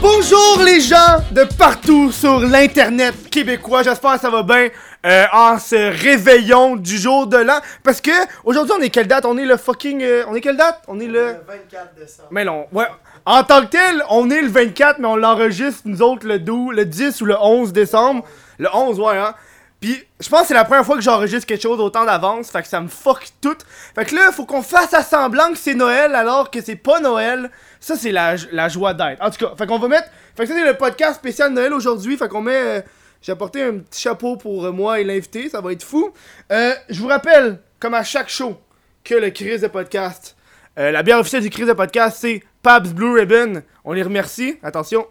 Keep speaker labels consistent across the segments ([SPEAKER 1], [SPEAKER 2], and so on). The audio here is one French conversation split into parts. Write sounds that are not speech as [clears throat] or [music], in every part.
[SPEAKER 1] Bonjour les gens de partout sur l'internet québécois, j'espère que ça va bien euh, en ce réveillon du jour de l'an. Parce que aujourd'hui on est quelle date? On est le fucking... euh, on est quelle date? On est le...
[SPEAKER 2] 24 décembre.
[SPEAKER 1] Mais non, ouais. En tant que tel, on est le 24, mais on l'enregistre nous autres le 12, le 10 ou le 11 décembre. Le 11, ouais, hein. Puis, je pense que c'est la première fois que j'enregistre quelque chose autant d'avance, fait que ça me fuck tout. Fait que là, faut qu'on fasse à semblant que c'est Noël alors que c'est pas Noël. Ça, c'est la, la joie d'être. En tout cas, fait qu'on va mettre. Fait que ça, c'est le podcast spécial Noël aujourd'hui. Fait qu'on met. euh, J'ai apporté un petit chapeau pour euh, moi et l'invité, ça va être fou. Euh, je vous rappelle, comme à chaque show, que le crise de podcast. la bière officielle du crise de podcast, c'est Pabs Blue Ribbon. On les remercie. Attention.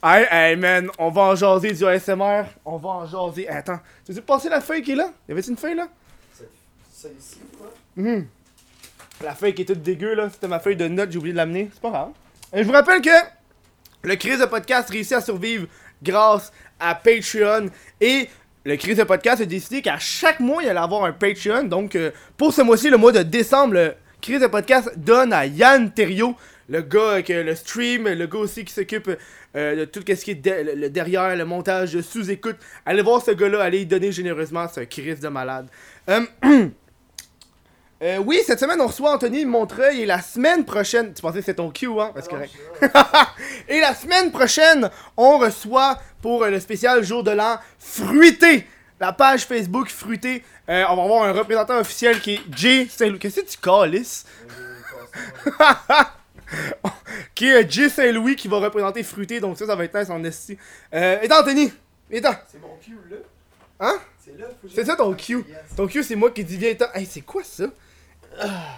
[SPEAKER 1] Hey, hey man, on va en jaser du ASMR. On va en jaser. Attends, tu veux passer la feuille qui est là? Y avait-tu une feuille là?
[SPEAKER 2] Ça ici, quoi?
[SPEAKER 1] Mhm. La feuille qui est toute dégueu là, c'était ma feuille de notes, j'ai oublié de l'amener. C'est pas grave. Et je vous rappelle que le crise de podcast réussit à survivre grâce à Patreon. Et le crise de podcast a décidé qu'à chaque mois, il allait avoir un Patreon. Donc, euh, pour ce mois-ci, le mois de décembre, le crise de podcast donne à Yann Thériault, le gars avec euh, le stream, le gars aussi qui s'occupe euh, de tout ce qui est de- le, derrière, le montage, le sous-écoute. Allez voir ce gars-là, allez y donner généreusement, c'est un crise de malade. Euh, [clears throat] Euh, oui, cette semaine, on reçoit Anthony Montreuil et la semaine prochaine. Tu pensais que c'était ton cue, hein? Parce que... [laughs] et la semaine prochaine, on reçoit pour le spécial jour de l'an Fruité. La page Facebook Fruité. Euh, on va avoir un représentant officiel qui est Jay Saint-Louis. Qu'est-ce que tu calisses? [laughs] [laughs] qui est Jay Saint-Louis qui va représenter Fruité. Donc ça, ça va être nice en esti. Euh, et Anthony, et
[SPEAKER 2] C'est mon cue, là.
[SPEAKER 1] Hein?
[SPEAKER 2] C'est là,
[SPEAKER 1] C'est ça ton cue.
[SPEAKER 2] Yes.
[SPEAKER 1] Ton cue, c'est moi qui dis viens. Hey, c'est quoi ça? Ah,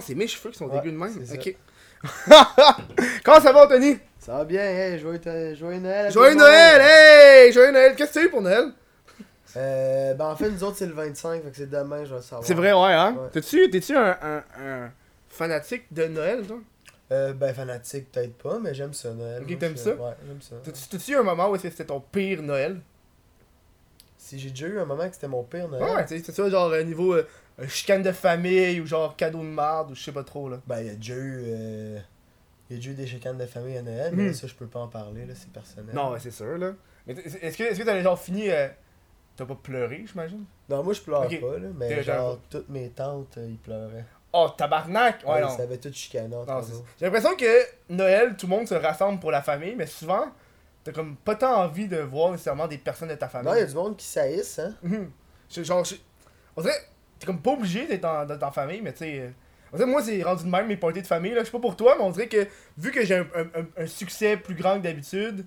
[SPEAKER 1] c'est mes cheveux qui sont
[SPEAKER 2] Ouais,
[SPEAKER 1] dégueux de même. Ok. [laughs] Comment ça va, Anthony?
[SPEAKER 2] Ça va bien, hey, joyeux, joyeux Noël.
[SPEAKER 1] Joyeux. Noël! Hey! Joyeux Noël! Qu'est-ce que tu as eu pour Noël?
[SPEAKER 2] Euh, ben en fait, nous autres, c'est le 25, fait que c'est demain, je vais savoir.
[SPEAKER 1] C'est vrai, ouais, hein?
[SPEAKER 2] Ouais.
[SPEAKER 1] T'es-tu, t'es-tu un, un, un fanatique de Noël, toi?
[SPEAKER 2] Euh, ben fanatique, peut-être pas, mais j'aime ça, Noël.
[SPEAKER 1] Ok, t'aimes ça?
[SPEAKER 2] Ouais, j'aime ça.
[SPEAKER 1] T'as-tu, eu un moment où c'était ton pire Noël?
[SPEAKER 2] Si j'ai déjà eu un moment que c'était mon pire Noël.
[SPEAKER 1] Ouais, tu sais, c'est ça, genre euh, niveau euh, chicane de famille ou genre cadeau de marde ou je sais pas trop, là.
[SPEAKER 2] Ben, il y a déjà eu. Euh... Il y a déjà eu des chicanes de famille à Noël, mais ça, je peux pas en parler, là, c'est personnel.
[SPEAKER 1] Non, ouais, c'est sûr, là. Mais est-ce que, est-ce que t'as genre fini. euh, T'as pas pleuré, j'imagine?
[SPEAKER 2] Non, moi, je pleure pas, là, mais genre, toutes mes tantes, ils pleuraient.
[SPEAKER 1] Oh, tabarnak! Ouais,
[SPEAKER 2] Ouais,
[SPEAKER 1] non.
[SPEAKER 2] ça avait tout chicané.
[SPEAKER 1] J'ai l'impression que Noël, tout le monde se rassemble pour la famille, mais souvent, t'as comme pas tant envie de voir nécessairement des personnes de ta famille.
[SPEAKER 2] Non, il y a du monde qui saïsse, hein.
[SPEAKER 1] Mhm. Genre, je- on dirait, t'es comme pas obligé d'être en, d'être en famille, mais tu sais. euh, On dirait, moi, c'est rendu de même mes parties de famille, là. Je sais pas pour toi, mais on dirait que, vu que j'ai un, un- un- un succès plus grand que d'habitude,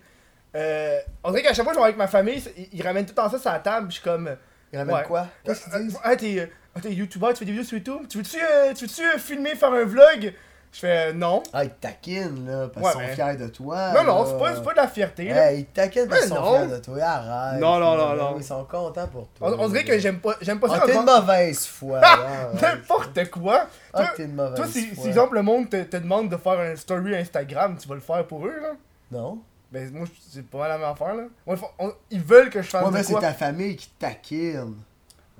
[SPEAKER 1] euh, on dirait qu'à chaque fois que je vais avec ma famille, ils, ils ramènent tout le temps ça sur la table, je suis comme. euh,
[SPEAKER 2] Ils ramènent
[SPEAKER 1] Ouais.
[SPEAKER 2] quoi? Qu'est-ce qu'ils
[SPEAKER 1] Ah,
[SPEAKER 2] disent?
[SPEAKER 1] ah, t'es, euh, ah, t'es youtubeur, tu fais des vidéos sur YouTube? Tu veux-tu, euh, tu veux-tu euh, filmer, faire un vlog? Je fais euh, non.
[SPEAKER 2] Ah, ils te taquinent, là, parce
[SPEAKER 1] Ouais,
[SPEAKER 2] qu'ils sont fiers de toi.
[SPEAKER 1] non, non,
[SPEAKER 2] là.
[SPEAKER 1] c'est pas, c'est pas de la fierté, là.
[SPEAKER 2] Hey, ils te taquinent parce
[SPEAKER 1] Mais
[SPEAKER 2] qu'ils sont
[SPEAKER 1] non.
[SPEAKER 2] fiers de toi. Arrête.
[SPEAKER 1] Non, non, non, non.
[SPEAKER 2] Ils sont contents pour toi.
[SPEAKER 1] on dirait que j'aime pas, j'aime pas ça
[SPEAKER 2] Ah, t'es une
[SPEAKER 1] encore.
[SPEAKER 2] mauvaise foi. [laughs] là, arrête.
[SPEAKER 1] N'importe quoi.
[SPEAKER 2] Ah,
[SPEAKER 1] Toi-
[SPEAKER 2] t'es une mauvaise
[SPEAKER 1] Toi, si,
[SPEAKER 2] foi.
[SPEAKER 1] si exemple le monde te, te demande de faire un story Instagram, tu vas le faire pour eux, là?
[SPEAKER 2] Non.
[SPEAKER 1] Ben, moi, je- c'est pas mal la même affaire, là. Moi, faut- on- ils veulent que je fasse
[SPEAKER 2] Ouais, mais
[SPEAKER 1] de
[SPEAKER 2] c'est
[SPEAKER 1] quoi?
[SPEAKER 2] ta famille qui taquine.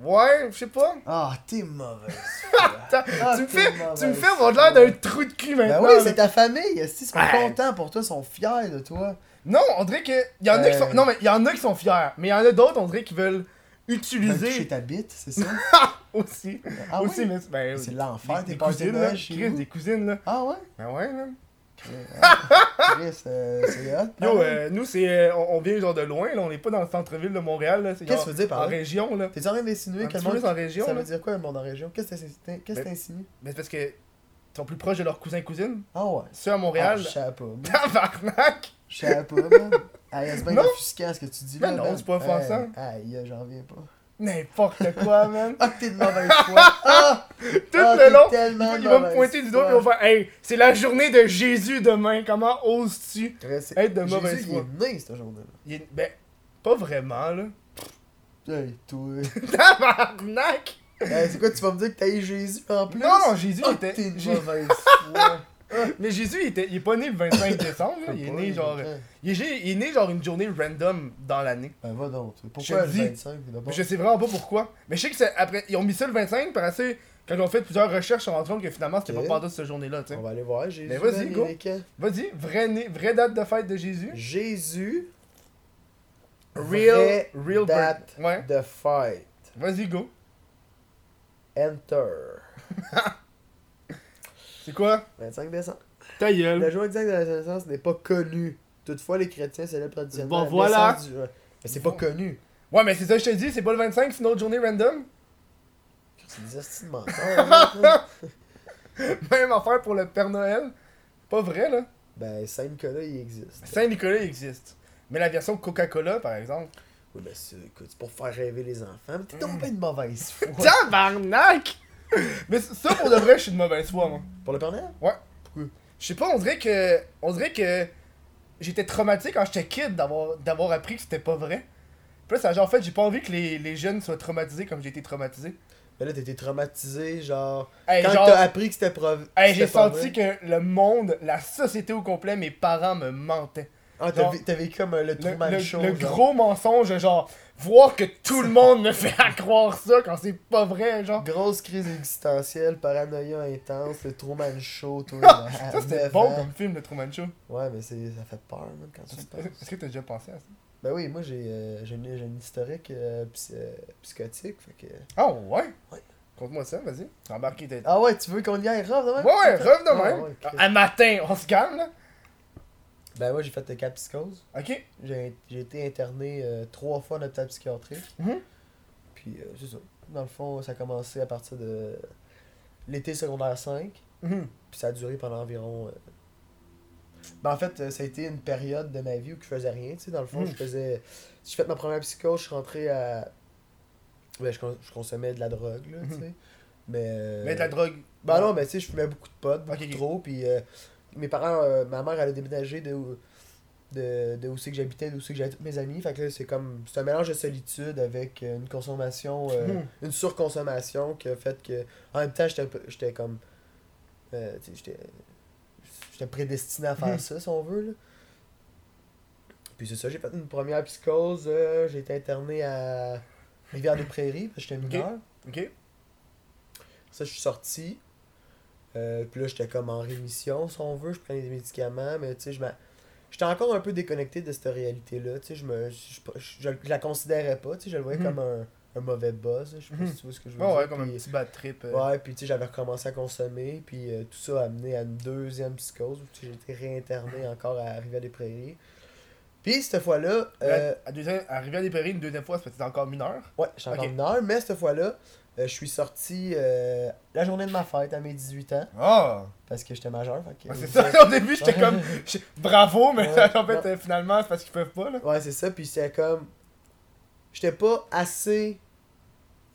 [SPEAKER 1] Ouais, je sais pas.
[SPEAKER 2] Ah, t'es mauvaise [laughs] Ah,
[SPEAKER 1] tu me fais, tu me fais avoir l'air d'un trou de cul
[SPEAKER 2] Ben
[SPEAKER 1] maintenant.
[SPEAKER 2] oui,
[SPEAKER 1] là.
[SPEAKER 2] c'est ta famille. Ils sont
[SPEAKER 1] Ouais.
[SPEAKER 2] contents pour toi, ils sont fiers de toi.
[SPEAKER 1] Non, on dirait que. Y en a qui sont.
[SPEAKER 2] Euh.
[SPEAKER 1] Non, mais il y en a qui sont fiers. Mais il y en a d'autres, on dirait qui veulent utiliser
[SPEAKER 2] ta bite, c'est ça? [laughs]
[SPEAKER 1] aussi.
[SPEAKER 2] Ah
[SPEAKER 1] aussi,
[SPEAKER 2] oui?
[SPEAKER 1] mais. Ben,
[SPEAKER 2] C'est l'enfer,
[SPEAKER 1] des,
[SPEAKER 2] tes
[SPEAKER 1] des cousines, là.
[SPEAKER 2] Chez
[SPEAKER 1] des cousines, là.
[SPEAKER 2] Ah ouais?
[SPEAKER 1] Ben ouais, man.
[SPEAKER 2] Chris, euh, c'est hot.
[SPEAKER 1] Yo, euh, nous, c'est. euh, on, on vient genre de loin, là. On est pas dans le centre-ville de Montréal,
[SPEAKER 2] Qu'est-ce que tu veux dire par
[SPEAKER 1] en
[SPEAKER 2] là?
[SPEAKER 1] région, là.
[SPEAKER 2] T'es en train d'insinuer que le monde.
[SPEAKER 1] en région,
[SPEAKER 2] Ça
[SPEAKER 1] là.
[SPEAKER 2] veut dire quoi, le monde en région? Qu'est-ce que t'insinues? Qu'est-ce que
[SPEAKER 1] Ben-
[SPEAKER 2] t'insinues?
[SPEAKER 1] Mais c'est parce que. Sont plus proches de leurs cousins-cousines.
[SPEAKER 2] Ah ouais.
[SPEAKER 1] Ceux à Montréal.
[SPEAKER 2] Ah, je savais pas.
[SPEAKER 1] Tabarnak!
[SPEAKER 2] Je savais pas, man. Hey, c'est bien offusquant ce que tu dis là.
[SPEAKER 1] Ben non, c'est pas offensant.
[SPEAKER 2] Aïe, j'en reviens pas.
[SPEAKER 1] N'importe quoi, [laughs] man.
[SPEAKER 2] Ah, t'es de mauvaise foi. [laughs] Ah!
[SPEAKER 1] Tout
[SPEAKER 2] Ah,
[SPEAKER 1] le long, il va me pointer du doigt et il va faire Hey, c'est la journée de Jésus demain, comment oses-tu être de mauvaise
[SPEAKER 2] Jésus, il
[SPEAKER 1] foi?
[SPEAKER 2] est né cette journée-là.
[SPEAKER 1] Il est- Ben, pas vraiment, là.
[SPEAKER 2] Hey, toi. [laughs]
[SPEAKER 1] Tabarnak!
[SPEAKER 2] Hey, c'est quoi, tu vas me dire que t'as eu Jésus en plus?
[SPEAKER 1] Non, non, Jésus
[SPEAKER 2] Ah,
[SPEAKER 1] était.
[SPEAKER 2] t'es
[SPEAKER 1] J'ai-
[SPEAKER 2] mauvaise foi. [laughs]
[SPEAKER 1] Mais Jésus, il, était, il est pas né le 25 décembre, là. [laughs] il est né genre. Il est, il est né genre une journée random dans l'année.
[SPEAKER 2] Ben va donc. Pourquoi
[SPEAKER 1] Je
[SPEAKER 2] le
[SPEAKER 1] te dis.
[SPEAKER 2] 25 d'abord?
[SPEAKER 1] Je sais vraiment pas pourquoi. Mais je sais que c'est après. Ils ont mis ça le 25, par assez. Quand ils ont fait plusieurs recherches, ils se rendus compte que finalement c'était
[SPEAKER 2] Ok.
[SPEAKER 1] pas pendant cette journée-là.
[SPEAKER 2] On va aller voir. Jésus,
[SPEAKER 1] Mais vas-y, go.
[SPEAKER 2] quand?
[SPEAKER 1] Vas-y, vraie, vraie date de fête de Jésus.
[SPEAKER 2] Jésus,
[SPEAKER 1] Real, real
[SPEAKER 2] date.
[SPEAKER 1] Ouais,
[SPEAKER 2] the fight,
[SPEAKER 1] vas-y, go.
[SPEAKER 2] enter. [laughs]
[SPEAKER 1] C'est quoi?
[SPEAKER 2] 25 décembre.
[SPEAKER 1] Ta gueule.
[SPEAKER 2] Le jour exact de la naissance n'est pas connu. Toutefois, les chrétiens célèbrent traditionnellement
[SPEAKER 1] Bon,
[SPEAKER 2] la
[SPEAKER 1] voilà.
[SPEAKER 2] du-. Mais c'est pas connu.
[SPEAKER 1] Ouais, mais c'est ça que je te dis, c'est pas le 25, c'est une autre journée random?
[SPEAKER 2] C'est des hosties de menteurs. [laughs]
[SPEAKER 1] Même affaire pour le Père Noël. Pas vrai, là?
[SPEAKER 2] ben, Saint-Nicolas, il existe.
[SPEAKER 1] Saint-Nicolas il existe. Mais la version Coca-Cola, par exemple.
[SPEAKER 2] Oui, ben, c'est écoute, c'est pour faire rêver les enfants. Mais t'es donc pas une mauvaise [laughs] foi.
[SPEAKER 1] Tabarnak! Mais ça, pour de vrai, je suis de mauvaise foi, moi.
[SPEAKER 2] pour le Père Noël?
[SPEAKER 1] Je sais pas, on dirait que. On dirait que. J'étais traumatisé quand j'étais kid d'avoir d'avoir appris que c'était pas vrai. Puis là, ça, genre, en fait, j'ai pas envie que les, les jeunes soient traumatisés comme j'ai été traumatisé.
[SPEAKER 2] Ben là, t'étais traumatisé, genre.
[SPEAKER 1] Hey,
[SPEAKER 2] quand
[SPEAKER 1] genre,
[SPEAKER 2] t'as appris que c'était preuve.
[SPEAKER 1] hey, j'ai senti que le monde, la société au complet, mes parents me mentaient.
[SPEAKER 2] Ah, t'as vécu comme euh, le
[SPEAKER 1] Le, le- le gros mensonge, genre, voir que tout le monde me fait à croire ça quand c'est pas vrai, genre.
[SPEAKER 2] Grosse crise existentielle, paranoïa intense, le Truman Show, toi. [laughs]
[SPEAKER 1] Ça, c'était bon comme film, le Truman Show.
[SPEAKER 2] Ouais, mais c'est, ça fait peur, man, quand tu penses.
[SPEAKER 1] Est-ce que t'as déjà pensé à ça?
[SPEAKER 2] Ben oui, moi, j'ai, euh, j'ai, une, j'ai une historique euh, psy- euh, psychotique, fait que...
[SPEAKER 1] Ah ouais?
[SPEAKER 2] Ouais.
[SPEAKER 1] Conte-moi ça, vas-y. Embarqué.
[SPEAKER 2] Ah ouais, tu veux qu'on y aille, rêve de même?
[SPEAKER 1] Ouais, ouais, rêve de
[SPEAKER 2] Ah
[SPEAKER 1] même.
[SPEAKER 2] ouais.
[SPEAKER 1] Un matin, on se calme, là.
[SPEAKER 2] Ben moi, j'ai fait le cas psychose.
[SPEAKER 1] Ok.
[SPEAKER 2] J'ai, j'ai été interné euh, trois fois en hôpital psychiatrique.
[SPEAKER 1] Mhm.
[SPEAKER 2] Puis euh, c'est ça. Dans le fond, ça a commencé à partir de l'été secondaire 5.
[SPEAKER 1] Mhm.
[SPEAKER 2] Puis ça a duré pendant environ. euh, Ben, en fait, euh, ça a été une période de ma vie où je faisais rien. Tu sais, dans le fond,
[SPEAKER 1] Mm.
[SPEAKER 2] je faisais. J'ai fait ma première psychose, je suis rentré à. Ben, je, con- je consommais de la drogue, là, tu
[SPEAKER 1] Mhm.
[SPEAKER 2] sais. Mais.
[SPEAKER 1] Mais de la drogue.
[SPEAKER 2] Ben non, mais tu sais, je fumais beaucoup de pot, beaucoup
[SPEAKER 1] Ok, ok.
[SPEAKER 2] trop. Puis mes parents, euh, ma mère, elle a déménagé de de, de où c'est que j'habitais, d'où c'est que j'avais tous mes amis. Fait que là, c'est comme. C'est un mélange de solitude avec une consommation. euh,
[SPEAKER 1] Mhm.
[SPEAKER 2] une surconsommation qui a fait que. En même temps, j'étais j'étais comme. euh, j'étais. J'étais prédestiné à faire
[SPEAKER 1] Mhm.
[SPEAKER 2] ça, si on veut, là. Puis c'est ça, j'ai fait une première psychose. euh, j'ai été interné à Rivière-des-Prairies, parce que j'étais mineur.
[SPEAKER 1] Ok.
[SPEAKER 2] Ça, je suis sorti. Euh, puis là, j'étais comme en rémission, si on veut. Je prenais des médicaments, mais tu sais, je J'étais encore un peu déconnecté de cette réalité-là. Tu sais, je me. Je, je, je la considérais pas. Tu sais, je le voyais
[SPEAKER 1] Mhm.
[SPEAKER 2] comme un, un mauvais buzz. Je sais pas
[SPEAKER 1] Mhm.
[SPEAKER 2] si tu vois ce que je veux
[SPEAKER 1] Ouais,
[SPEAKER 2] dire.
[SPEAKER 1] ouais, comme un
[SPEAKER 2] Puis-
[SPEAKER 1] petit bad trip. euh.
[SPEAKER 2] Ouais, puis tu sais, j'avais recommencé à consommer, puis euh, tout ça a amené à une deuxième psychose, où tu sais, j'ai été réinterné encore à Rivière-des-Prairies. Puis cette fois-là, euh,
[SPEAKER 1] La- à, deuxième, à Rivière-des-Prairies, une deuxième fois, c'est parce que t'es encore mineur?
[SPEAKER 2] ouais, j'étais encore
[SPEAKER 1] Ok.
[SPEAKER 2] mineur, mais cette fois-là, je suis sorti euh, la journée de ma fête à mes 18 ans,
[SPEAKER 1] Ah!
[SPEAKER 2] parce que j'étais majeur.
[SPEAKER 1] Ouais, c'est ça, [laughs] au début, j'étais comme. Bravo, mais
[SPEAKER 2] Ouais. [laughs]
[SPEAKER 1] en fait, euh, finalement, c'est parce qu'ils peuvent pas, là.
[SPEAKER 2] Ouais, c'est ça, puis c'était comme. J'étais pas assez.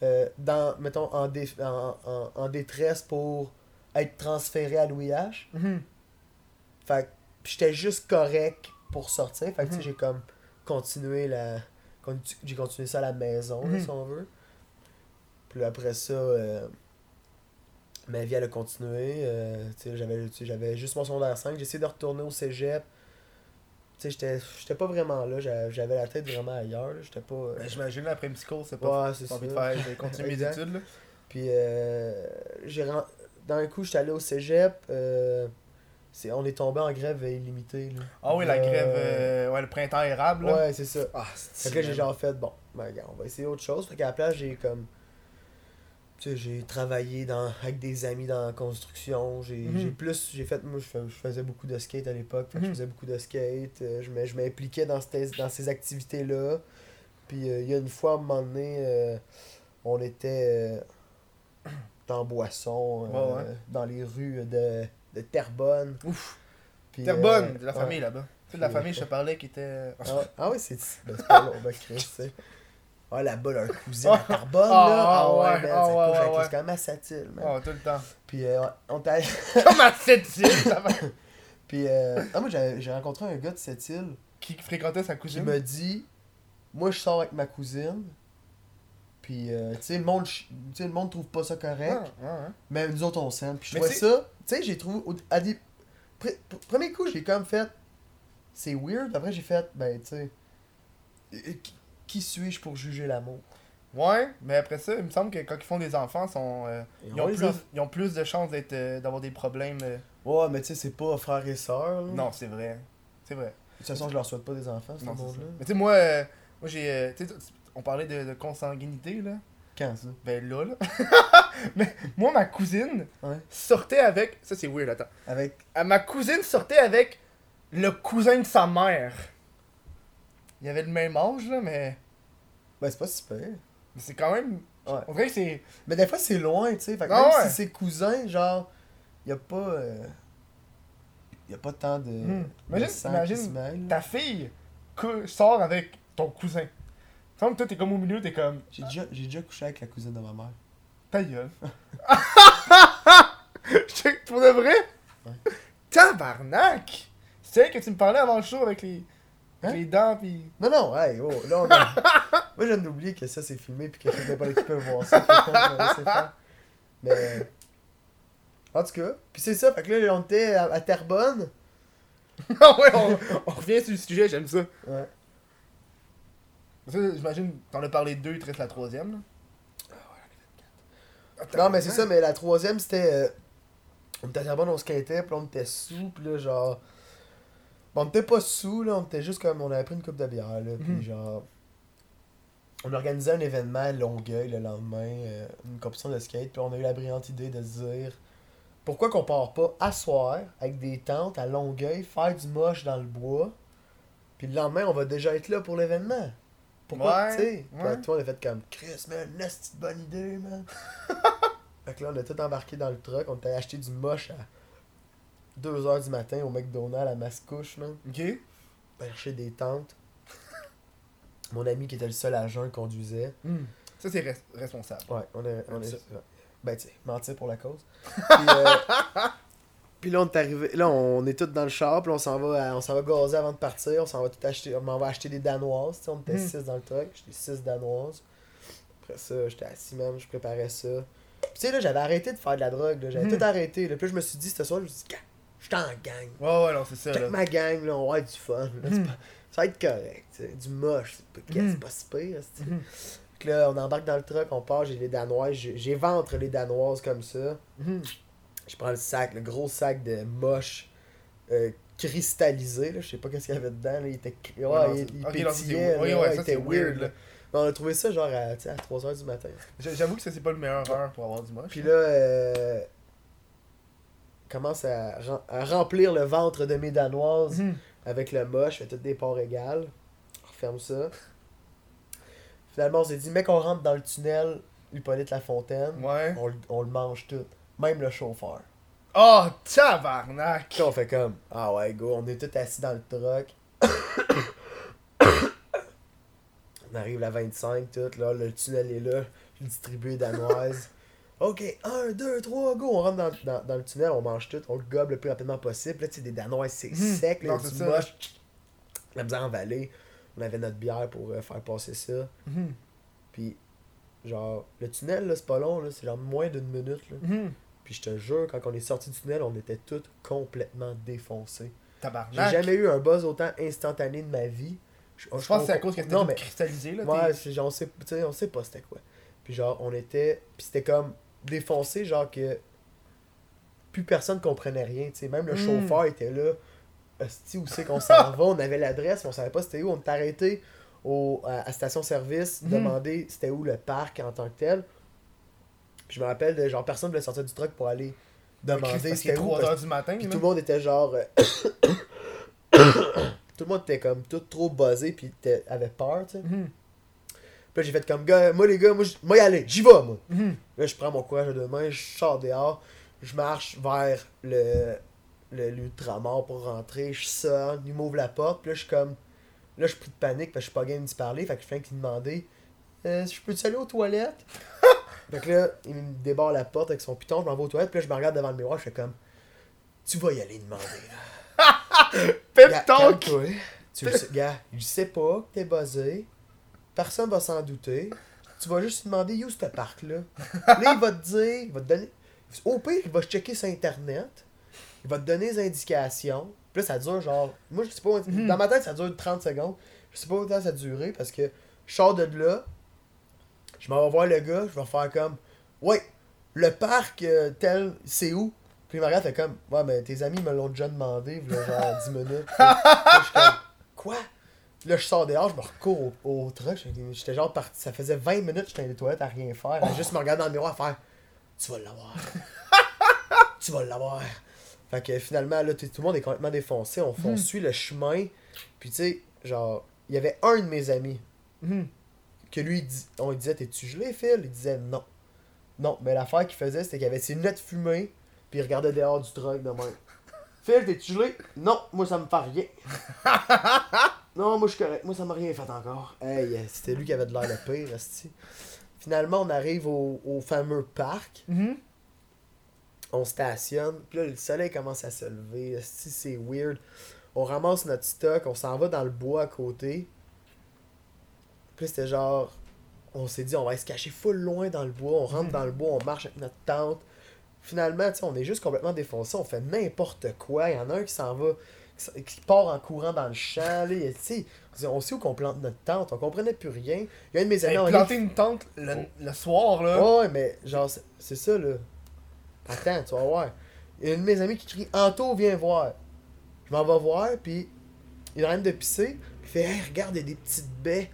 [SPEAKER 2] euh, dans, mettons, en, dé- en, en, en détresse pour être transféré à l'OIH.
[SPEAKER 1] Mhm.
[SPEAKER 2] Fait que j'étais juste correct pour sortir. Fait que tu sais,
[SPEAKER 1] Mhm.
[SPEAKER 2] j'ai comme continué la. J'ai continué ça à la maison, là,
[SPEAKER 1] Mhm.
[SPEAKER 2] si on veut. Puis là, après ça, euh, ma vie elle a continué. euh, j'avais, j'avais juste mon secondaire 5. J'ai essayé de retourner au cégep. Tu sais, j'étais, j'étais pas vraiment là. J'a- J'avais la tête vraiment ailleurs. J'étais pas. euh,
[SPEAKER 1] Ben, J'imagine, après une psychose, c'est pas.
[SPEAKER 2] ouais, c'est
[SPEAKER 1] J'ai
[SPEAKER 2] ça.
[SPEAKER 1] envie de faire. J'ai continué mes études, là.
[SPEAKER 2] Puis euh, j'ai ren- d'un coup, j'étais allé au cégep. euh, c'est, on est tombé en grève illimitée. Là.
[SPEAKER 1] Ah oui, la grève. euh, ouais, le printemps érable, là.
[SPEAKER 2] Ouais, c'est ça.
[SPEAKER 1] Ah,
[SPEAKER 2] Fait que j'ai genre fait, bon, ben, on va essayer autre chose. Fait qu'à la place, j'ai comme. J'ai travaillé dans, avec des amis dans la construction. J'ai
[SPEAKER 1] Mhm.
[SPEAKER 2] plus. J'ai fait. Moi, je, fais- je faisais beaucoup de skate à l'époque. Que
[SPEAKER 1] Mhm.
[SPEAKER 2] je faisais beaucoup de skate. euh, je m'im- je m'impliquais dans, ces- dans ces activités-là. Puis euh, il y a une fois, à un moment donné, euh, on était euh, dans Boisson,
[SPEAKER 1] Ouais, ouais.
[SPEAKER 2] dans les rues de, de Terrebonne.
[SPEAKER 1] Ouf.
[SPEAKER 2] Puis,
[SPEAKER 1] Terrebonne, de la
[SPEAKER 2] ouais.
[SPEAKER 1] famille là-bas. De la famille, je te parlais qui était.
[SPEAKER 2] Ah, ah ouais, c'est ben, pas long, ben, Chris. Ah, là-bas, leur cousine à Carbone,
[SPEAKER 1] Ah,
[SPEAKER 2] là.
[SPEAKER 1] ah,
[SPEAKER 2] Ah, ouais, man,
[SPEAKER 1] ah,
[SPEAKER 2] ça
[SPEAKER 1] ouais,
[SPEAKER 2] couche
[SPEAKER 1] ouais,
[SPEAKER 2] avec-
[SPEAKER 1] ouais.
[SPEAKER 2] C'est quand même à Satil, man.
[SPEAKER 1] Oh, tout le temps.
[SPEAKER 2] Puis, euh, on t'a. [laughs]
[SPEAKER 1] Comme à cette île, ça va. [laughs]
[SPEAKER 2] Puis, euh, ah, moi, j'ai rencontré un gars de cette île
[SPEAKER 1] Qui fréquentait sa
[SPEAKER 2] qui
[SPEAKER 1] cousine?
[SPEAKER 2] me dit Moi, je sors avec ma cousine. Puis, euh, tu sais, le monde, le monde trouve pas ça correct.
[SPEAKER 1] Ah, ah, ah.
[SPEAKER 2] Mais nous autres, on s'aime. Puis, je
[SPEAKER 1] c'est-
[SPEAKER 2] ça. Tu sais, j'ai trouvé. à des- premier coup, j'ai comme fait. C'est weird. Après, j'ai fait, ben, tu sais. Euh, qui, suis-je pour juger l'amour?
[SPEAKER 1] Ouais, mais après ça, il me semble que quand ils font des enfants, sont, euh,
[SPEAKER 2] Ils
[SPEAKER 1] ils,
[SPEAKER 2] ont
[SPEAKER 1] plus, ils ont plus de chances d'être, euh, d'avoir des problèmes. euh.
[SPEAKER 2] Ouais, mais tu sais, c'est pas frère et sœur. là.
[SPEAKER 1] Non, c'est vrai. C'est vrai.
[SPEAKER 2] De toute façon, je leur souhaite pas des enfants, ce monde-là.
[SPEAKER 1] Mais tu sais, moi, euh, moi j'ai. euh, tu sais, on parlait de, de consanguinité, là.
[SPEAKER 2] Quand ça?
[SPEAKER 1] Ben là, là. [laughs] mais moi, ma cousine
[SPEAKER 2] Ouais.
[SPEAKER 1] sortait avec. Ça, c'est weird, attends.
[SPEAKER 2] Avec?
[SPEAKER 1] Ah, ma cousine sortait avec le cousin de sa mère. Il avait le même âge, là, mais.
[SPEAKER 2] Ben, c'est pas super.
[SPEAKER 1] mais c'est quand même.
[SPEAKER 2] Ouais.
[SPEAKER 1] On dirait que c'est.
[SPEAKER 2] Mais des fois, c'est loin, tu sais. Fait que
[SPEAKER 1] Ah
[SPEAKER 2] même
[SPEAKER 1] ouais.
[SPEAKER 2] si c'est cousin, genre, y a pas. euh, y a pas tant de.
[SPEAKER 1] Hmm. Imagine-. Ta fille sort avec ton cousin. Tu toi, t'es comme au milieu, t'es comme.
[SPEAKER 2] J'ai déjà, j'ai déjà couché avec la cousine de ma mère.
[SPEAKER 1] Ta gueule. [laughs] [laughs] Je- Pour de vrai?
[SPEAKER 2] Ouais.
[SPEAKER 1] Tabarnak! C'est que tu me parlais avant le show avec les,
[SPEAKER 2] Hein?
[SPEAKER 1] les dents pis.
[SPEAKER 2] Non, non, hey, oh, là, on a... [laughs] Moi, je viens d'oublier que ça, c'est filmé puis que je n'ai pas l'équipe à voir ça. Mais. En tout cas, puis c'est ça, fait que là, on était à, à Terrebonne. [laughs]
[SPEAKER 1] Ah ouais, on, on revient sur le sujet, j'aime ça.
[SPEAKER 2] Ouais.
[SPEAKER 1] Ça, J'imagine, t'en as parlé deux, il te reste la troisième. Là. Ah,
[SPEAKER 2] Non, mais c'est ça, mais la troisième, c'était. euh, On était à Terrebonne, on se quittait, puis on était sous, puis là, genre. Bon, on était pas sous, là, on était juste comme. On avait pris une coupe de bière, là, puis
[SPEAKER 1] Mhm.
[SPEAKER 2] genre. On organisait un événement à Longueuil le lendemain, euh, une compétition de skate, puis on a eu la brillante idée de se dire. Pourquoi qu'on part pas asseoir avec des tentes à Longueuil, faire du moche dans le bois, puis le lendemain, on va déjà être là pour l'événement. Pourquoi,
[SPEAKER 1] Ouais,
[SPEAKER 2] tu sais?
[SPEAKER 1] Ouais.
[SPEAKER 2] le monde a fait comme Chris, man, une esti de bonne idée, man. [laughs] fait que là, on a tout embarqué dans le truck, on était acheté du moche à 2h du matin au McDonald's à Mascouche, man.
[SPEAKER 1] Ok.
[SPEAKER 2] Cherché des tentes. [laughs] Mon ami qui était le seul jeun conduisait.
[SPEAKER 1] Hmm. Ça, c'est res- responsable.
[SPEAKER 2] Ouais, on est. On est. Ben, tu sais, mentir pour la cause. [laughs] Puis, euh, puis là, on est arrivé. Là, on est tous dans le char, puis on s'en va, à- on s'en va gazer avant de partir. On s'en va tout acheter. On m'en va acheter des danoises. tu sais, On était
[SPEAKER 1] Mm.
[SPEAKER 2] 6 dans le truck. J'étais 6 danoises. Après ça, j'étais assis, même. Je préparais ça. Puis, tu sais, là, j'avais arrêté de faire de la drogue. là, J'avais
[SPEAKER 1] Mm.
[SPEAKER 2] tout arrêté. Là. Puis là, je me suis dit, ce soir, je me suis dit, Suis en gang.
[SPEAKER 1] Ouais, ouais, non, c'est ça. Là.
[SPEAKER 2] ma gang, là, on va avoir du fun. là. Pas- Ça va être correct. Du moche, c'est pas, pas si pire. Fait que là, on embarque dans le truck, on part, j'ai les danoises, j'ai ventre les danoises comme ça.
[SPEAKER 1] Mhm.
[SPEAKER 2] Je prends le sac, le gros sac de moche euh, cristallisé, là, je sais pas qu'est-ce qu'il y avait dedans, là, il était ouais,
[SPEAKER 1] Ouais, non,
[SPEAKER 2] il, il
[SPEAKER 1] ok, non, ça, c'est
[SPEAKER 2] pétillait,
[SPEAKER 1] Oui, ouais,
[SPEAKER 2] ouais,
[SPEAKER 1] ça,
[SPEAKER 2] il était
[SPEAKER 1] c'est weird, là.
[SPEAKER 2] on a trouvé ça genre à, à 3h du matin.
[SPEAKER 1] J'a- J'avoue que ça, c'est pas le meilleur heure pour avoir du moche.
[SPEAKER 2] Puis là, euh, commence à, rem- à remplir le ventre de mes danoises
[SPEAKER 1] Mhm.
[SPEAKER 2] avec le moche, je fais toutes des parts égales. On referme ça. Finalement, on s'est dit, mec, on rentre dans le tunnel Hippolyte Lafontaine,
[SPEAKER 1] Ouais.
[SPEAKER 2] on, le- on le mange tout. Même le chauffeur.
[SPEAKER 1] Oh, tabarnak!
[SPEAKER 2] Puis on fait comme, ah ouais, go, on est tous assis dans le truck. [coughs] on arrive à 25, tout, là, le tunnel est là, je distribue les danoises. Ok, 1, 2, 3, go, on rentre dans, dans, dans le tunnel, on mange tout, on le gobe le plus rapidement possible. Là, tu sais, des danoises, c'est
[SPEAKER 1] Mhm.
[SPEAKER 2] sec, là,
[SPEAKER 1] ça.
[SPEAKER 2] moche. La misère en vallée. On avait notre bière pour euh, faire passer ça.
[SPEAKER 1] Mhm.
[SPEAKER 2] Puis, genre, le tunnel, là, c'est pas long, là, c'est genre moins d'une minute, là.
[SPEAKER 1] Mhm.
[SPEAKER 2] Puis je te jure, quand on est sorti du tunnel, on était tous complètement défoncés. J'ai
[SPEAKER 1] Tabarnak.
[SPEAKER 2] jamais eu un buzz autant instantané de ma vie. Je,
[SPEAKER 1] Je pense que c'est à cause que tout
[SPEAKER 2] mais.
[SPEAKER 1] cristallisé, là.
[SPEAKER 2] Ouais, genre, on sait, tu on sait pas c'était quoi. Puis genre, on était. Puis c'était comme défoncé, genre que. Plus personne comprenait rien, tu sais. Même le
[SPEAKER 1] Mm.
[SPEAKER 2] chauffeur était là. Hostie, où c'est qu'on s'en va On avait l'adresse, mais on savait pas c'était où. On était arrêté au, à, à station-service,
[SPEAKER 1] Mm.
[SPEAKER 2] demander c'était où le parc en tant que tel. Puis je me rappelle, de, genre, personne voulait sortir du truck pour aller demander
[SPEAKER 1] est
[SPEAKER 2] c'était où.
[SPEAKER 1] 3
[SPEAKER 2] parce
[SPEAKER 1] heures du matin.
[SPEAKER 2] puis tout le monde était genre. euh, tout le monde était comme tout trop buzzé, puis avait peur, tu sais.
[SPEAKER 1] Mhm.
[SPEAKER 2] Puis là, j'ai fait comme, gars, moi les gars, moi, y aller, j'y vais, moi.
[SPEAKER 1] Mhm.
[SPEAKER 2] Là, je prends mon courage à deux mains, je sors dehors, je marche vers le, le l'ultramar pour rentrer, je sonne, il m'ouvre la porte, puis là, je suis comme. Là, je suis pris de panique, parce que je suis pas game d'y parler, fait que je fais qu'il demander, euh, je peux-tu aller aux toilettes? [laughs] fait que là, il me débarre la porte avec son piton, je m'en vais aux toilettes, puis là, je me regarde devant le miroir, je fais comme, tu vas y aller demander, là. [laughs]
[SPEAKER 1] Pep talk!
[SPEAKER 2] Tu le sais, gars, il sait pas que t'es buzzé. Personne va s'en douter. Tu vas juste lui demander où ce parc-là? [laughs] Là, il va te dire, il va te donner. Au pire, il va checker sur Internet. il va te donner des indications. Puis là, ça dure genre. Moi, je sais pas.
[SPEAKER 1] Mhm.
[SPEAKER 2] Dans ma tête, ça dure 30 secondes. Je sais pas autant ça a duré parce que je sors de là. Je m'en vais voir le gars. Je vais faire comme. Ouais, le parc euh, tel, c'est où? Puis regarde, fait comme. Ouais, mais tes amis me l'ont déjà demandé, genre 10 minutes. Là, je suis comme. [laughs] Quoi? Là, je sors dehors, je me recours au, au truck. J'étais- genre parti. Ça faisait 20 minutes que j'étais dans les toilettes à rien faire. À juste me regarder dans le miroir à faire. Tu vas l'avoir. [laughs] tu vas l'avoir. Fait que finalement, là, tout le monde est complètement défoncé. On, on suit le chemin. Puis tu sais, genre, il y avait un de mes amis
[SPEAKER 1] Mhm.
[SPEAKER 2] que lui, dit- on lui disait T'es-tu gelé, Phil Il disait non. Non, mais l'affaire qu'il faisait, c'était qu'il avait ses lunettes fumées, puis il regardait dehors du truck de même. Phil, t'es-tu gelé Non, moi ça me fait rien. [laughs] non, moi je suis correct, moi ça m'a rien fait encore. Hey, c'était lui qui avait de l'air le pire, esti. Finalement, on arrive au, au fameux parc,
[SPEAKER 1] Mhm.
[SPEAKER 2] on stationne, puis là, le soleil commence à se lever, esti, c'est weird. On ramasse notre stock, on s'en va dans le bois à côté. Puis là, c'était genre, on s'est dit, on va aller se cacher full loin dans le bois, on rentre dans le bois, on marche avec notre tente. Finalement, tu sais, on est juste complètement défoncé, on fait n'importe quoi. Il y en a un qui s'en va, qui part en courant dans le champ. Là, tu sais, on sait où qu'on plante notre tente, on comprenait plus rien. Il y a un de mes amis
[SPEAKER 1] Hey, planter une tente le, le soir, là.
[SPEAKER 2] Ouais, mais genre, c'est- ça, là. Attends, tu vas voir. Il y a un de mes amis qui crie Anto, viens voir. Je m'en vais voir, puis il arrête de pisser. Il fait Hey, regarde, il y a des petites baies.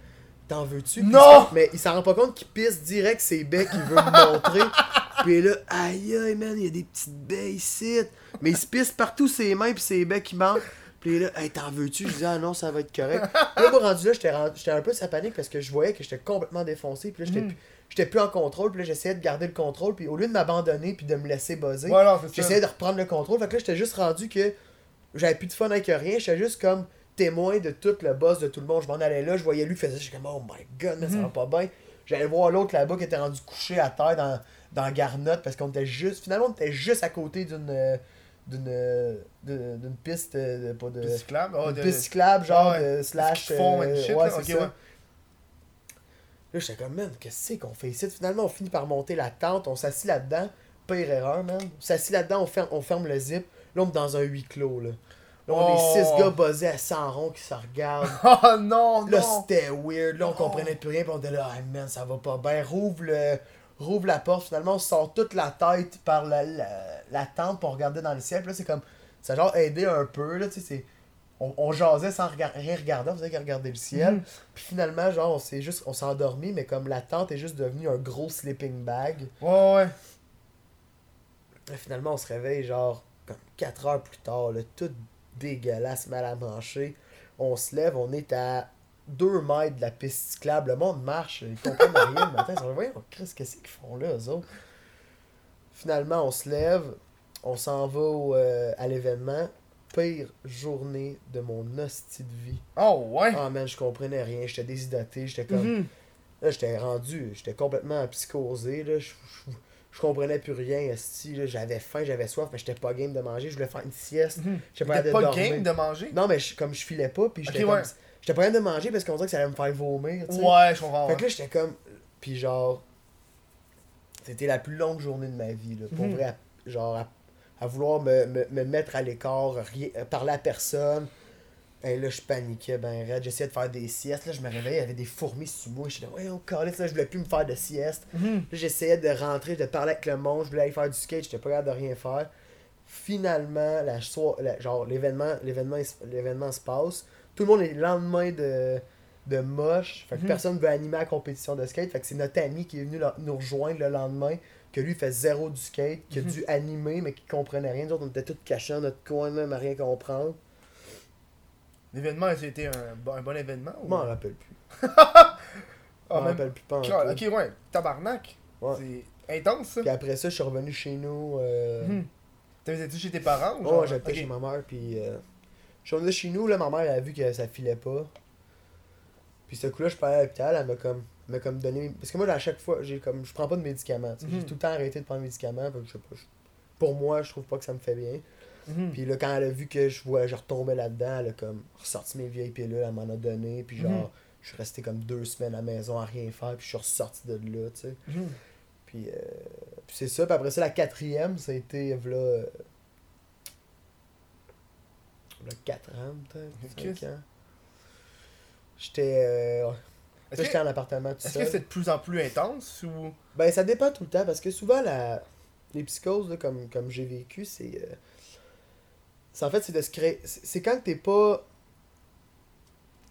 [SPEAKER 2] T'en veux-tu?
[SPEAKER 1] Non!
[SPEAKER 2] il- Mais il s'en rend pas compte qu'il pisse direct ses baies qu'il veut me montrer. [laughs] Puis là, aïe aïe, man, il y a des petites baies ici. Mais il se pisse partout ses mains, puis ses baies qui manquent. Puis là, hey, t'en veux-tu? Je dis, ah non, ça va être correct. Puis là, moi, rendu là, j'étais rendu- un peu sa panique parce que je voyais que j'étais complètement défoncé. Puis là, j'étais
[SPEAKER 1] Mhm.
[SPEAKER 2] plus- j'étais plus en contrôle. Puis là, j'essayais de garder le contrôle. Puis au lieu de m'abandonner puis de me laisser buzzer,
[SPEAKER 1] Ouais,
[SPEAKER 2] j'essayais de reprendre le contrôle. Fait que là, j'étais juste rendu que j'avais plus de fun avec rien. J'étais juste comme témoin de tout le boss de tout le monde. Je m'en allais là, je voyais lui faire ça. J'étais comme, oh my god, mais ça va pas bien. J'allais voir l'autre là-bas qui était rendu couché à terre dans, dans Garnotte parce qu'on était juste. Finalement, on était juste à côté d'une. euh, d'une euh, d'une piste euh, de, pas de
[SPEAKER 1] Piste cyclable, oh, de-
[SPEAKER 2] piste cyclable genre
[SPEAKER 1] ouais.
[SPEAKER 2] de slash euh,
[SPEAKER 1] shit,
[SPEAKER 2] ouais,
[SPEAKER 1] là,
[SPEAKER 2] c'est
[SPEAKER 1] ok,
[SPEAKER 2] ça.
[SPEAKER 1] ouais.
[SPEAKER 2] Là, j'étais comme, man, qu'est-ce qu'on fait ici? Finalement, on finit par monter la tente, on s'assit là-dedans. Pire erreur, man. On s'assit là-dedans, on ferme, on ferme le zip. Là, on est dans un huis clos, là. Là, on
[SPEAKER 1] Oh.
[SPEAKER 2] est six gars buzzés à 100 ronds qui se regardent. [laughs]
[SPEAKER 1] Oh non,
[SPEAKER 2] Là,
[SPEAKER 1] non.
[SPEAKER 2] c'était weird. Là, on
[SPEAKER 1] Oh.
[SPEAKER 2] comprenait plus rien. Puis on était là, ah, man, ça va pas bien. Rouvre, le... Rouvre la porte. Finalement, on sort toute la tête par la, la, la tente pour regarder dans le ciel. Puis là, c'est comme. Ça a genre aidé un peu. Là, tu sais, c'est. On, on jasait sans rega- rien regarder, on faisait que regarder le ciel.
[SPEAKER 1] Mhm.
[SPEAKER 2] Puis finalement, genre, on s'est juste. On s'est endormi, mais comme la tente est juste devenue un gros sleeping bag.
[SPEAKER 1] Ouais, ouais.
[SPEAKER 2] Là, finalement, on se réveille, genre, comme 4 heures plus tard, là, tout dégueulasse, mal à manger. On se lève, on est à 2 mètres de la piste cyclable. Le monde marche, ils comprennent rien le matin. Ils sont voyons, qu'est-ce qu'ils font là, eux autres? Finalement, on se lève, on s'en va au, euh, à l'événement. Pire journée de mon hostie de vie.
[SPEAKER 1] Oh, ouais?
[SPEAKER 2] Ah man, je comprenais rien, j'étais déshydraté, j'étais comme.
[SPEAKER 1] Mhm.
[SPEAKER 2] Là, j'étais rendu, j'étais complètement psychosé, là, je, je, je comprenais plus rien, là, j'avais faim, j'avais soif, mais j'étais pas game de manger, je voulais faire une sieste,
[SPEAKER 1] Mhm.
[SPEAKER 2] j'étais pas
[SPEAKER 1] T'es
[SPEAKER 2] capable de
[SPEAKER 1] pas
[SPEAKER 2] dormir.
[SPEAKER 1] game de manger?
[SPEAKER 2] Non, mais je- comme je filais pas, puis j'étais
[SPEAKER 1] Ok,
[SPEAKER 2] comme...
[SPEAKER 1] ouais.
[SPEAKER 2] J'étais pas capable de manger parce qu'on dirait que ça allait me faire vomir.
[SPEAKER 1] Ouais, je comprends.
[SPEAKER 2] Fait que là, j'étais comme... Puis genre... C'était la plus longue journée de ma vie, là, pour
[SPEAKER 1] Mhm.
[SPEAKER 2] vrai, à- genre, à, à vouloir me, me, me mettre à l'écart, rien- parler à personne... Et là, je paniquais ben raide. J'essayais de faire des siestes. Là, je me réveillais, il y avait des fourmis sous moi. J'étais là, ouais, on calisse, là, je voulais plus me faire de sieste. Là, j'essayais de rentrer, de parler avec le monde, je voulais aller faire du skate, j'étais pas capable de rien faire. Finalement, la genre l'événement, l'événement, l'événement se passe. Tout le monde est le lendemain de, de moche. Fait que
[SPEAKER 1] Mhm.
[SPEAKER 2] personne veut animer la compétition de skate. Fait que c'est notre ami qui est venu nous rejoindre le lendemain, que lui fait zéro du skate, qui a
[SPEAKER 1] Mhm.
[SPEAKER 2] dû animer, mais qui comprenait rien. Nous autres, on était tous cachés dans notre coin, même à rien comprendre.
[SPEAKER 1] L'événement, c'était un, bon- un bon événement?
[SPEAKER 2] Je
[SPEAKER 1] ou-
[SPEAKER 2] m'en rappelle plus. [laughs] Je
[SPEAKER 1] Ah,
[SPEAKER 2] m'en
[SPEAKER 1] même-
[SPEAKER 2] rappelle plus pas.
[SPEAKER 1] Ok, ouais. Tabarnak.
[SPEAKER 2] Ouais.
[SPEAKER 1] C'est intense, ça.
[SPEAKER 2] Puis après ça, je suis revenu chez nous. euh.
[SPEAKER 1] T'avais-tu chez tes parents? ou
[SPEAKER 2] Oh,
[SPEAKER 1] genre-
[SPEAKER 2] j'habitais
[SPEAKER 1] ok.
[SPEAKER 2] chez ma mère, puis euh, je suis revenu chez nous, là, ma mère elle a vu que ça filait pas. Puis ce coup-là, je parlais à l'hôpital, elle m'a comme, m'a comme donné... Parce que moi, à chaque fois, j'ai comme, je prends pas de médicaments, j'ai tout le temps arrêté de prendre de médicaments, je sais pas, pour moi, je trouve pas que ça me fait bien.
[SPEAKER 1] Mhm.
[SPEAKER 2] Puis là, quand elle a vu que je, vois, je retombais là-dedans, elle a comme ressorti mes vieilles pilules, elle m'en a donné, puis genre,
[SPEAKER 1] Mhm.
[SPEAKER 2] je suis resté comme deux semaines à la maison à rien faire, puis je suis ressorti de là, tu sais.
[SPEAKER 1] Mhm.
[SPEAKER 2] Puis, euh, puis c'est ça. Puis après ça, la quatrième, ça a été, v'là, euh, là, 4 ans peut-être,
[SPEAKER 1] Ok.
[SPEAKER 2] 5 ans. J'étais euh, Là, j'étais
[SPEAKER 1] que
[SPEAKER 2] en appartement tout
[SPEAKER 1] est-ce que c'est de plus en plus intense ou?
[SPEAKER 2] Ben, ça dépend tout le temps parce que souvent, la... les psychoses, là, comme, comme j'ai vécu, c'est. euh, c'est en fait, c'est de se créer. C'est quand t'es pas.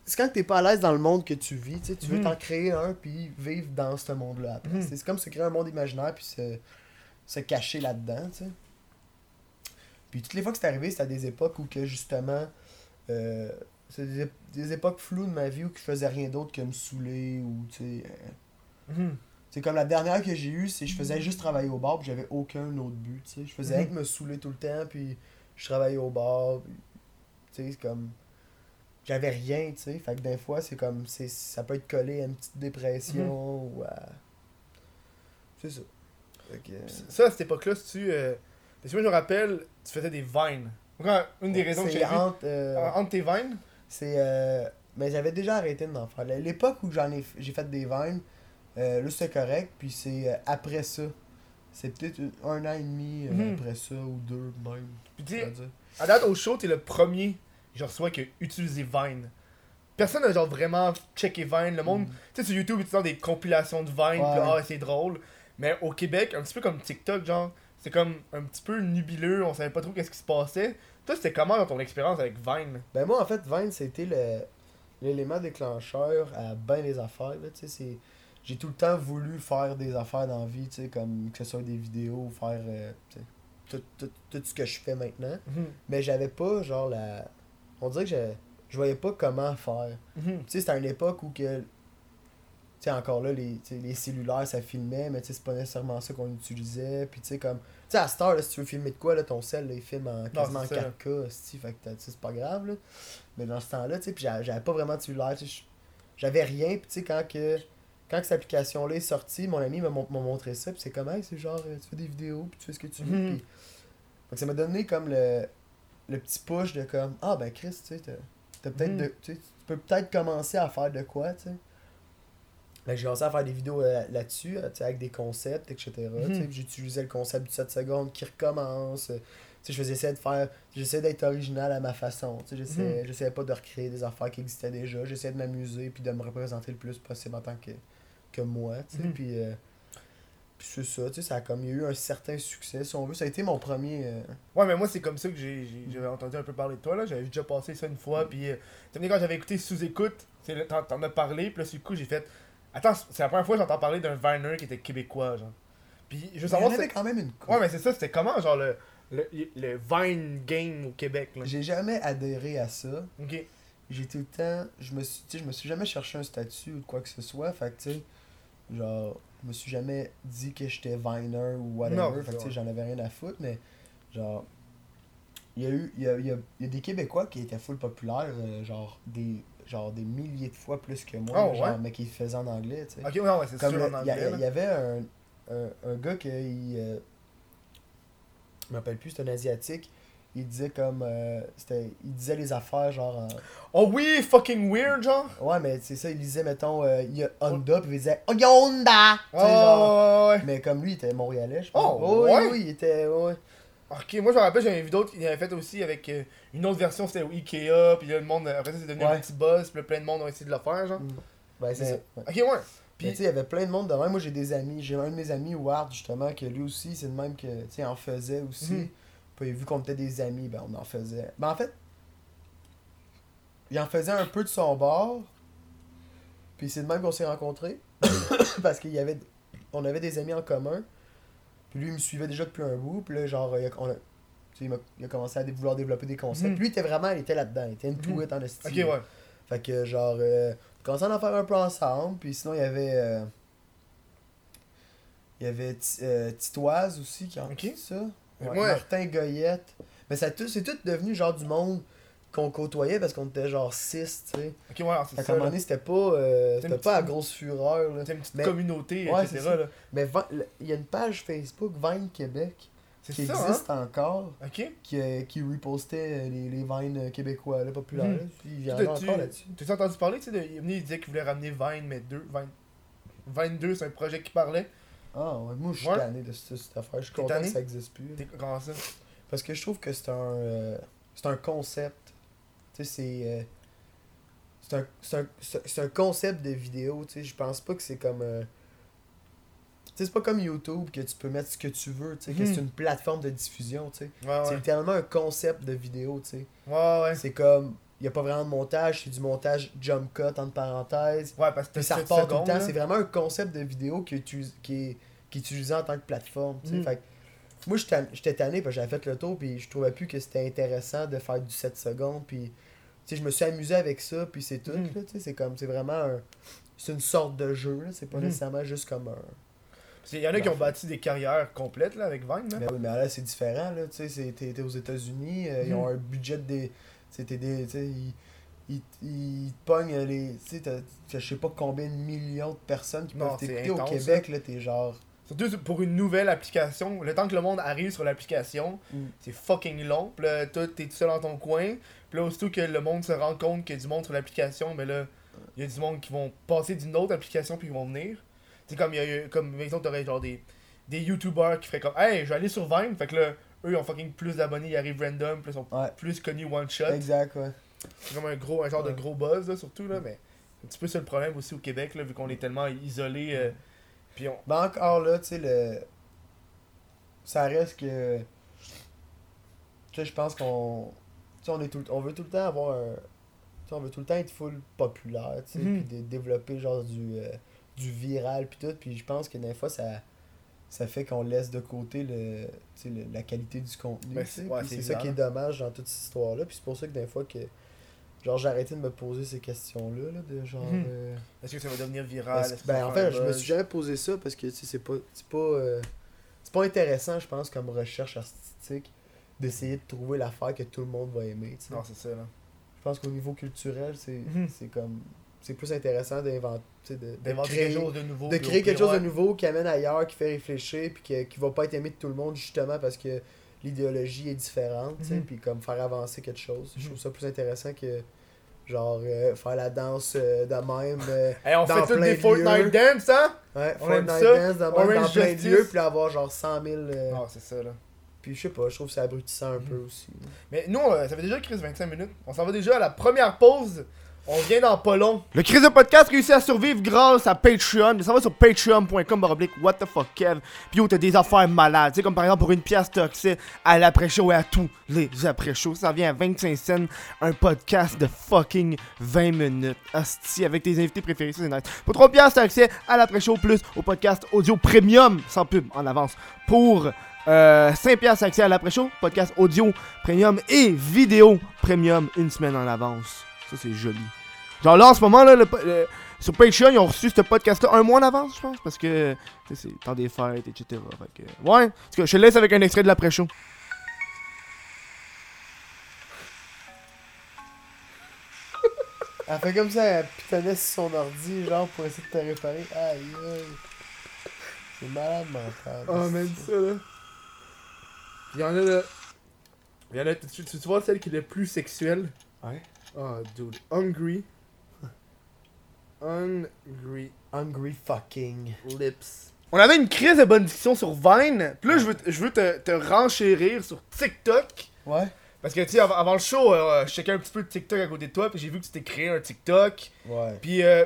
[SPEAKER 2] C'est quand t'es pas à l'aise dans le monde que tu vis, tu sais, tu veux
[SPEAKER 1] Mhm.
[SPEAKER 2] t'en créer un puis vivre dans ce monde-là après.
[SPEAKER 1] Mhm.
[SPEAKER 2] C'est comme se créer un monde imaginaire puis se, se cacher là-dedans, tu sais. Puis toutes les fois que c'est arrivé, c'était à des époques où que justement. euh, c'est des, ép- des époques floues de ma vie où que je faisais rien d'autre que me saouler ou, tu sais. euh,
[SPEAKER 1] Mhm.
[SPEAKER 2] c'est comme la dernière que j'ai eue, c'est je faisais juste travailler au bar, puis j'avais aucun autre but, tu sais. Je faisais rien que me saouler tout le temps, puis je travaillais au bar, tu sais, c'est comme j'avais rien, tu sais. Fait que des fois, c'est comme c'est ça peut être collé à une petite dépression ou à c'est ça. Que,
[SPEAKER 1] Ça, à cette époque-là, si tu. euh, Parce que moi, je me rappelle, tu faisais des vines. Une des raisons que
[SPEAKER 2] c'est
[SPEAKER 1] j'ai
[SPEAKER 2] entre, euh,
[SPEAKER 1] Entre tes vines?
[SPEAKER 2] C'est. euh, mais j'avais déjà arrêté d'en faire. L'époque où j'en ai, j'ai fait des vines, euh, là c'était correct. Puis c'est euh, après ça. C'est peut-être un an et demi euh,
[SPEAKER 1] Mhm.
[SPEAKER 2] après ça, ou deux même.
[SPEAKER 1] Puis tu à date au show, t'es le premier, je reçois, qui a utilisé Vine. Personne n'a genre vraiment checké Vine. Le monde,
[SPEAKER 2] Mhm.
[SPEAKER 1] tu sais, sur YouTube, tu des compilations de Vine,
[SPEAKER 2] Ouais.
[SPEAKER 1] puis ah, c'est drôle. Mais au Québec, un petit peu comme TikTok, genre, c'est comme un petit peu nubileux, on savait pas trop qu'est-ce qui se passait. Toi, c'était comment dans ton expérience avec Vine?
[SPEAKER 2] Ben moi, en fait, Vine, c'était le, l'élément déclencheur à bien des affaires. Là, tu sais, c'est... J'ai tout le temps voulu faire des affaires dans la vie, tu sais, comme que ce soit des vidéos, faire euh, tout, tout, tout ce que je fais maintenant. Mais j'avais pas, genre, la... On dirait que je, je voyais pas comment faire.
[SPEAKER 1] Mhm.
[SPEAKER 2] Tu sais, c'était une époque où que. Tu sais, encore là, les, les cellulaires, ça filmait, mais tu sais, c'est pas nécessairement ça qu'on utilisait. Puis tu sais, comme. Tu sais, à cette heure, là, si tu veux filmer de quoi, là, ton cell, là, il filme en quasiment
[SPEAKER 1] ça.
[SPEAKER 2] 4K, esti, fait que c'est pas grave, là. Mais dans ce temps-là, tu sais, puis j'avais pas vraiment de cellulaire, tu sais, je- j'avais rien, puis tu sais, quand que. Quand cette application-là est sortie, mon ami m'a mon- m'a montré ça, puis c'est comme, hey, c'est genre, euh, tu fais des vidéos, puis tu fais ce que tu veux. Fait que ça m'a donné comme le, le petit push de comme, ah ben Chris, tu sais, t'as peut-être
[SPEAKER 1] Mhm.
[SPEAKER 2] de- tu peux peut-être commencer à faire de quoi, tu sais. Que j'ai commencé à faire des vidéos euh, là-dessus, euh, tu sais, avec des concepts, etc.
[SPEAKER 1] Mhm.
[SPEAKER 2] J'utilisais le concept du 7 secondes qui recommence. euh, Tu sais, je faisais essayer de faire. J'essayais d'être original à ma façon. Tu sais, j'essayais, j'essayais pas de recréer des affaires qui existaient déjà. J'essayais de m'amuser puis de me représenter le plus possible en tant que, que moi. Tu sais, puis. euh, puis c'est ça, tu sais, ça a comme il y a eu un certain succès, si on veut. Ça a été mon premier. euh,
[SPEAKER 1] Ouais, mais moi, c'est comme ça que j'ai, j'avais entendu un peu parler de toi, là. J'avais déjà passé ça une fois, puis... Euh, tu sais, quand j'avais écouté Sous-Écoute, t'en, t'en as parlé, puis là, le coup, j'ai fait... Attends, c'est la première fois que j'entends parler d'un Viner qui était québécois, genre. Puis, je veux
[SPEAKER 2] Il y en
[SPEAKER 1] savoir...
[SPEAKER 2] avait quand même une.
[SPEAKER 1] Ouais, mais c'est ça, c'était comment, genre, le, le, le Vine game au Québec, là?
[SPEAKER 2] J'ai jamais adhéré à ça.
[SPEAKER 1] Ok.
[SPEAKER 2] J'ai tout le temps. Je me suis, tu sais, je me suis jamais cherché un statut ou quoi que ce soit. Fait que, tu sais, genre, je me suis jamais dit que j'étais Viner ou whatever.
[SPEAKER 1] Non,
[SPEAKER 2] fait que, j'en avais rien à foutre, mais, genre, il y a eu. Il y a, y a- il y a des Québécois qui étaient full populaires, euh, genre, des, genre, des milliers de fois plus que moi,
[SPEAKER 1] Oh,
[SPEAKER 2] genre,
[SPEAKER 1] ouais?
[SPEAKER 2] mais qui le faisaient en anglais, tu sais.
[SPEAKER 1] Ok, ouais, ouais, c'est sûr, en
[SPEAKER 2] il y, a-
[SPEAKER 1] anglais,
[SPEAKER 2] il y avait un, un, un gars qui. euh, je me rappelle plus, c'est un asiatique. Il disait comme. euh, c'était, il disait les affaires genre. en-
[SPEAKER 1] Oh oui, fucking weird, genre.
[SPEAKER 2] Ouais, mais c'est ça, il disait, mettons, euh, il y a Honda, puis il disait Oh, Honda! Tu
[SPEAKER 1] Oh,
[SPEAKER 2] sais, genre.
[SPEAKER 1] ouais, ouais.
[SPEAKER 2] Mais comme lui, il était montréalais, je pense.
[SPEAKER 1] Oh,
[SPEAKER 2] oui,
[SPEAKER 1] ouais?
[SPEAKER 2] oui, il était. Ouais.
[SPEAKER 1] Ok, moi je me rappelle, j'avais une vidéo qu'il avait fait aussi avec euh, une autre version, c'était Ikea, puis là le monde, après ça c'est devenu un petit buzz, puis là, plein de monde ont essayé de le faire, genre.
[SPEAKER 2] Ben, c'est ça. ouais.
[SPEAKER 1] Ok, ouais. Puis,
[SPEAKER 2] tu sais, il y avait plein de monde de même. Moi, j'ai des amis. J'ai un de mes amis, Ward, justement, que lui aussi, c'est le même que, tu sais, en faisait aussi.
[SPEAKER 1] Mhm.
[SPEAKER 2] Puis vu qu'on était des amis, ben, on en faisait. Ben, en fait, il en faisait un peu de son bord. Puis c'est de même qu'on s'est rencontrés. [coughs] Parce qu'il y avait. On avait des amis en commun. Puis lui, il me suivait déjà depuis un bout. Puis là, genre, il a, on il, a commencé à vouloir développer des concepts.
[SPEAKER 1] Mhm.
[SPEAKER 2] Puis lui, il était vraiment, il était là-dedans. Il était into
[SPEAKER 1] Mhm.
[SPEAKER 2] it en esti.
[SPEAKER 1] ok, ouais.
[SPEAKER 2] Fait que genre, euh, on commençait à en faire un peu ensemble. Puis sinon, il y avait. euh, il y avait euh, Titoise aussi qui en
[SPEAKER 1] Ok.
[SPEAKER 2] fait ça. Ouais,
[SPEAKER 1] Ouais.
[SPEAKER 2] Martin Goyette. Mais ça c'est tout devenu genre du monde qu'on côtoyait parce qu'on était genre 6, tu sais.
[SPEAKER 1] Ok, ouais, c'est ça.
[SPEAKER 2] un moment donné, c'était pas, euh, c'était pas à grosse fureur.
[SPEAKER 1] C'est une petite
[SPEAKER 2] Mais-
[SPEAKER 1] communauté,
[SPEAKER 2] Ouais,
[SPEAKER 1] etc. Là.
[SPEAKER 2] Mais il y a une page Facebook, Vine Québec,
[SPEAKER 1] C'est
[SPEAKER 2] qui
[SPEAKER 1] ça,
[SPEAKER 2] existe encore,
[SPEAKER 1] hein.
[SPEAKER 2] Qui, euh, qui repostait les, les Vines euh, québécois là, populaires.
[SPEAKER 1] Mhm.
[SPEAKER 2] Puis il y en a
[SPEAKER 1] T'as-tu-
[SPEAKER 2] encore là-dessus.
[SPEAKER 1] T'as entendu parler, tu sais, de, il disait qu'il voulait ramener Vine, mais deux, Vine. Vine 2, c'est un projet qui parlait.
[SPEAKER 2] Ah ouais, moi je suis
[SPEAKER 1] Ouais.
[SPEAKER 2] tanné de cette, cette affaire. Je suis content que ça existe plus.
[SPEAKER 1] T'es comment ça?
[SPEAKER 2] Parce que je trouve que c'est un euh, c'est un concept Tu sais, c'est. euh, c'est un, c'est un, c'est- c'est un concept de vidéo, tu sais. Je pense pas que c'est comme. euh, tu sais, c'est pas comme YouTube que tu peux mettre ce que tu veux, tu sais, que
[SPEAKER 1] Mhm.
[SPEAKER 2] c'est une plateforme de diffusion, tu sais.
[SPEAKER 1] Ouais,
[SPEAKER 2] C'est littéralement un concept de vidéo, tu sais.
[SPEAKER 1] Ouais, ouais.
[SPEAKER 2] C'est comme. Il a pas vraiment de montage, c'est du montage jump cut entre parenthèses.
[SPEAKER 1] Ouais, parce que
[SPEAKER 2] Puis ça repart tout le temps. C'est vraiment un concept de vidéo qui est, qui est, qui est utilisé en tant que plateforme.
[SPEAKER 1] Mm.
[SPEAKER 2] Fait moi, j'étais tanné parce que j'avais fait le tour puis je trouvais plus que c'était intéressant de faire du 7 secondes. Puis je me suis amusé avec ça, puis c'est tout.
[SPEAKER 1] Mm.
[SPEAKER 2] C'est comme, c'est vraiment un. C'est une sorte de jeu, c'est pas
[SPEAKER 1] Mm.
[SPEAKER 2] nécessairement juste comme un.
[SPEAKER 1] Qu'il y en a qui ont bâti des carrières complètes là, avec Vine. Là.
[SPEAKER 2] Mais oui, mais là, c'est différent, là. Tu sais, c'est- t'es t'es aux États-Unis, euh, ils ont un budget de. des. C'était des. Tu sais, ils. Ils, ils te pognent les. Tu sais, je sais pas combien de millions de personnes qui
[SPEAKER 1] Non,
[SPEAKER 2] peuvent t'écouter au Québec, là, t'es genre.
[SPEAKER 1] Surtout pour une nouvelle application. Le temps que le monde arrive sur l'application,
[SPEAKER 2] Mm.
[SPEAKER 1] c'est fucking long. Puis là, toi, t'es tout seul dans ton coin. Puis là, aussitôt que le monde se rend compte qu'il y a du monde sur l'application, mais là, il y a du monde qui vont passer d'une autre application puis ils vont venir. C'est comme, il y a eu- comme, par exemple, t'aurais genre des, des YouTubers qui feraient comme, hey, je vais aller sur Vine. Fait que là, eux, ils ont fucking plus d'abonnés, ils arrivent random, puis ils sont
[SPEAKER 2] Ouais.
[SPEAKER 1] plus connus one shot.
[SPEAKER 2] Exact, ouais.
[SPEAKER 1] C'est comme un gros, un genre de gros buzz, là, surtout, là, mais c'est un petit peu ça le problème aussi au Québec, là, vu qu'on est tellement isolé. euh, puis on.
[SPEAKER 2] Ben encore là, tu sais, le. Ça reste que. Tu sais, je pense qu'on. Tu sais, on, est tout... on veut tout le temps avoir un. Tu sais, on veut tout le temps être full populaire, tu sais,
[SPEAKER 1] Mhm.
[SPEAKER 2] puis de développer genre du, euh, du viral, puis tout. Puis je pense que des fois, ça. Ça fait qu'on laisse de côté le, la qualité du contenu.
[SPEAKER 1] Ben, c'est- ouais,
[SPEAKER 2] ça qui est dommage dans toute cette histoire-là. Puis c'est pour ça que des fois que. Genre, j'ai arrêté de me poser ces questions-là, là, de genre.
[SPEAKER 1] Mhm.
[SPEAKER 2] euh,
[SPEAKER 1] Est-ce que ça va devenir viral?
[SPEAKER 2] que- ben, en fait, je me suis jamais posé ça parce que tu sais, c'est pas c'est pas euh, c'est pas intéressant, je pense, comme recherche artistique d'essayer de trouver l'affaire que tout le monde va aimer.
[SPEAKER 1] Non, c'est ça, là.
[SPEAKER 2] Je pense qu'au niveau culturel, c'est
[SPEAKER 1] Mhm.
[SPEAKER 2] c'est comme c'est plus intéressant d'inventer de, de créer,
[SPEAKER 1] quelque chose de nouveau.
[SPEAKER 2] de créer quelque
[SPEAKER 1] pire,
[SPEAKER 2] chose de nouveau qui amène ailleurs, qui fait réfléchir puis qui, qui va pas être aimé de tout le monde justement parce que l'idéologie est différente, sais,
[SPEAKER 1] Mhm.
[SPEAKER 2] puis comme faire avancer quelque chose. Je
[SPEAKER 1] Mhm.
[SPEAKER 2] trouve ça plus intéressant que genre euh, faire la danse euh, de même euh, [laughs]
[SPEAKER 1] Hey, on
[SPEAKER 2] dans
[SPEAKER 1] fait
[SPEAKER 2] plein
[SPEAKER 1] des
[SPEAKER 2] de
[SPEAKER 1] Fortnite
[SPEAKER 2] lieux.
[SPEAKER 1] Dance, hein?
[SPEAKER 2] Ouais,
[SPEAKER 1] On
[SPEAKER 2] Fortnite
[SPEAKER 1] ça.
[SPEAKER 2] Dance dans,
[SPEAKER 1] Orange
[SPEAKER 2] dans plein de lieux, puis avoir genre 100 000. euh,
[SPEAKER 1] Non, c'est ça, là.
[SPEAKER 2] Puis je sais pas, je trouve que c'est abrutissant un
[SPEAKER 1] Mhm.
[SPEAKER 2] peu aussi.
[SPEAKER 1] Mais nous, euh, ça fait déjà Chris 25 minutes. On s'en va déjà à la première pause. On vient dans pas long. Le Chris de podcast réussit à survivre grâce à Patreon. Ça va sur patreon.com what the fuck Kev? Puis yo, t'as des affaires malades. Tu sais, comme par exemple pour une pièce accès à l'après-show et à tous les après-shows. Ça vient à 25 cents. Un podcast de fucking 20 minutes. Asti, avec tes invités préférés, c'est nice. Pour 3 pièces t'as accès à l'après-show plus au podcast audio premium sans pub en avance. Pour euh, 5 piastres accès à l'après-show, podcast audio premium et vidéo premium une semaine en avance. Ça, c'est joli. Genre là, en ce moment, là, le, le- sur Patreon, ils ont reçu ce podcast-là un mois en avance, je pense, parce que c'est temps des fêtes, etc. Fait que, ouais, en tout cas, je te laisse avec un extrait de l'après-show.
[SPEAKER 2] Elle fait comme ça, elle pitonnait sur son ordi, genre pour essayer de te réparer. Aïe aïe. C'est malade mental.
[SPEAKER 1] Oh, man, ça, là. Il y en a, là. Il y en a, tu, tu vois celle qui est le plus sexuelle?
[SPEAKER 2] Ouais.
[SPEAKER 1] Oh, dude. Hungry. Hungry.
[SPEAKER 2] Hungry fucking.
[SPEAKER 1] Lips. On avait une crise de bonne diction sur Vine. Puis là, je veux, te- je veux te, te renchérir sur TikTok.
[SPEAKER 2] Ouais.
[SPEAKER 1] Parce que, tu sais, avant, avant le show, euh, je checkais un petit peu de TikTok à côté de toi. Puis j'ai vu que tu t'es créé un TikTok.
[SPEAKER 2] Ouais.
[SPEAKER 1] Puis, euh,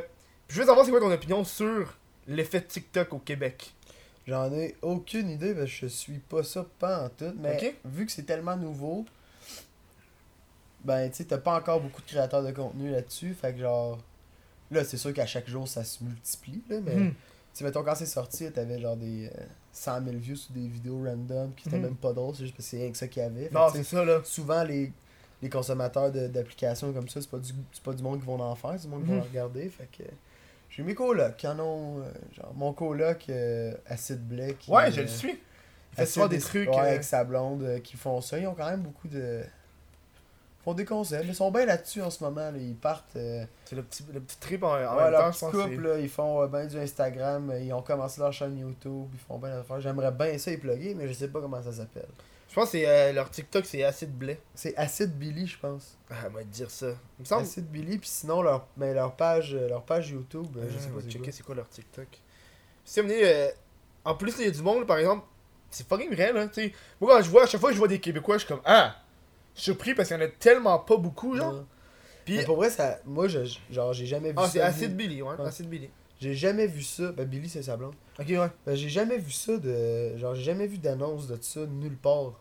[SPEAKER 1] je veux savoir c'est quoi ton opinion sur l'effet TikTok au Québec.
[SPEAKER 2] J'en ai aucune idée parce que je suis pas ça pas en tout. Mais vu que c'est tellement nouveau, ben tu sais, t'as pas encore beaucoup de créateurs de contenu là-dessus. Fait que genre. Là, c'est sûr qu'à chaque jour ça se multiplie, là, mais.
[SPEAKER 1] Mhm.
[SPEAKER 2] Tu sais, mettons, quand c'est sorti, t'avais genre des euh, 100 000 views sur des vidéos random qui étaient
[SPEAKER 1] Mhm.
[SPEAKER 2] même pas drôles, c'est juste parce que c'est rien que ça qu'il y avait. Fait
[SPEAKER 1] Non, c'est ça, là.
[SPEAKER 2] souvent, les, les consommateurs d'applications comme ça, c'est pas, du, c'est pas du monde qui vont en faire, c'est du monde qui vont en regarder. Fait que. J'ai mes colocs qui en ont. euh, genre, mon coloc, euh, Acid Black.
[SPEAKER 1] Ouais, je
[SPEAKER 2] euh,
[SPEAKER 1] le suis. Il fait souvent des trucs.
[SPEAKER 2] Ouais,
[SPEAKER 1] euh,
[SPEAKER 2] avec sa blonde euh, qui font ça. Ils ont quand même beaucoup de. Font des concepts. Ils sont bien là-dessus en ce moment. là. Ils partent. euh,
[SPEAKER 1] C'est le petit, le petit trip en, en
[SPEAKER 2] ouais,
[SPEAKER 1] même
[SPEAKER 2] leur couple, là, ils font euh, ben du Instagram. euh, Ils ont commencé leur chaîne YouTube. Ils font bien d'affaires. J'aimerais bien ça, y plugger, mais je sais pas comment ça s'appelle.
[SPEAKER 1] Je pense que euh, leur TikTok, c'est Acid Blé.
[SPEAKER 2] C'est Acid Billy, je pense.
[SPEAKER 1] Ah, dit dire ça. Il me semble.
[SPEAKER 2] Acid Billy, puis sinon leur, ben, leur, page, leur page YouTube, euh, je sais pas
[SPEAKER 1] checker c'est quoi leur TikTok. Amené. euh, en plus, il y a du monde, par exemple. C'est fucking vrai, là. tu sais. Moi, quand je vois, à chaque fois que je vois des Québécois, je suis comme Ah surpris parce qu'il y en a tellement pas beaucoup, genre.
[SPEAKER 2] Ouais.
[SPEAKER 1] Puis,
[SPEAKER 2] Mais pour vrai, ça, moi, je, genre, j'ai jamais vu
[SPEAKER 1] ah,
[SPEAKER 2] ça.
[SPEAKER 1] c'est Acid Billy, ouais,
[SPEAKER 2] Ouais.
[SPEAKER 1] Acid Billy.
[SPEAKER 2] J'ai jamais vu ça. Ben, Billy, c'est sa blonde.
[SPEAKER 1] Ok, ouais.
[SPEAKER 2] Ben, j'ai jamais vu ça de. Genre, j'ai jamais vu d'annonce de ça nulle part.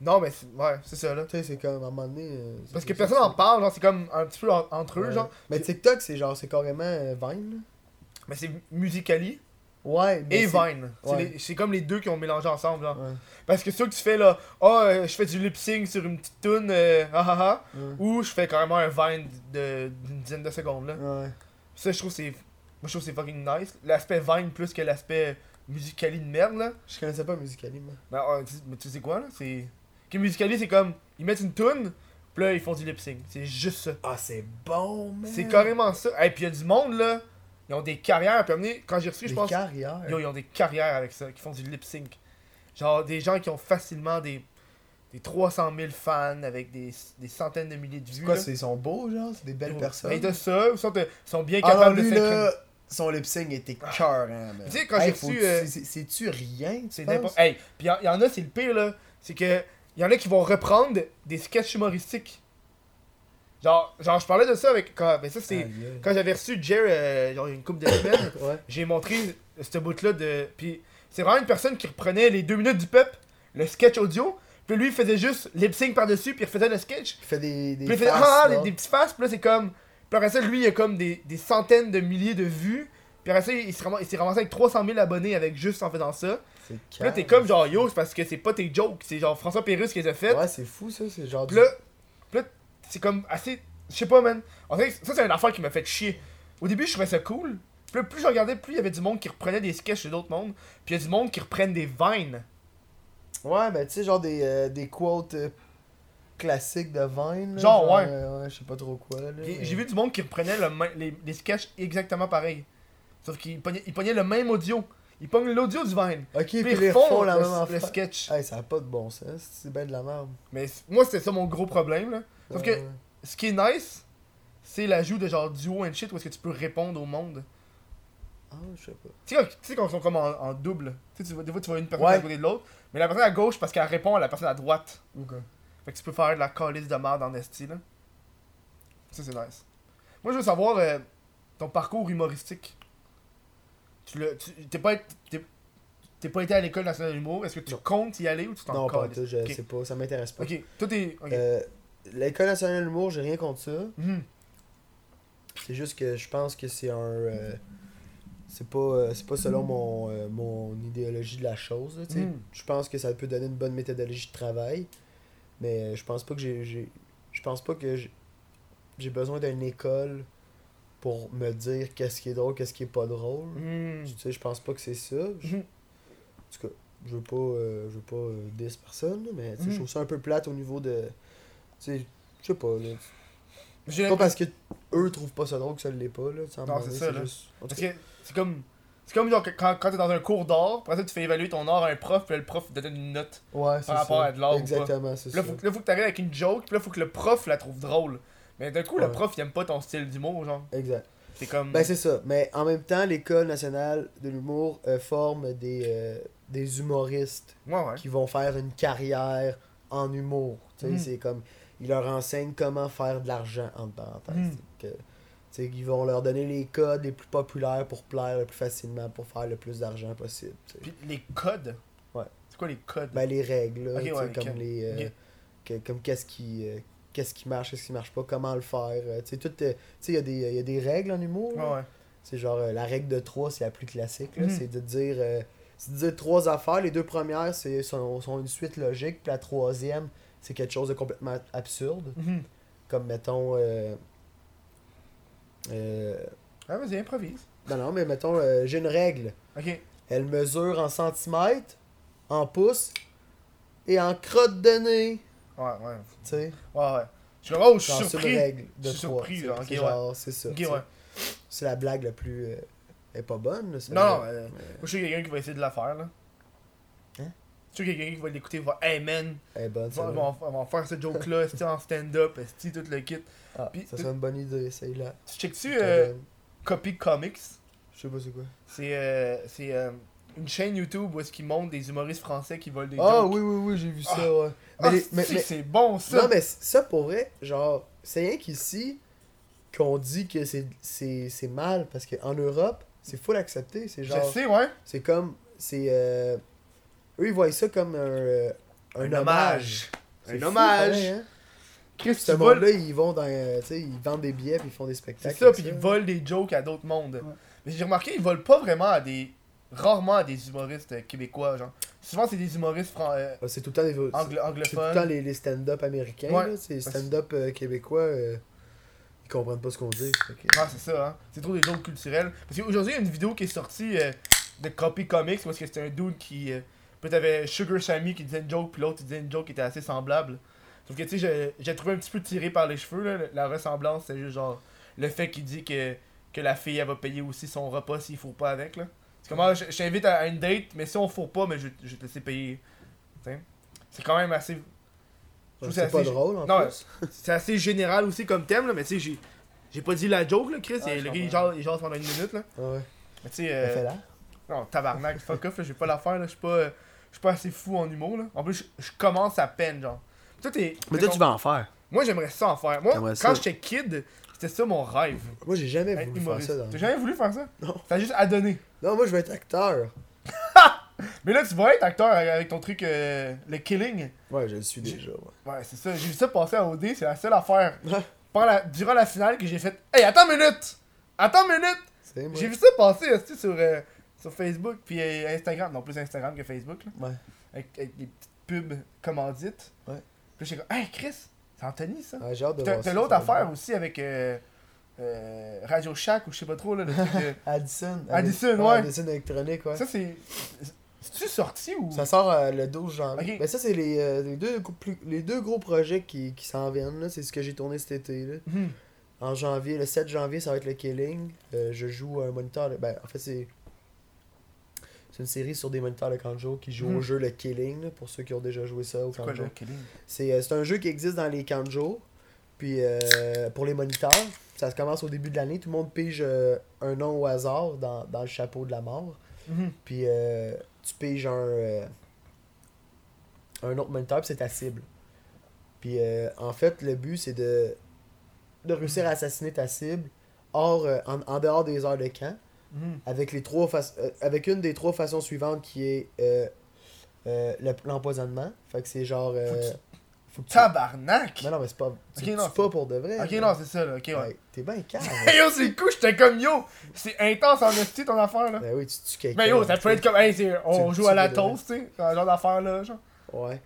[SPEAKER 1] Non, mais c'est- ouais, c'est ça, là.
[SPEAKER 2] Tu sais, c'est comme à un moment donné. euh,
[SPEAKER 1] Parce que personne
[SPEAKER 2] c'est-
[SPEAKER 1] en parle, genre, c'est comme un petit peu en- entre eux,
[SPEAKER 2] Ouais.
[SPEAKER 1] genre.
[SPEAKER 2] Mais TikTok, c'est genre, c'est carrément euh, Vine.
[SPEAKER 1] Mais c'est Musicali.
[SPEAKER 2] Ouais, mais
[SPEAKER 1] et Vine. C'est
[SPEAKER 2] Ouais.
[SPEAKER 1] les- C'est comme les deux qui ont mélangé ensemble, genre.
[SPEAKER 2] Ouais.
[SPEAKER 1] Parce que ça que tu fais là, oh, euh, je fais du lip sync sur une petite tune, euh, ah ah ah,
[SPEAKER 2] Ouais.
[SPEAKER 1] ou je fais carrément un Vine de- d'une dizaine de secondes, là.
[SPEAKER 2] Ouais.
[SPEAKER 1] Ça, je trouve c'est. Moi, je trouve c'est fucking nice. L'aspect Vine plus que l'aspect Musicali de merde, là.
[SPEAKER 2] Je connaissais pas Musicali, moi.
[SPEAKER 1] Ben, ah, tu- mais tu sais quoi, là? C'est. Que Musicali, c'est comme. Ils mettent une tune, puis là, ils font du lip sync. C'est juste ça.
[SPEAKER 2] Ah, c'est bon, man.
[SPEAKER 1] C'est carrément ça. Et puis, il y a du monde, là. Ils ont des carrières. Puis, quand j'ai reçu, je
[SPEAKER 2] Des
[SPEAKER 1] pense.
[SPEAKER 2] carrières.
[SPEAKER 1] Yo, ils ont des carrières avec ça, qui font du lip sync. Genre des gens qui ont facilement des, des 300 000 fans avec des, des centaines de milliers de vues.
[SPEAKER 2] Quoi, ils sont beaux, genre? C'est des belles
[SPEAKER 1] Yo,
[SPEAKER 2] personnes.
[SPEAKER 1] ben, de ça, ou sont, ils sont bien
[SPEAKER 2] Ah non,
[SPEAKER 1] capables
[SPEAKER 2] lui,
[SPEAKER 1] de synchroniser.
[SPEAKER 2] son lip sync était cœur, hein.
[SPEAKER 1] Tu sais, quand j'ai reçu, euh,
[SPEAKER 2] c'est- c'est- C'est-tu rien,
[SPEAKER 1] C'est n'importe. Hey, puis il y, en a, c'est le pire là. C'est que il y en a qui vont reprendre des sketchs humoristiques. Genre, genre je parlais de ça avec. Quand, ben ça, c'est. Quand j'avais reçu Jer, euh, genre, une couple de semaines. [coughs]
[SPEAKER 2] Ouais.
[SPEAKER 1] j'ai montré ce bout-là de. Puis c'est vraiment une personne qui reprenait les deux minutes du peuple, le sketch audio, puis lui il faisait juste lip sync par-dessus, puis il refaisait le sketch.
[SPEAKER 2] Il fait des. des
[SPEAKER 1] Puis il faisait
[SPEAKER 2] faces,
[SPEAKER 1] ah,
[SPEAKER 2] là.
[SPEAKER 1] des, des petits faces, puis là c'est comme. Puis après ça, lui il a comme des, des centaines de milliers de vues. Puis après ça, il s'est ramassé, avec 300 000 abonnés avec juste en faisant ça.
[SPEAKER 2] C'est
[SPEAKER 1] Puis là t'es comme genre yo, c'est parce que c'est pas tes jokes, c'est genre François Pérusse qui les a fait.
[SPEAKER 2] Ouais, c'est fou, ça. C'est genre.
[SPEAKER 1] Puis là, c'est comme assez. Je sais pas, man. En fait, ça, c'est une affaire qui m'a fait chier. Au début, je trouvais ça cool. Puis là, plus je regardais, plus il y avait du monde qui reprenait des sketchs de d'autres mondes. Puis il y a du monde qui reprennent des vines.
[SPEAKER 2] Ouais, ben tu sais, genre des, euh, des quotes euh, classiques de Vine. là,
[SPEAKER 1] Genre, ouais.
[SPEAKER 2] euh, ouais, je sais pas trop quoi. Là,
[SPEAKER 1] Puis
[SPEAKER 2] mais-
[SPEAKER 1] j'ai vu du monde qui reprenait le même- les, les sketchs exactement pareil. Sauf qu'ils pognaient, ils pognaient le même audio. Ils pognent l'audio du Vine.
[SPEAKER 2] Ok,
[SPEAKER 1] Puis ils refont
[SPEAKER 2] font la
[SPEAKER 1] le,
[SPEAKER 2] même
[SPEAKER 1] le
[SPEAKER 2] affaire.
[SPEAKER 1] sketch.
[SPEAKER 2] Hey, ça a pas de bon sens. C'est bien de la merde.
[SPEAKER 1] Mais c- moi, c'était ça mon gros problème. Là. Sauf que ce qui est nice, c'est l'ajout de genre duo and shit où est-ce que tu peux répondre au monde.
[SPEAKER 2] Ah, je sais pas.
[SPEAKER 1] Tu sais, quand- ils sont comme en, en double. Tu sais, des fois, tu vois une personne
[SPEAKER 2] Ouais.
[SPEAKER 1] à côté de l'autre. Mais la personne à gauche, parce qu'elle répond à la personne à droite.
[SPEAKER 2] Ok.
[SPEAKER 1] Fait que tu peux faire de la calice de merde en esti, là. Ça, c'est nice. Moi, je veux savoir euh, ton parcours humoristique. Tu T'es pas, t'es- t'es pas été à l'école nationale de l'humour. Est-ce que tu
[SPEAKER 2] Non.
[SPEAKER 1] comptes y aller ou tu t'en
[SPEAKER 2] Non, pas tout, je
[SPEAKER 1] Ok.
[SPEAKER 2] sais pas. Ça m'intéresse pas.
[SPEAKER 1] Ok, toi t'es. Ok.
[SPEAKER 2] Euh, L'école nationale de l'humour, j'ai rien contre ça.
[SPEAKER 1] Mhm.
[SPEAKER 2] C'est juste que je pense que c'est un. euh, c'est pas, euh, c'est pas selon mon, euh, mon idéologie de la chose. là.
[SPEAKER 1] Mm.
[SPEAKER 2] Je pense que ça peut donner une bonne méthodologie de travail. Mais je pense pas que j'ai. Je pense pas que j'ai- besoin d'une école pour me dire qu'est-ce qui est drôle, qu'est-ce qui est pas drôle.
[SPEAKER 1] Mhm.
[SPEAKER 2] Tu sais, je pense pas que c'est ça. Je-
[SPEAKER 1] Mhm.
[SPEAKER 2] En tout cas, je veux pas, euh, je veux pas euh, diss personne, là, mais
[SPEAKER 1] Mhm.
[SPEAKER 2] je trouve ça un peu plate au niveau de. Sais, je sais pas, là.
[SPEAKER 1] J'ai
[SPEAKER 2] Pas parce que eux trouvent pas ça drôle que ça l'est pas, là.
[SPEAKER 1] Non, c'est ça, là.
[SPEAKER 2] juste- en tout
[SPEAKER 1] Parce
[SPEAKER 2] cas,
[SPEAKER 1] que c'est comme. C'est comme quand, quand t'es dans un cours d'art, après ça tu fais évaluer ton art à un prof, puis là, le prof te donne une note.
[SPEAKER 2] Ouais, c'est
[SPEAKER 1] rapport
[SPEAKER 2] ça.
[SPEAKER 1] à de l'art.
[SPEAKER 2] Exactement, c'est ça.
[SPEAKER 1] là, faut, là, faut que t'arrives avec une joke, puis là, faut que le prof la trouve drôle. Mais d'un coup, le prof, il aime pas ton style d'humour, genre.
[SPEAKER 2] Exact.
[SPEAKER 1] C'est comme.
[SPEAKER 2] Ben, c'est ça. Mais en même temps, l'École nationale de l'humour euh, forme des, euh, des humoristes
[SPEAKER 1] ouais, ouais.
[SPEAKER 2] qui vont faire une carrière en humour. Tu sais,
[SPEAKER 1] Mhm.
[SPEAKER 2] c'est comme. Ils leur enseignent comment faire de l'argent, entre parenthèses. Que, sais, ils vont leur donner les codes les plus populaires pour plaire le plus facilement, pour faire le plus d'argent possible.
[SPEAKER 1] Puis les codes?
[SPEAKER 2] Ouais.
[SPEAKER 1] C'est quoi les codes?
[SPEAKER 2] Ben, les règles, là,
[SPEAKER 1] ouais,
[SPEAKER 2] comme les. euh, que- comme qu'est-ce qui. euh, qu'est-ce qui marche, qu'est-ce qui marche pas, comment le faire. euh, tu sais, tout, euh, tu sais, il y, a des- il y a des règles en humour.
[SPEAKER 1] Ouais.
[SPEAKER 2] C'est genre la règle de 3, c'est la plus classique.
[SPEAKER 1] Mhm.
[SPEAKER 2] C'est de dire euh, c'est de dire trois affaires. Les deux premières c'est, sont, sont une suite logique. Puis la troisième, c'est quelque chose de complètement absurde.
[SPEAKER 1] Mhm.
[SPEAKER 2] Comme mettons. Euh, euh,
[SPEAKER 1] Ah, vas-y, improvise.
[SPEAKER 2] non, non, mais mettons, euh, j'ai une règle.
[SPEAKER 1] Ok.
[SPEAKER 2] Elle mesure en centimètres, en pouces et en crotte de nez.
[SPEAKER 1] Ouais, ouais.
[SPEAKER 2] Tu sais,
[SPEAKER 1] Ouais, ouais. Je suis oh, je suis
[SPEAKER 2] genre c'est une
[SPEAKER 1] surpris.
[SPEAKER 2] règle de
[SPEAKER 1] Je suis surpris, genre,
[SPEAKER 2] C'est
[SPEAKER 1] ouais.
[SPEAKER 2] genre, c'est ça.
[SPEAKER 1] Ouais.
[SPEAKER 2] C'est la blague la plus. euh, elle est pas bonne. là,
[SPEAKER 1] Non, non, euh,
[SPEAKER 2] Mais-
[SPEAKER 1] moi, je suis quelqu'un qui va essayer de la faire, là. Je suis quelqu'un qui va l'écouter va Hey man,
[SPEAKER 2] Elle est bonne.
[SPEAKER 1] on
[SPEAKER 2] celle-là.
[SPEAKER 1] va, faire ce joke-là, [laughs] c'est en stand-up, c'est tout le kit.
[SPEAKER 2] Ah,
[SPEAKER 1] Puis-
[SPEAKER 2] ça serait une bonne idée, essaye-la.
[SPEAKER 1] Tu checkes-tu
[SPEAKER 2] Je
[SPEAKER 1] euh. Copy Comics?
[SPEAKER 2] Je sais pas c'est quoi.
[SPEAKER 1] C'est euh, c'est euh, une chaîne YouTube où est-ce qu'ils montrent des humoristes français qui volent des
[SPEAKER 2] Ah
[SPEAKER 1] jokes.
[SPEAKER 2] oui, oui, oui, j'ai vu ça,
[SPEAKER 1] Ah.
[SPEAKER 2] ouais.
[SPEAKER 1] Ah,
[SPEAKER 2] Mais, les- mais-
[SPEAKER 1] c'est bon ça.
[SPEAKER 2] non, mais ça pour vrai, genre, c'est rien qu'ici, qu'on dit que c'est- c'est c'est mal parce qu'en Europe, c'est full accepté. C'est
[SPEAKER 1] Je
[SPEAKER 2] genre.
[SPEAKER 1] sais, ouais.
[SPEAKER 2] C'est comme. C'est. euh, eux, ils voient ça comme un. euh, un, hommage. C'est
[SPEAKER 1] Un
[SPEAKER 2] fou,
[SPEAKER 1] hommage.
[SPEAKER 2] pareil, hein?
[SPEAKER 1] Chris,
[SPEAKER 2] Ce
[SPEAKER 1] voles.
[SPEAKER 2] monde-là, ils vont dans. euh, tu sais, ils vendent des billets puis ils font des
[SPEAKER 1] C'est
[SPEAKER 2] spectacles.
[SPEAKER 1] ça,
[SPEAKER 2] avec
[SPEAKER 1] puis ils volent des jokes à d'autres mondes.
[SPEAKER 2] Ouais.
[SPEAKER 1] Mais j'ai remarqué, ils volent pas vraiment à des. Rarement à des humoristes euh, québécois, genre. Souvent, c'est des humoristes fran- euh,
[SPEAKER 2] Ouais, C'est tout le temps des. C'est tout le temps les, les stand-up américains.
[SPEAKER 1] Ouais.
[SPEAKER 2] là. C'est stand-up euh, québécois. euh, ils comprennent pas ce qu'on dit.
[SPEAKER 1] Ah, c'est ça, hein. C'est trop des jokes culturels. Parce qu'aujourd'hui, il y a une vidéo qui est sortie euh, de Copy Comics parce que c'était un dude qui. Peut t'avais Sugar Sammy qui disait une joke, puis l'autre il disait une joke qui était assez semblable. Sauf que, tu sais, j'ai- trouvé un petit peu tiré par les cheveux, là. La ressemblance, c'est juste genre. Le fait qu'il dit que, que la fille, elle va payer aussi son repas s'il faut pas avec, là. C'est comme, ah, je t'invite à, une date, mais si on fourre pas, mais je, je vais te laisser payer. C'est quand même assez. trouve
[SPEAKER 2] C'est pas
[SPEAKER 1] assez-
[SPEAKER 2] drôle en
[SPEAKER 1] Non. C'est assez général aussi comme thème, là, mais tu sais, j'ai. J'ai pas dit la joke, là, Chris.
[SPEAKER 2] Ah,
[SPEAKER 1] et le gars, il jase, il jase pendant une minute, là.
[SPEAKER 2] Ah ouais.
[SPEAKER 1] Mais tu sais, euh, non, tabarnak, fuck off, j'ai pas l'affaire, là. Je suis pas, suis pas assez fou en humour, là. En plus, je- je commence à peine, genre. Toi, t'es.
[SPEAKER 2] Mais toi, tu vas en faire.
[SPEAKER 1] Moi, j'aimerais ça en faire. Moi,
[SPEAKER 2] T'aimerais
[SPEAKER 1] quand j'étais kid, c'était ça mon rêve.
[SPEAKER 2] Moi, j'ai jamais
[SPEAKER 1] Être
[SPEAKER 2] voulu faire
[SPEAKER 1] humoriste.
[SPEAKER 2] ça. dans-
[SPEAKER 1] T'as jamais voulu faire ça?
[SPEAKER 2] Non.
[SPEAKER 1] T'as juste à donner.
[SPEAKER 2] Non, moi, je veux être acteur. [laughs]
[SPEAKER 1] Mais là, tu vas être acteur avec ton truc, euh, le killing.
[SPEAKER 2] Ouais, je le suis déjà. Ouais.
[SPEAKER 1] Ouais, c'est ça. J'ai vu ça passer à OD, c'est la seule affaire. [laughs]
[SPEAKER 2] Ouais.
[SPEAKER 1] Pendant la- durant la finale que j'ai fait. Hey, attends une minute! Attends une minute!
[SPEAKER 2] C'est moi.
[SPEAKER 1] J'ai vu ça passer aussi sur, euh, sur Facebook puis euh, Instagram. Non, plus Instagram que Facebook. Là,
[SPEAKER 2] Ouais.
[SPEAKER 1] avec, avec des petites pubs commandites.
[SPEAKER 2] Ouais.
[SPEAKER 1] Puis j'ai comme, hey Chris, c'est Anthony ça.
[SPEAKER 2] Ouais, j'ai hâte de
[SPEAKER 1] Puis t'as l'autre affaire aussi avec euh, euh, Radio Shack ou je sais pas trop là, le truc de- [laughs]
[SPEAKER 2] Addison.
[SPEAKER 1] Addison, ouais.
[SPEAKER 2] Addison électronique, ouais.
[SPEAKER 1] Ça c'est. C'est-tu sorti ou?
[SPEAKER 2] Ça sort euh, le 12 janvier.
[SPEAKER 1] Ok.
[SPEAKER 2] Ben ça, c'est les, euh, les, deux, gros- plus- les deux gros projets qui, qui s'en viennent. là. C'est ce que j'ai tourné cet été. Là.
[SPEAKER 1] Mhm.
[SPEAKER 2] En janvier, le 7 janvier, ça va être le Killing. Je joue un moniteur. Ben, en fait, c'est. C'est une série sur des moniteurs de Kanjo qui jouent au jeu le Killing, là, pour ceux qui ont déjà joué ça au
[SPEAKER 1] quoi
[SPEAKER 2] Kanjo.
[SPEAKER 1] le killing?
[SPEAKER 2] C'est euh, c'est un jeu qui existe dans les Kanjo. Puis euh, pour les moniteurs, ça se commence au début de l'année. Tout le monde pige euh, un nom au hasard dans, dans le chapeau de la mort.
[SPEAKER 1] Mhm.
[SPEAKER 2] Puis euh, tu piges un, un autre moniteur, puis c'est ta cible. Puis en fait, le but, c'est de, de réussir à assassiner ta cible hors, en, en dehors des heures de camp,
[SPEAKER 1] Mhm.
[SPEAKER 2] avec, les trois euh, avec une des trois façons suivantes qui est euh, euh, le- l'empoisonnement. fait que c'est genre. euh,
[SPEAKER 1] Faut que tu-
[SPEAKER 2] faut que tu-
[SPEAKER 1] Tabarnak!
[SPEAKER 2] Mais non, mais c'est pas. Tu
[SPEAKER 1] Ok,
[SPEAKER 2] le
[SPEAKER 1] non,
[SPEAKER 2] tues pas pour de vrai.
[SPEAKER 1] Ok,
[SPEAKER 2] là.
[SPEAKER 1] non, c'est ça là, ok, ouais.
[SPEAKER 2] Ouais, T'es bien calme. [laughs]
[SPEAKER 1] Hey yo, c'est cool, j'étais comme yo! C'est intense en esti ton affaire là.
[SPEAKER 2] ben oui, tu tues quelqu'un.
[SPEAKER 1] Mais yo, ça peut être comme, hey, on joue à la toast, tu sais, un genre d'affaire là, genre.
[SPEAKER 2] Ouais.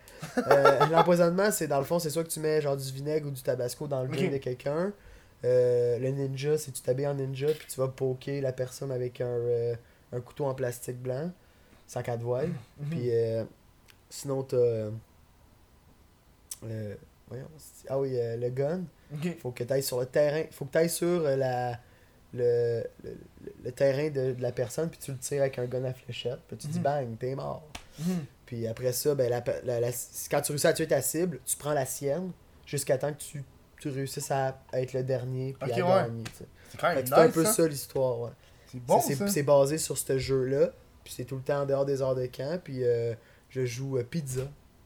[SPEAKER 2] Euh, [laughs] L'empoisonnement, c'est dans le fond, c'est soit que tu mets genre du vinaigre ou du tabasco dans le
[SPEAKER 1] Ok.
[SPEAKER 2] drink de quelqu'un. Euh, le ninja, c'est tu t'habilles en ninja puis tu vas poker la personne avec un, euh, un couteau en plastique blanc, sac à voile.
[SPEAKER 1] Mhm.
[SPEAKER 2] Puis euh, sinon, t'as. Euh, euh, voyons, ah oui, euh, le gun.
[SPEAKER 1] Ok.
[SPEAKER 2] Faut que tu ailles sur le terrain. Faut que tu ailles sur la, le, le, le terrain de, de la personne puis tu le tires avec un gun à fléchette. Puis tu dis
[SPEAKER 1] Mhm.
[SPEAKER 2] bang, t'es mort.
[SPEAKER 1] Mhm.
[SPEAKER 2] Puis après ça, ben, la, la- la- quand tu réussis à tuer ta cible, tu prends la sienne jusqu'à temps que tu, tu réussisses à être le dernier puis à
[SPEAKER 1] ouais.
[SPEAKER 2] gagner.
[SPEAKER 1] C'est quand même
[SPEAKER 2] un peu
[SPEAKER 1] ça.
[SPEAKER 2] ça l'histoire. Ouais.
[SPEAKER 1] C'est bon,
[SPEAKER 2] basé sur ce jeu-là. Puis c'est tout le temps en dehors des heures de camp. Puis euh, je joue euh, pizza.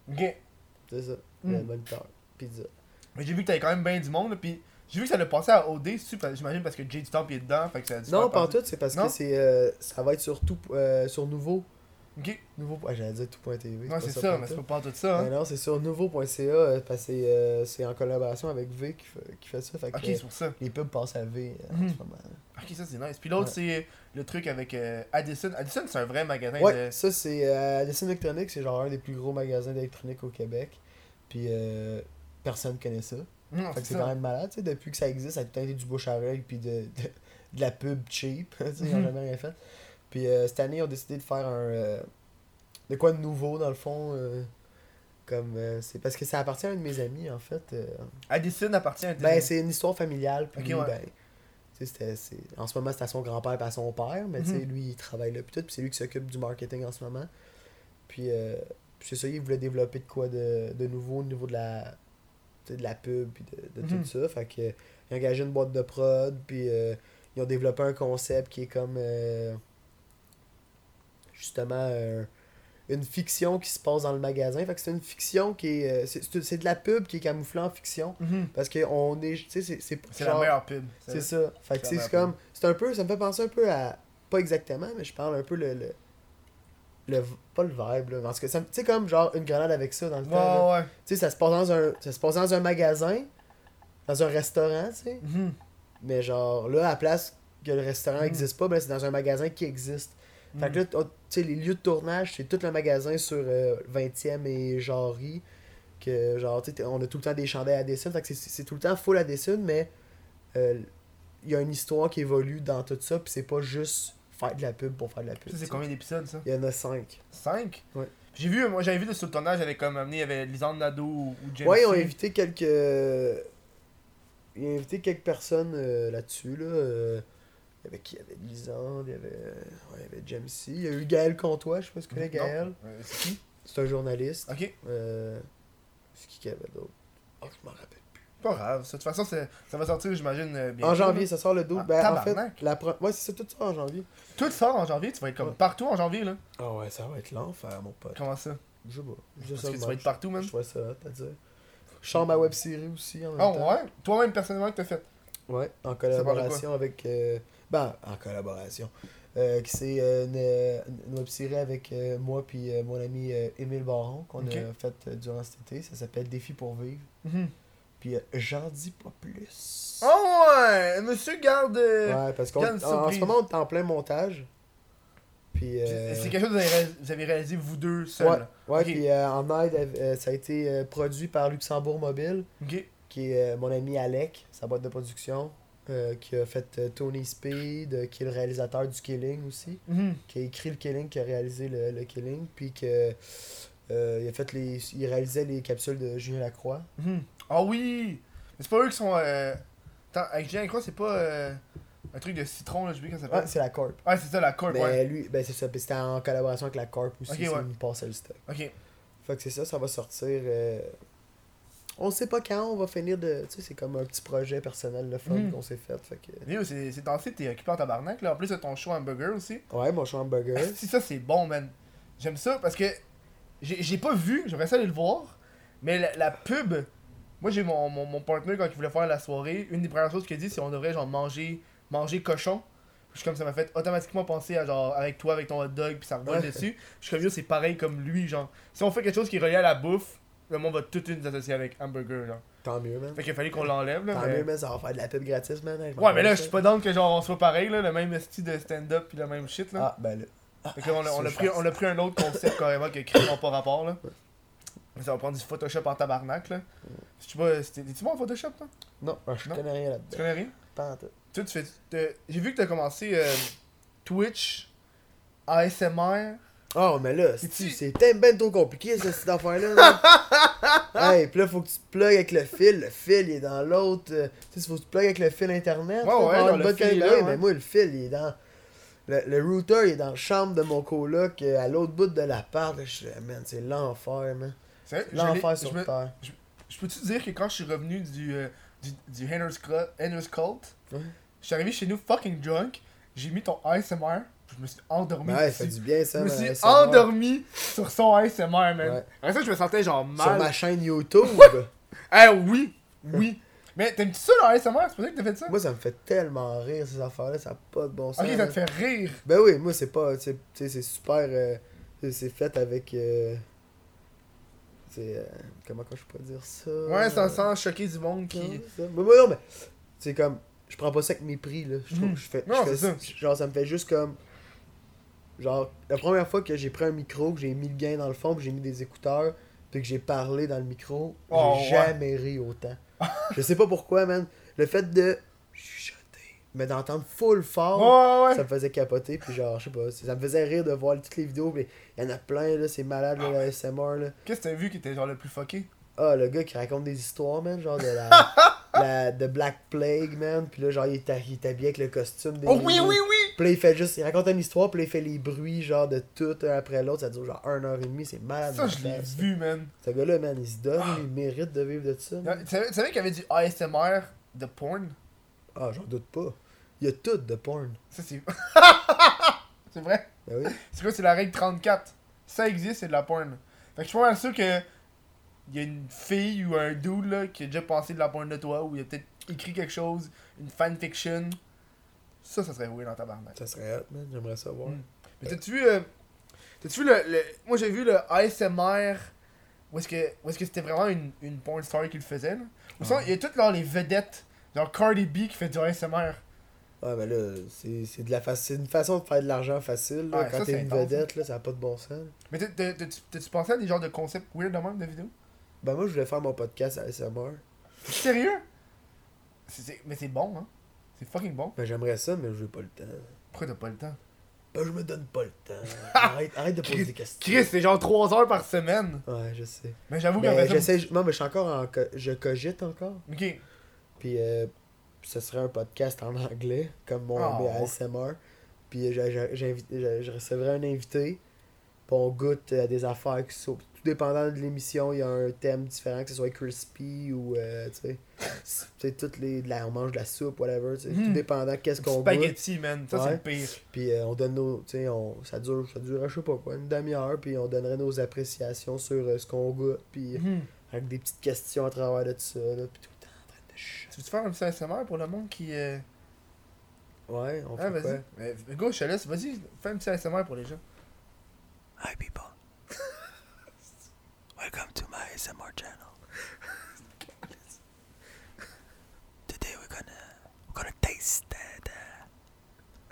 [SPEAKER 1] Ok.
[SPEAKER 2] C'est ça.
[SPEAKER 1] Mm.
[SPEAKER 2] Le moniteur. Pizza.
[SPEAKER 1] Mais j'ai vu que t'avais quand même bien du monde, pis j'ai vu que ça l'a passé à OD, j'imagine parce que Jay du Temple est dedans, fait que ça a
[SPEAKER 2] Non, pas en tout. C'est parce
[SPEAKER 1] Non?
[SPEAKER 2] que c'est euh, ça va être sur tout euh, sur nouveau. Nouveau ouais, J'allais dire tout.tv.
[SPEAKER 1] Ouais, c'est ça, mais c'est pas tout ça,
[SPEAKER 2] Mais
[SPEAKER 1] hein.
[SPEAKER 2] non, c'est sur nouveau.ca euh, parce que c'est euh, c'est en collaboration avec V qui fait, qui fait ça. Fait que,
[SPEAKER 1] Ok, c'est pour ça.
[SPEAKER 2] les pubs passent à V euh, en
[SPEAKER 1] Mhm.
[SPEAKER 2] ce moment.
[SPEAKER 1] Ok, ça c'est nice. Puis l'autre, c'est le truc avec euh, Addison. Addison, c'est un vrai magasin
[SPEAKER 2] Ouais,
[SPEAKER 1] de.
[SPEAKER 2] ça c'est Addison Electronics, c'est genre un des plus gros magasins d'électronique au Québec. Puis euh, personne connaît ça.
[SPEAKER 1] Non,
[SPEAKER 2] Fait que
[SPEAKER 1] c'est
[SPEAKER 2] quand même malade, tu sais, depuis que ça existe, ça a tout été du bouche à oreille puis de, de, de la pub cheap, [laughs] tu sais, ils ont
[SPEAKER 1] Mhm.
[SPEAKER 2] jamais rien fait. Puis euh, cette année, ils ont décidé de faire un euh, de quoi de nouveau dans le fond euh, comme euh, c'est parce que ça appartient à un de mes amis en fait.
[SPEAKER 1] Addison appartient à
[SPEAKER 2] ben c'est une histoire familiale puis
[SPEAKER 1] Ok,
[SPEAKER 2] lui,
[SPEAKER 1] ouais.
[SPEAKER 2] ben c'était c'est en ce moment c'était à son grand-père et à son père, mais
[SPEAKER 1] Mhm.
[SPEAKER 2] lui il travaille là puis tout, puis c'est lui qui s'occupe du marketing en ce moment. Puis euh, puis c'est ça, il voulait développer de quoi de, de nouveau au niveau de la de la pub puis de, de
[SPEAKER 1] Mhm.
[SPEAKER 2] tout ça. Fait que ils ont engagé une boîte de prod puis ils ont développé un concept qui est comme justement euh, une fiction qui se passe dans le magasin. Fait que c'est une fiction qui est. euh, c'est- de la pub qui est camouflée en fiction. Parce que on est. Tu sais, c'est-
[SPEAKER 1] la meilleure pub.
[SPEAKER 2] C'est ça. Fait que
[SPEAKER 1] C'est
[SPEAKER 2] comme. C'est un peu. Ça me fait penser un peu à. Pas exactement, mais je parle un peu le. le, le- pas le vibe, là. Parce que ça me- tu sais, comme genre une grenade avec ça dans le temps.
[SPEAKER 1] Ouais.
[SPEAKER 2] Tu sais, ça se passe dans un. Ça se passe dans un magasin, dans un restaurant, tu sais.
[SPEAKER 1] Mhm.
[SPEAKER 2] Mais genre, là, à la place que le restaurant
[SPEAKER 1] Mm.
[SPEAKER 2] n'existe pas, ben, c'est dans un magasin qui existe. Fait que là, t'as- tu sais, les lieux de tournage, c'est tout le magasin sur euh, 20e et Jarry. Que genre, on a tout le temps des chandelles à dessin. Fait que c'est- tout le temps full à dessin, mais euh, il y a une histoire qui évolue dans tout ça. Puis c'est pas juste faire de la pub pour faire de la pub.
[SPEAKER 1] Ça, c'est combien d'épisodes, ça?
[SPEAKER 2] Il y en a 5.
[SPEAKER 1] 5
[SPEAKER 2] Ouais.
[SPEAKER 1] J'ai vu, moi j'avais vu de sur le tournage avec comme amené, il y avait Lisande Nadeau ou ou James.
[SPEAKER 2] Ouais, ils ont invité quelques. Ils ont invité quelques personnes euh, là-dessus. Là. euh, Il y avait qui? Il y avait Lisande, il y avait, ouais, il y avait James C. Il y a eu Gaël Comtois, je sais pas si tu connais. Gaël.
[SPEAKER 1] Euh, c'est qui?
[SPEAKER 2] C'est un journaliste.
[SPEAKER 1] Ok,
[SPEAKER 2] Euh, C'est qui qu'il y avait d'autre? Oh, je m'en rappelle plus.
[SPEAKER 1] pas grave. De toute façon, c'est- ça va sortir, j'imagine, euh, bientôt.
[SPEAKER 2] En janvier, ça sort le 12.
[SPEAKER 1] Ah,
[SPEAKER 2] ben, en fait,
[SPEAKER 1] tabarnak.
[SPEAKER 2] la pro... Ouais, c'est ça, tout ça en janvier.
[SPEAKER 1] Tout sort en janvier, tu vas être comme
[SPEAKER 2] Ouais.
[SPEAKER 1] partout en janvier, là.
[SPEAKER 2] Ah ouais, ça va être l'enfer, mon pote.
[SPEAKER 1] Comment ça?
[SPEAKER 2] Je sais pas. Je sais
[SPEAKER 1] Parce que tu vas être partout, man.
[SPEAKER 2] Je vois ça, à dire. Je chante ma web série aussi en même
[SPEAKER 1] Oh,
[SPEAKER 2] temps.
[SPEAKER 1] ouais? Toi-même, personnellement, que t'as fait
[SPEAKER 2] Ouais, en collaboration avec. euh, Ben, en collaboration. Euh, qui c'est euh, une, une web série avec euh, moi puis euh, mon ami euh, Émile Baron qu'on a fait euh, durant cet été. Ça s'appelle Défi pour vivre. Puis euh, j'en dis pas plus.
[SPEAKER 1] Oh, ouais Monsieur garde. euh,
[SPEAKER 2] ouais, parce qu'en ce moment on est en plein montage. Puis. euh,
[SPEAKER 1] C'est quelque chose que vous avez réalisé- vous deux seuls.
[SPEAKER 2] Ouais, ouais puis euh, en aide, euh, ça a été euh, produit par Luxembourg Mobile, qui est euh, mon ami Alec, sa boîte de production, euh, qui a fait euh, Tony Speed, euh, qui est le réalisateur du Killing aussi,
[SPEAKER 1] Mhm.
[SPEAKER 2] qui a écrit le Killing, qui a réalisé le, le Killing, puis que il a fait les, il réalisait les capsules de Julien Lacroix.
[SPEAKER 1] Mhm. Ah oui Mais c'est pas eux qui sont. Attends, avec Julien Croix, c'est pas euh... un truc de citron, là, je sais comment ça s'appelle.
[SPEAKER 2] c'est la Corp.
[SPEAKER 1] Ouais, c'est ça, la corp,
[SPEAKER 2] Mais
[SPEAKER 1] ouais.
[SPEAKER 2] lui, ben c'est ça, puis c'était en collaboration avec la Corp aussi,
[SPEAKER 1] Ok,
[SPEAKER 2] c'est
[SPEAKER 1] ouais.
[SPEAKER 2] une passe le stock.
[SPEAKER 1] Ok.
[SPEAKER 2] Fait que c'est ça, ça va sortir. euh, On sait pas quand on va finir de. Tu sais, c'est comme un petit projet personnel, le fun
[SPEAKER 1] Mhm.
[SPEAKER 2] qu'on s'est fait. Fait que.
[SPEAKER 1] C'est c'est dansé, t'es occupé en tabarnak, là. En plus, de ton show hamburger aussi.
[SPEAKER 2] Ouais, mon show hamburger.
[SPEAKER 1] Si ça, c'est bon, man. J'aime ça parce que j'ai j'ai pas vu, j'aimerais ça aller le voir. Mais la, la pub, moi j'ai mon, mon, mon partner quand il voulait faire la soirée, une des premières choses qu'il a dit, c'est on devrait genre manger, manger cochon. Je suis comme ça m'a fait automatiquement penser à genre avec toi, avec ton hot dog, puis ça revole dessus. Je suis comme yo, c'est pareil comme lui, genre. Si on fait quelque chose qui est relié à la bouffe, le monde va tout de suite nous associer avec hamburger, genre.
[SPEAKER 2] Tant mieux, man.
[SPEAKER 1] Fait qu'il fallait qu'on l'enlève, là.
[SPEAKER 2] Tant
[SPEAKER 1] mais-
[SPEAKER 2] mieux, man, ça va faire de la pub gratis, man.
[SPEAKER 1] Ouais, mais là, je suis pas down que genre on soit pareil, là, le même style de stand-up, puis le même shit, là.
[SPEAKER 2] Ah, ben là.
[SPEAKER 1] Fait on, a,
[SPEAKER 2] ça,
[SPEAKER 1] on, a pris, on a pris un autre concept carrément Chris n'a pas rapport là. Mais ça va prendre du Photoshop en tabarnak là. Si tu vois, bon en Photoshop toi?
[SPEAKER 2] Non, je
[SPEAKER 1] Non?
[SPEAKER 2] connais rien
[SPEAKER 1] Tu
[SPEAKER 2] là-dedans.
[SPEAKER 1] connais rien?
[SPEAKER 2] Pas en tout.
[SPEAKER 1] Tu fais. J'ai vu que t'as commencé euh, Twitch, ASMR.
[SPEAKER 2] Oh, mais là, c'est ben trop compliqué, ça, cette affaire-là. là. [laughs] hey, pis là, faut que tu plugues avec le fil. Le fil, il est dans l'autre. euh, Tu sais, faut que tu plugues avec le fil internet.
[SPEAKER 1] Ouais,
[SPEAKER 2] pour
[SPEAKER 1] ouais,
[SPEAKER 2] une
[SPEAKER 1] le fil,
[SPEAKER 2] qualité.
[SPEAKER 1] là,
[SPEAKER 2] Ouais. Mais moi, le fil, il est dans. Le, le router, il est dans la chambre de mon coloc, euh, à l'autre bout de l'appart. Je suis là, man, c'est l'enfer, man.
[SPEAKER 1] Je
[SPEAKER 2] L'enfer
[SPEAKER 1] je
[SPEAKER 2] sur
[SPEAKER 1] me-
[SPEAKER 2] terre.
[SPEAKER 1] Je peux-tu te dire que quand je suis revenu du, euh, du, du Henner's Cult, Henner's Cult
[SPEAKER 2] Ouais.
[SPEAKER 1] je suis arrivé chez nous fucking drunk, j'ai mis ton ASMR, puis je me suis endormi.
[SPEAKER 2] Ouais, ça fait du bien, ça.
[SPEAKER 1] je me suis
[SPEAKER 2] ASMR.
[SPEAKER 1] endormi sur son ASMR, man.
[SPEAKER 2] Ouais.
[SPEAKER 1] Après ça, je me sentais genre
[SPEAKER 2] Sur
[SPEAKER 1] mal.
[SPEAKER 2] ma chaîne YouTube?
[SPEAKER 1] Eh oui, oui. Mais t'aimes-tu ça le ASMR? C'est pour ça que t'as fait ça?
[SPEAKER 2] moi, ça me fait tellement rire, ces affaires-là. Ça n'a pas de bon sens.
[SPEAKER 1] ok, ça te fait rire.
[SPEAKER 2] Ben oui, moi c'est pas. tu sais, C'est super. euh, c'est- fait avec. euh, c'est. euh, comment que je peux dire ça?
[SPEAKER 1] Ouais, ça sent choquer du monde qui.
[SPEAKER 2] ça. Mais non, mais. C'est comme. Je prends pas ça avec mépris, là. Je trouve
[SPEAKER 1] Mhm.
[SPEAKER 2] je fais.
[SPEAKER 1] Non,
[SPEAKER 2] je fais- Genre, ça me fait juste comme. Genre, la première fois que j'ai pris un micro, que j'ai mis le gain dans le fond, que j'ai mis des écouteurs, puis que j'ai parlé dans le micro,
[SPEAKER 1] Oh,
[SPEAKER 2] j'ai
[SPEAKER 1] ouais.
[SPEAKER 2] jamais ri autant. je sais pas pourquoi, man. Le fait de chuchoter, mais d'entendre full fort,
[SPEAKER 1] ouais,
[SPEAKER 2] ça me faisait capoter, puis genre, je sais pas, ça me faisait rire de voir toutes les vidéos, mais il y en a plein, là, c'est malade, là, la SMR, là.
[SPEAKER 1] Qu'est-ce que t'as vu qui était genre le plus fucké?
[SPEAKER 2] Ah, le gars qui raconte des histoires, man, genre de la, [laughs] la de Black Plague, man, puis là, genre, il est, il est habillé avec le costume des...
[SPEAKER 1] Oh oui, oui, oui!
[SPEAKER 2] Puis là, il fait juste, il raconte une histoire, puis là, il fait les bruits, genre, de tout un après l'autre, ça dure genre 1 heure et demie, c'est malade.
[SPEAKER 1] Ça, je l'ai vu, man.
[SPEAKER 2] Ce gars-là, man, il se donne, il mérite de vivre de ça.
[SPEAKER 1] Tu savais, qu'il y avait du ASMR de porn?
[SPEAKER 2] Ah, j'en doute pas. Il y a tout de porn.
[SPEAKER 1] Ça, c'est. [laughs] c'est vrai?
[SPEAKER 2] Ben oui.
[SPEAKER 1] C'est quoi, c'est la règle 34? ça existe, c'est de la porn. Fait que je suis pas mal sûr que. Il y a une fille ou un dude là, qui a déjà pensé de la porn de toi, ou il a peut-être écrit quelque chose, une fanfiction. Ça, ça serait weird dans ta barnaque.
[SPEAKER 2] Ça serait hot, man. J'aimerais savoir.
[SPEAKER 1] Mm. Mais t'as-tu vu. euh, T'as-tu vu le, le- Moi j'ai vu le ASMR. Où est-ce que où est-ce que c'était vraiment une, une porn star qui le faisait là. Ou sinon,
[SPEAKER 2] Ah.
[SPEAKER 1] il y a toutes genre, les vedettes. Genre Cardi B qui fait du ASMR.
[SPEAKER 2] Ouais, mais là, c'est c'est de la fa- c'est une façon de faire de l'argent facile. Là.
[SPEAKER 1] Ouais,
[SPEAKER 2] Quand
[SPEAKER 1] ça,
[SPEAKER 2] t'es une
[SPEAKER 1] intense,
[SPEAKER 2] vedette, là, ça a pas de bon sens.
[SPEAKER 1] Mais t'as- t'as- t'as-tu pensé à des genres de concepts weird de même de vidéos?
[SPEAKER 2] Ben, moi, je voulais faire mon podcast à SMR.
[SPEAKER 1] T'es sérieux? C'est- c'est- Mais c'est bon, hein C'est fucking bon.
[SPEAKER 2] Ben, j'aimerais ça, mais j'ai pas le temps.
[SPEAKER 1] Pourquoi t'as pas le temps?
[SPEAKER 2] Ben, je me donne pas le temps. [laughs] arrête, arrête de poser
[SPEAKER 1] Chris,
[SPEAKER 2] des questions.
[SPEAKER 1] Chris, c'est genre 3 heures par semaine.
[SPEAKER 2] Ouais, je sais.
[SPEAKER 1] Mais j'avoue
[SPEAKER 2] Mais
[SPEAKER 1] ça.
[SPEAKER 2] j'essaie. Non, mais je suis encore en. Je cogite encore.
[SPEAKER 1] Ok.
[SPEAKER 2] Puis, euh, ce serait un podcast en anglais, comme mon
[SPEAKER 1] Oh.
[SPEAKER 2] ASMR. Puis, j'invite- je, je recevrais un invité. Puis, on goûte à des affaires qui sont. Tout dépendant de l'émission, il y a un thème différent, que ce soit crispy ou. euh, tu sais. Toutes les. de la- on mange de la soupe, whatever. tu sais. Tout dépendant qu'est-ce qu'on goûte.
[SPEAKER 1] Spaghetti, man. Ça, c'est le pire.
[SPEAKER 2] Puis euh, on donne nos. Tu sais, on, ça dure, ça dure, je sais pas quoi, une demi-heure. Puis on donnerait nos appréciations sur euh, ce qu'on goûte. Puis
[SPEAKER 1] Mhm.
[SPEAKER 2] avec des petites questions à travers de tout ça. Là, puis tout le temps en train de ch-
[SPEAKER 1] Tu veux faire un petit ASMR pour le monde qui. euh,
[SPEAKER 2] Ouais, on fait
[SPEAKER 1] Ah,
[SPEAKER 2] quoi?
[SPEAKER 1] vas-y. Go, je te laisse. Vas-y, fais un petit ASMR pour les gens.
[SPEAKER 2] Hi people. Welcome to my ASMR channel. [laughs] Today we're gonna we're gonna taste the the,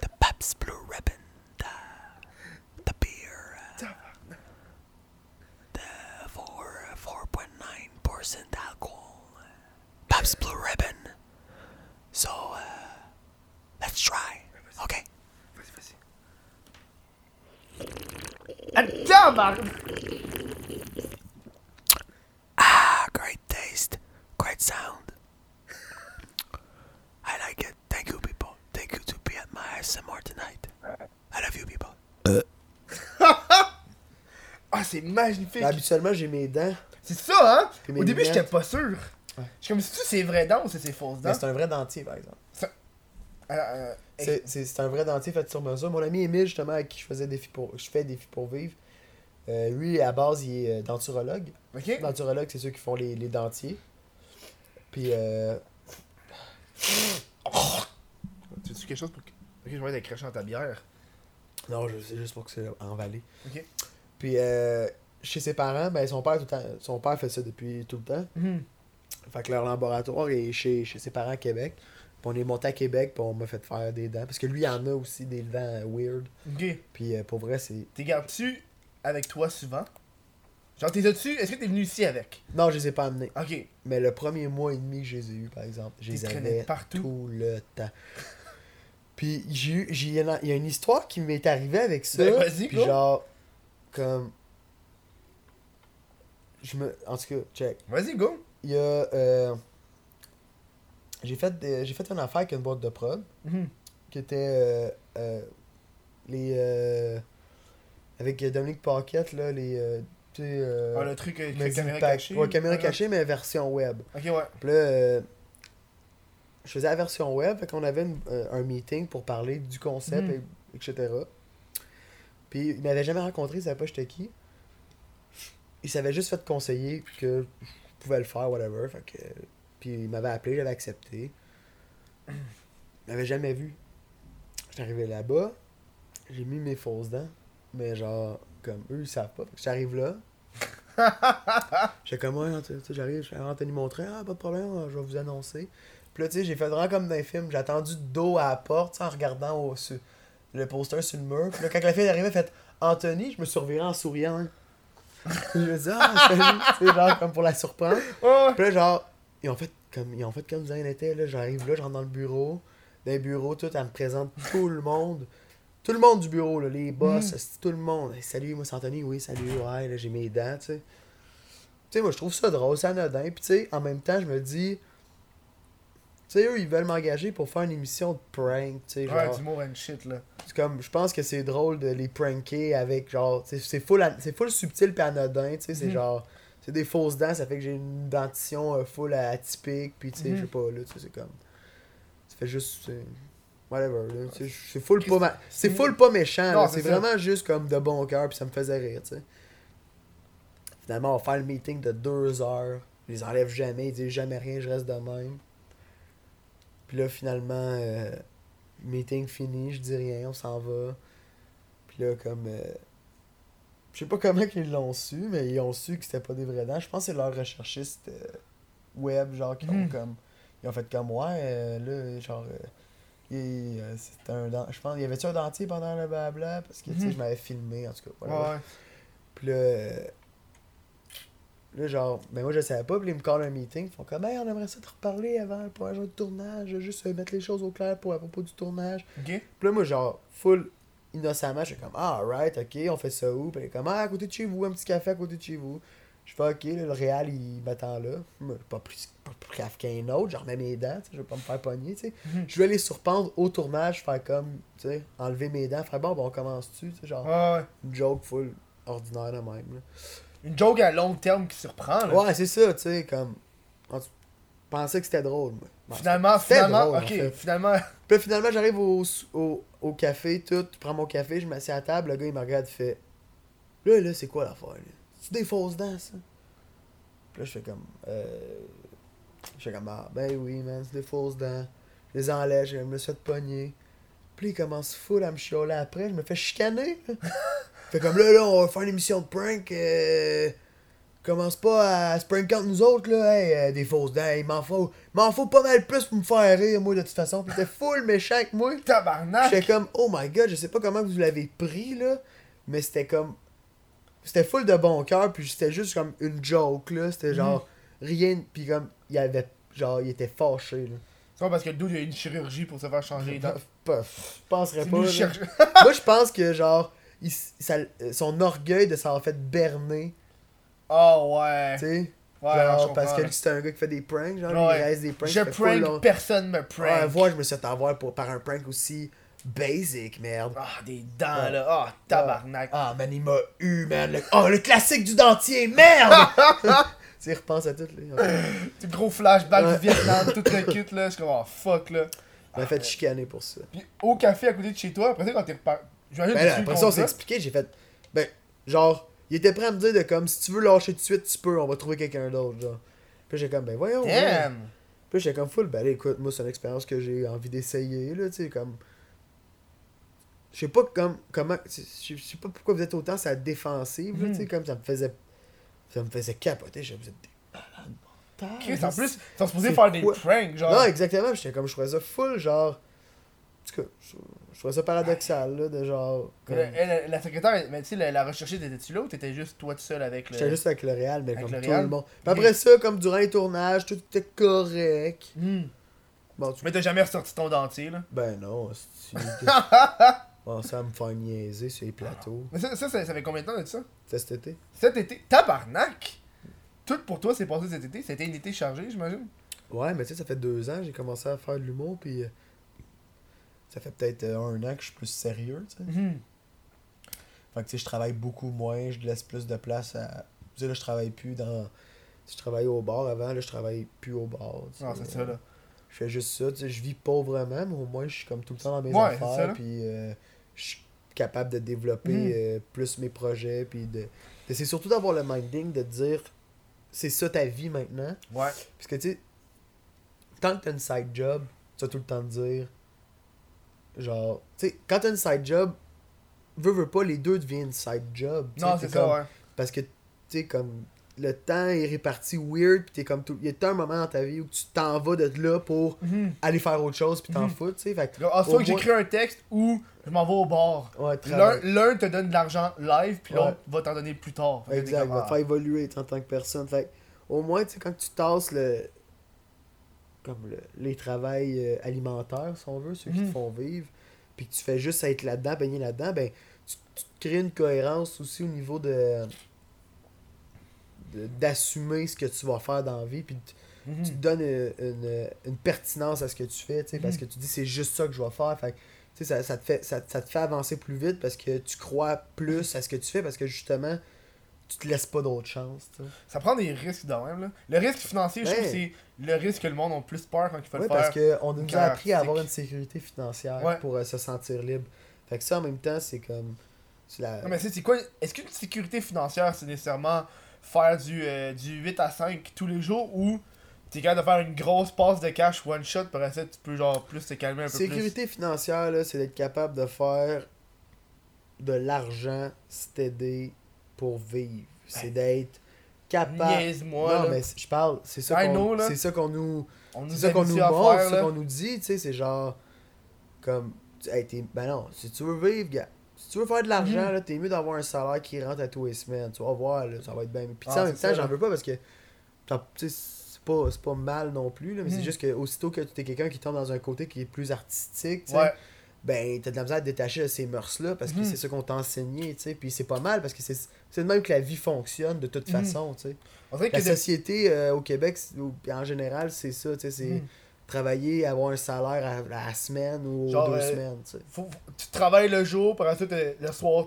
[SPEAKER 2] the Pabst Blue Ribbon, the the beer, uh, the four four point nine percent alcohol, uh, Pabst Blue Ribbon. So uh, let's try. Okay.
[SPEAKER 1] Vas-y, vas-y.
[SPEAKER 2] Sound. I like it. Thank you, people. Thank you to be at my ASMR tonight. I love you, people. [laughs]
[SPEAKER 1] Ah, c'est magnifique!
[SPEAKER 2] habituellement, j'ai mes dents.
[SPEAKER 1] C'est ça, hein? Au début,
[SPEAKER 2] lunettes.
[SPEAKER 1] j'étais pas sûr.
[SPEAKER 2] Ouais.
[SPEAKER 1] Je suis comme si c'est vraies dents ou c'est ses fausses dents?
[SPEAKER 2] Mais c'est un vrai dentier, par exemple.
[SPEAKER 1] Euh, euh,
[SPEAKER 2] C'est- C'est c'est un vrai dentier fait sur mesure. Mon ami Emile, justement, avec qui je faisais défi pour, je fais défi pour vivre, euh, lui, à base, il est euh, denturologue. Denturologue, c'est ceux qui font les, les dentiers. Puis, euh,
[SPEAKER 1] Tu veux quelque chose pour que. Ok, je vais être cracher dans ta bière.
[SPEAKER 2] non, je- c'est juste pour que c'est envalé.
[SPEAKER 1] Ok.
[SPEAKER 2] Puis, euh, chez ses parents, ben, son père, tout le temps, son père fait ça depuis tout le temps.
[SPEAKER 1] Mhm.
[SPEAKER 2] Fait que leur laboratoire est chez, chez ses parents à Québec. Puis on est monté à Québec, puis on m'a fait faire des dents. Parce que lui, il en a aussi des dents weird.
[SPEAKER 1] Ok.
[SPEAKER 2] Puis euh, pour vrai, c'est.
[SPEAKER 1] T'es gardes-tu avec toi souvent? Genre, t'es dessus Est-ce que t'es venu ici avec?
[SPEAKER 2] Non, je les ai pas amenés.
[SPEAKER 1] Ok.
[SPEAKER 2] Mais le premier mois et demi que je les ai eus, par exemple, je les avais
[SPEAKER 1] partout.
[SPEAKER 2] tout le temps. Puis j'ai eu. Il y a- une histoire qui m'est arrivée avec ça.
[SPEAKER 1] Ben, vas-y,
[SPEAKER 2] puis
[SPEAKER 1] go.
[SPEAKER 2] genre. Comme. Je me. En tout cas, check.
[SPEAKER 1] Vas-y, go.
[SPEAKER 2] Il y a. euh, J'ai fait, des- j'ai fait une affaire avec une boîte de prod.
[SPEAKER 1] Mhm.
[SPEAKER 2] qui était euh, euh, les avec Dominique Paquette là les tu sais euh,
[SPEAKER 1] Ah, le truc avec la caméra cachée.
[SPEAKER 2] ouais, caméra
[SPEAKER 1] Ouais.
[SPEAKER 2] cachée mais version web
[SPEAKER 1] Ok, ouais.
[SPEAKER 2] puis là euh, je faisais la version web fait qu'on avait une- euh, un meeting pour parler du concept
[SPEAKER 1] Mhm.
[SPEAKER 2] et- etc puis il m'avait jamais rencontré il savait pas j'étais qui il s'avait juste fait conseiller que je pouvais le faire whatever fait que puis il m'avait appelé j'avais accepté il m'avait jamais vu J'étais arrivé là-bas, j'ai mis mes fausses dents, mais genre, comme eux, ils savent pas. J'arrive là. [laughs] J'étais comme, ouais, j'arrive, je suis Anthony Montrain, ah, pas de problème, je vais vous annoncer. Puis là, tu sais, j'ai fait vraiment comme dans les films, j'ai attendu de dos à la porte, en regardant au, sur- le poster sur le mur. Puis là, quand la fille est arrivée, elle fait Anthony, je me reviré en souriant. hein. Je me dis, ah, sais, genre, comme pour la surprendre. Puis là, genre, ils ont fait comme, ils ont fait comme Zayn était, là. J'arrive là, je rentre dans le bureau. Dans le bureau, tout, elle me présente tout le monde. Tout le monde du bureau, là, les boss,
[SPEAKER 1] Mm.
[SPEAKER 2] c'est tout le monde. Hey, salut, moi c'est Anthony, oui, salut, ouais, là, j'ai mes dents, tu sais. Tu sais, moi je trouve ça drôle, c'est anodin. Puis tu sais, en même temps, je me dis, tu sais, eux, ils veulent m'engager pour faire une émission de prank, tu sais,
[SPEAKER 1] Ouais,
[SPEAKER 2] genre.
[SPEAKER 1] du mot and shit, là.
[SPEAKER 2] C'est comme, je pense que c'est drôle de les pranker avec genre, c'est full, an- c'est full subtil pis anodin, tu sais, c'est
[SPEAKER 1] Mhm.
[SPEAKER 2] genre, c'est des fausses dents, ça fait que j'ai une dentition euh, full atypique, puis tu sais,
[SPEAKER 1] Mhm.
[SPEAKER 2] je sais pas, là, tu sais, c'est comme, ça fait juste, c'est- whatever. C'est full, pas c'est full pas méchant,
[SPEAKER 1] c'est
[SPEAKER 2] vraiment juste comme de bon cœur, puis ça me faisait rire, tu sais. Finalement, on va faire le meeting de deux heures. Je les enlève jamais, ils disent jamais rien, je reste de même. Puis là, finalement, euh, meeting fini, je dis rien, on s'en va. Puis là, comme. euh, je sais pas comment ils l'ont su, mais ils ont su que c'était pas des vrais dents. Je pense que c'est leurs recherchistes euh, web, genre, qui ont
[SPEAKER 1] Mhm.
[SPEAKER 2] comme. Ils ont fait comme, ouais, euh, là, genre. Il- euh, c'était un dent. Je pense, y avait-tu un dentier pendant le blabla? Parce que, tu sais,
[SPEAKER 1] Mhm.
[SPEAKER 2] je m'avais filmé, en tout cas. Whatever.
[SPEAKER 1] ouais.
[SPEAKER 2] Puis là, euh, là, genre, ben moi je savais pas, puis ils me callent un meeting, ils font comme, hey, on aimerait ça te reparler avant pour un jour de tournage, juste euh, mettre les choses au clair pour à propos du tournage.
[SPEAKER 1] Ok.
[SPEAKER 2] Puis là, moi, genre, full innocemment, je suis comme, ah, alright, ok, on fait ça où? Puis elle est comme, ah, à côté de chez vous, un petit café à côté de chez vous. Je fais, ok, là, le Réal, il m'attend là. Pas pris, pas plus caf qu'un autre, genre, remets mes dents, tu je vais pas me faire pogner, tu sais.
[SPEAKER 1] Mhm.
[SPEAKER 2] Je vais les surprendre au tournage, faire comme, tu sais, enlever mes dents, faire, bon, ben, on commence-tu, tu sais, genre,
[SPEAKER 1] ouais.
[SPEAKER 2] une joke full ordinaire de même, là.
[SPEAKER 1] Une joke à long terme qui surprend, là.
[SPEAKER 2] Ouais, c'est ça, tu sais, comme. tout- Je pensais que c'était drôle. Bon,
[SPEAKER 1] Finalement, finalement,
[SPEAKER 2] drôle, en
[SPEAKER 1] ok,
[SPEAKER 2] fait.
[SPEAKER 1] finalement.
[SPEAKER 2] Puis finalement, j'arrive au, au, au café, tout, je prends mon café, je m'assieds à la table, le gars, il me regarde, il fait. Là, là, c'est quoi l'affaire, là? C'est des fausses dents, ça? Puis là, je fais comme. Euh. Je fais comme, ah, ben oui, man, c'est des fausses dents. Je les enlève, je me suis fait pogner. Puis il commence full à me chialer après, je me fais chicaner. [laughs] fait comme là, là, on va faire une émission de prank. Euh... Commence pas à se prank contre nous autres, là. Hey, euh, des fausses dents, il m'en faut, m'en faut pas mal plus pour me faire rire, moi, de toute façon. Puis était full méchant avec moi.
[SPEAKER 1] Tabarnak.
[SPEAKER 2] J'étais comme, oh my god, je sais pas comment vous l'avez pris, là. Mais c'était comme. C'était full de bon cœur, puis c'était juste comme une joke, là. C'était genre rien. Puis comme, il avait. Genre, il était fâché, là.
[SPEAKER 1] C'est pas parce que le dude il a eu une chirurgie pour se faire changer les [laughs] dents.
[SPEAKER 2] Je penserais pas. [laughs] Moi, je pense que, genre, il ça- son orgueil de s'avoir fait berner,
[SPEAKER 1] Oh ouais.
[SPEAKER 2] tu sais?
[SPEAKER 1] Ouais,
[SPEAKER 2] genre,
[SPEAKER 1] non,
[SPEAKER 2] parce que c'est un gars qui fait des pranks, genre,
[SPEAKER 1] Ouais.
[SPEAKER 2] il reste des pranks.
[SPEAKER 1] Je prank, personne me
[SPEAKER 2] Ouais,
[SPEAKER 1] prank.
[SPEAKER 2] voir, je me suis fait avoir pour, par un prank aussi basic, merde.
[SPEAKER 1] Ah, des dents
[SPEAKER 2] Ouais.
[SPEAKER 1] là. Ah, tabarnak.
[SPEAKER 2] Ah, man, il m'a eu, man. Le... Oh, le classique du dentier, merde! [laughs] tu sais, repense à tout, là.
[SPEAKER 1] Gros flashback
[SPEAKER 2] Ouais.
[SPEAKER 1] du Vietnam, tout le kit là. Je suis comme, oh fuck là.
[SPEAKER 2] Il m'a fait chicaner pour ça.
[SPEAKER 1] Puis au café à côté de chez toi, après ça, quand t'es reparti.
[SPEAKER 2] Ben là, après ça, on s'est expliqué, j'ai fait. Ben, genre, il était prêt à me dire de comme, si tu veux lâcher tout de suite, tu peux, on va trouver quelqu'un d'autre, genre. Puis j'ai comme, ben voyons. ouais.
[SPEAKER 1] Damn!
[SPEAKER 2] Puis j'étais comme full, ben écoute, moi, c'est une expérience que j'ai envie d'essayer, là, tu sais, comme. Je sais pas comme, comment. Je sais pas pourquoi vous êtes autant la défensive, là,
[SPEAKER 1] Mhm.
[SPEAKER 2] tu sais, comme ça me faisait. Ça me faisait capoter, je vous êtes des malades mentales.
[SPEAKER 1] En plus, supposés
[SPEAKER 2] C'est
[SPEAKER 1] faire des
[SPEAKER 2] quoi?
[SPEAKER 1] pranks, genre.
[SPEAKER 2] Non, exactement. J'étais comme, je trouvais ça full, genre. En tout cas, je, je trouvais ça paradoxal, là, de genre. comme-
[SPEAKER 1] elle, la secrétaire, mais tu sais, la, la recherchiste, étais-tu là ou t'étais juste toi tout seul avec le.
[SPEAKER 2] J'étais juste avec le Real, mais
[SPEAKER 1] Avec
[SPEAKER 2] comme
[SPEAKER 1] le
[SPEAKER 2] tout le monde. Puis après ça, comme durant les tournages, tout était correct.
[SPEAKER 1] Hmm.
[SPEAKER 2] Bon, tu...
[SPEAKER 1] Mais t'as jamais ressorti ton dentier, là?
[SPEAKER 2] Ben non, [laughs] ça va me faire niaiser sur les plateaux.
[SPEAKER 1] Mais ça, ça, ça, ça fait combien de temps de ça?
[SPEAKER 2] C'était cet été.
[SPEAKER 1] Cet été. Tabarnak! Tout pour toi, c'est passé cet été. C'était un été chargé, j'imagine.
[SPEAKER 2] Ouais, mais tu sais, ça fait deux ans, j'ai commencé à faire de l'humour, puis. euh, Ça fait peut-être euh, un an que je suis plus sérieux, tu sais.
[SPEAKER 1] Mhm.
[SPEAKER 2] Fait que tu sais, je travaille beaucoup moins, je laisse plus de place à. Tu sais, là, je travaille plus dans. Si je travaillais au bar avant, là, je travaille plus au bar.
[SPEAKER 1] Ah, c'est ça, là.
[SPEAKER 2] Je fais juste ça, tu sais, je vis pauvrement, mais au moins je suis comme tout le temps dans mes
[SPEAKER 1] Ouais,
[SPEAKER 2] affaires, puis euh, je suis capable de développer
[SPEAKER 1] Mhm.
[SPEAKER 2] euh, plus mes projets, puis de... de- C'est surtout d'avoir le minding de dire, c'est ça ta vie maintenant,
[SPEAKER 1] Ouais.
[SPEAKER 2] parce que tu sais, tant que t'as une side job, tu vas tout le temps te dire, genre, tu sais, quand t'as une side job, veux, veux pas, les deux deviennent side job,
[SPEAKER 1] Non, c'est ça, ouais.
[SPEAKER 2] parce que, tu sais, comme, le temps est réparti weird, pis t'es comme tout... Il y a un moment dans ta vie où tu t'en vas de là pour
[SPEAKER 1] Mhm.
[SPEAKER 2] aller faire autre chose puis t'en
[SPEAKER 1] Mhm.
[SPEAKER 2] foutre, tu sais. Fait que,
[SPEAKER 1] Ah, soit que j'écris un texte ou je m'en vais au bar.
[SPEAKER 2] ouais,
[SPEAKER 1] L'un te donne de l'argent live, puis l'autre
[SPEAKER 2] Ouais.
[SPEAKER 1] va t'en donner plus tard. Fait
[SPEAKER 2] Exact, va
[SPEAKER 1] ah.
[SPEAKER 2] te faire évoluer en tant que personne. Fait que, au moins, tu sais, quand tu tasses le. Comme le, les travails euh, alimentaires, si on veut, ceux qui
[SPEAKER 1] Mhm.
[SPEAKER 2] te font vivre, puis que tu fais juste être là-dedans, baigner là-dedans, ben, tu, tu crées une cohérence aussi au niveau de. D'assumer ce que tu vas faire dans la vie, puis tu-
[SPEAKER 1] Mhm.
[SPEAKER 2] tu te donnes une, une- une pertinence à ce que tu fais, tu sais, parce
[SPEAKER 1] Mhm.
[SPEAKER 2] que tu dis c'est juste ça que je vais faire. Fait que, tu sais, ça, ça, te fait, ça, ça te fait avancer plus vite parce que tu crois plus à ce que tu fais, parce que justement, tu te laisses pas d'autre chance, tu sais.
[SPEAKER 1] Ça prend des risques de même, là. Le risque financier, je trouve que c'est le risque que le monde a plus peur quand il faut
[SPEAKER 2] Ouais,
[SPEAKER 1] le
[SPEAKER 2] parce
[SPEAKER 1] faire.
[SPEAKER 2] qu'on nous a appris à avoir une sécurité financière
[SPEAKER 1] Ouais.
[SPEAKER 2] pour euh, se sentir libre. Fait que ça, en même temps, c'est comme. La...
[SPEAKER 1] Non, mais c'est quoi Est-ce qu'une sécurité financière, c'est nécessairement faire du, euh, du 8 à 5 tous les jours ou t'es capable de faire une grosse passe de cash one shot, pour ça tu peux genre plus te calmer un peu
[SPEAKER 2] Sécurité financière, là, c'est d'être capable de faire de l'argent steady pour vivre. C'est d'être capable.
[SPEAKER 1] Niaise-moi,
[SPEAKER 2] non,
[SPEAKER 1] là.
[SPEAKER 2] mais je parle, c'est ça qu'on c'est ça qu'on nous
[SPEAKER 1] On nous
[SPEAKER 2] c'est ça qu'on nous montre, c'est ça qu'on nous dit, tu sais, c'est genre comme hey, ben non, si tu veux vivre, gars, si tu veux faire de l'argent, là, t'es mieux d'avoir un salaire qui rentre à tous les semaines. Tu vas voir, là, ça va être bien. Puis
[SPEAKER 1] Ah,
[SPEAKER 2] en même temps,
[SPEAKER 1] ça,
[SPEAKER 2] j'en veux pas parce que c'est pas, pas mal non plus, là, mais c'est juste que aussitôt que tu es quelqu'un qui tombe dans un côté qui est plus artistique, tu
[SPEAKER 1] Ouais.
[SPEAKER 2] ben t'as de la misère à te détacher de ces mœurs-là parce que
[SPEAKER 1] Mhm.
[SPEAKER 2] c'est ça qu'on t'a enseigné, tu sais. Puis c'est pas mal parce que c'est c'est de même que la vie fonctionne de toute façon, tu sais.
[SPEAKER 1] On dirait que
[SPEAKER 2] La
[SPEAKER 1] de-
[SPEAKER 2] société euh, au Québec, en général, c'est ça, tu sais. Travailler, avoir un salaire à, à la semaine ou aux
[SPEAKER 1] Genre,
[SPEAKER 2] deux
[SPEAKER 1] euh,
[SPEAKER 2] semaines, tu sais.
[SPEAKER 1] faut- faut- tu travailles le jour, par ensuite euh, le soir,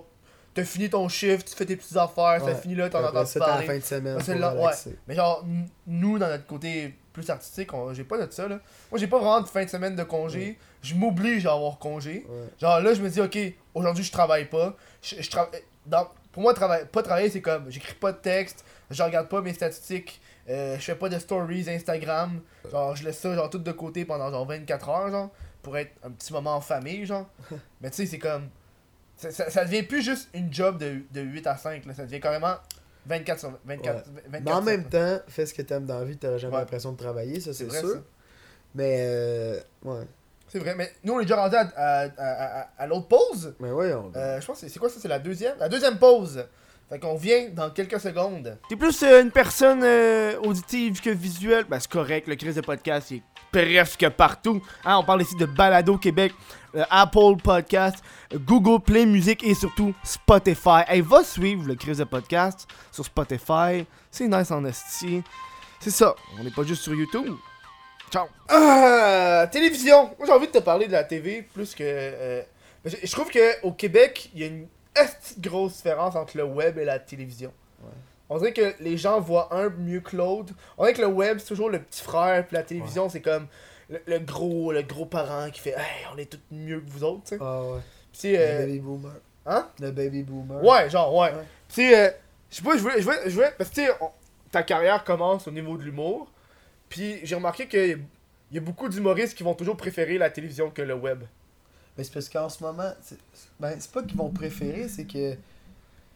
[SPEAKER 1] t'as fini ton shift, tu fais tes petites affaires, ça
[SPEAKER 2] Ouais.
[SPEAKER 1] finit là, t'en entends
[SPEAKER 2] t'as la
[SPEAKER 1] parler.
[SPEAKER 2] fin de semaine pour
[SPEAKER 1] là, ouais. Mais genre, nous, dans notre côté plus artistique, j'ai pas de ça, là. Moi, j'ai pas vraiment de fin de semaine de congé. Je m'oblige à avoir congé. Genre, là, je me dis, ok, aujourd'hui, je travaille pas. Je, je trava- dans- Pour moi, travailler, pas travailler, c'est comme, j'écris pas de texte, je regarde pas mes statistiques, euh, je fais pas de stories Instagram. Genre, je laisse ça, genre, tout de côté pendant, genre, 24 heures, genre, pour être un petit moment en famille, genre. [laughs] Mais tu sais, c'est comme... Ça, ça, ça devient plus juste une job de, de 8 à 5, là. Ça devient carrément 24 sur 24. 24
[SPEAKER 2] Mais en même temps, fais ce que t'aimes dans la vie, t'auras jamais
[SPEAKER 1] Ouais.
[SPEAKER 2] l'impression de travailler, ça c'est sûr.
[SPEAKER 1] ça.
[SPEAKER 2] Mais euh, ouais.
[SPEAKER 1] C'est vrai, mais nous on est déjà rendu à, à, à, à- l'autre pause.
[SPEAKER 2] Mais voyons.
[SPEAKER 1] Euh, je pense que c'est quoi ça? C'est la deuxième? La deuxième pause. Fait qu'on vient dans quelques secondes. T'es plus euh, une personne euh, auditive que visuelle? Ben c'est correct, le crise de podcast il est presque partout. Hein, on parle ici de Balado Québec, euh, Apple Podcast, Google Play Music et surtout Spotify. Hey, va suivre le crise de podcast sur Spotify. C'est nice en esti. C'est ça, on n'est pas juste sur YouTube. Ciao. Ah, télévision. Moi, j'ai envie de te parler de la TV plus que. je trouve que au Québec, il y a une grosse différence entre le web et la télévision?
[SPEAKER 2] Ouais.
[SPEAKER 1] On dirait que les gens voient un mieux que l'autre. On dirait que le web, c'est toujours le petit frère, puis la télévision, c'est comme le, le gros le gros parent qui fait Hey, on est tous mieux que vous autres, tu sais.
[SPEAKER 2] Ah ouais.
[SPEAKER 1] Puis euh,
[SPEAKER 2] Le baby boomer.
[SPEAKER 1] Hein?
[SPEAKER 2] Le baby boomer.
[SPEAKER 1] Ouais, genre, ouais. Sais, euh, je sais pas, je voulais, je voulais, je voulais- parce que tu sais, on- ta carrière commence au niveau de l'humour. Puis j'ai remarqué qu'il y a beaucoup d'humoristes qui vont toujours préférer la télévision que le web.
[SPEAKER 2] Mais c'est parce qu'en ce moment, c'est ben, c'est pas qu'ils vont préférer, c'est que, tu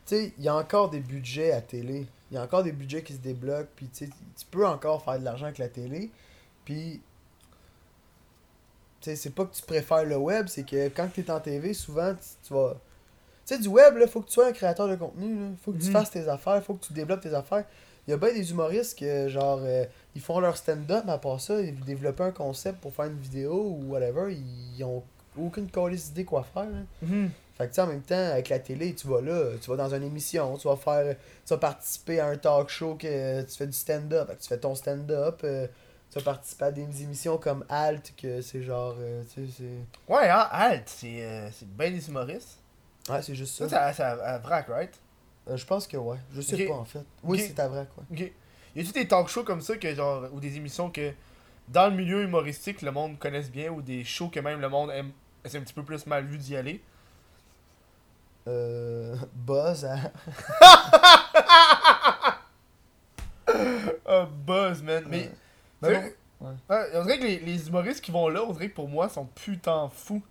[SPEAKER 2] sais, il y a encore des budgets à télé. Il y a encore des budgets qui se débloquent, puis tu peux encore faire de l'argent avec la télé. Puis, tu sais, c'est pas que tu préfères le web, c'est que quand tu es en TV, souvent, tu, tu vas... Tu sais, du web, là, faut que tu sois un créateur de contenu, là. Faut que tu
[SPEAKER 1] Mhm.
[SPEAKER 2] fasses tes affaires, faut que tu développes tes affaires. Il y a bien des humoristes que, genre, euh, ils font leur stand-up, mais à part ça, ils développent un concept pour faire une vidéo ou whatever, ils ont aucune calice d'idée quoi faire. là. Fait que tu sais, en même temps, avec la télé, tu vas là, tu vas dans une émission, tu vas faire, tu vas participer à un talk show que tu fais du stand-up, tu fais ton stand-up, euh, tu vas participer à des émissions comme Alt, que c'est genre, euh, tu sais, c'est...
[SPEAKER 1] Ouais, hein, Alt, c'est euh, c'est bien des humoristes.
[SPEAKER 2] Ouais, c'est juste
[SPEAKER 1] Ça,
[SPEAKER 2] ça.
[SPEAKER 1] c'est à, vrac, right?
[SPEAKER 2] Euh, je pense que ouais, je sais pas en fait. Oui, c'est à vrai quoi.
[SPEAKER 1] Ok. Y a-tu des talk shows comme ça, que genre, ou des émissions que dans le milieu humoristique, le monde connaisse bien, ou des shows que même le monde aime, c'est un petit peu plus mal vu d'y aller?
[SPEAKER 2] Euh, Buzz, à...
[SPEAKER 1] Ah, [laughs] buzz, man. Mais.
[SPEAKER 2] Ouais. Mais bon, ouais.
[SPEAKER 1] ouais, on dirait que les, les humoristes qui vont là, on dirait que pour moi, sont putain fous.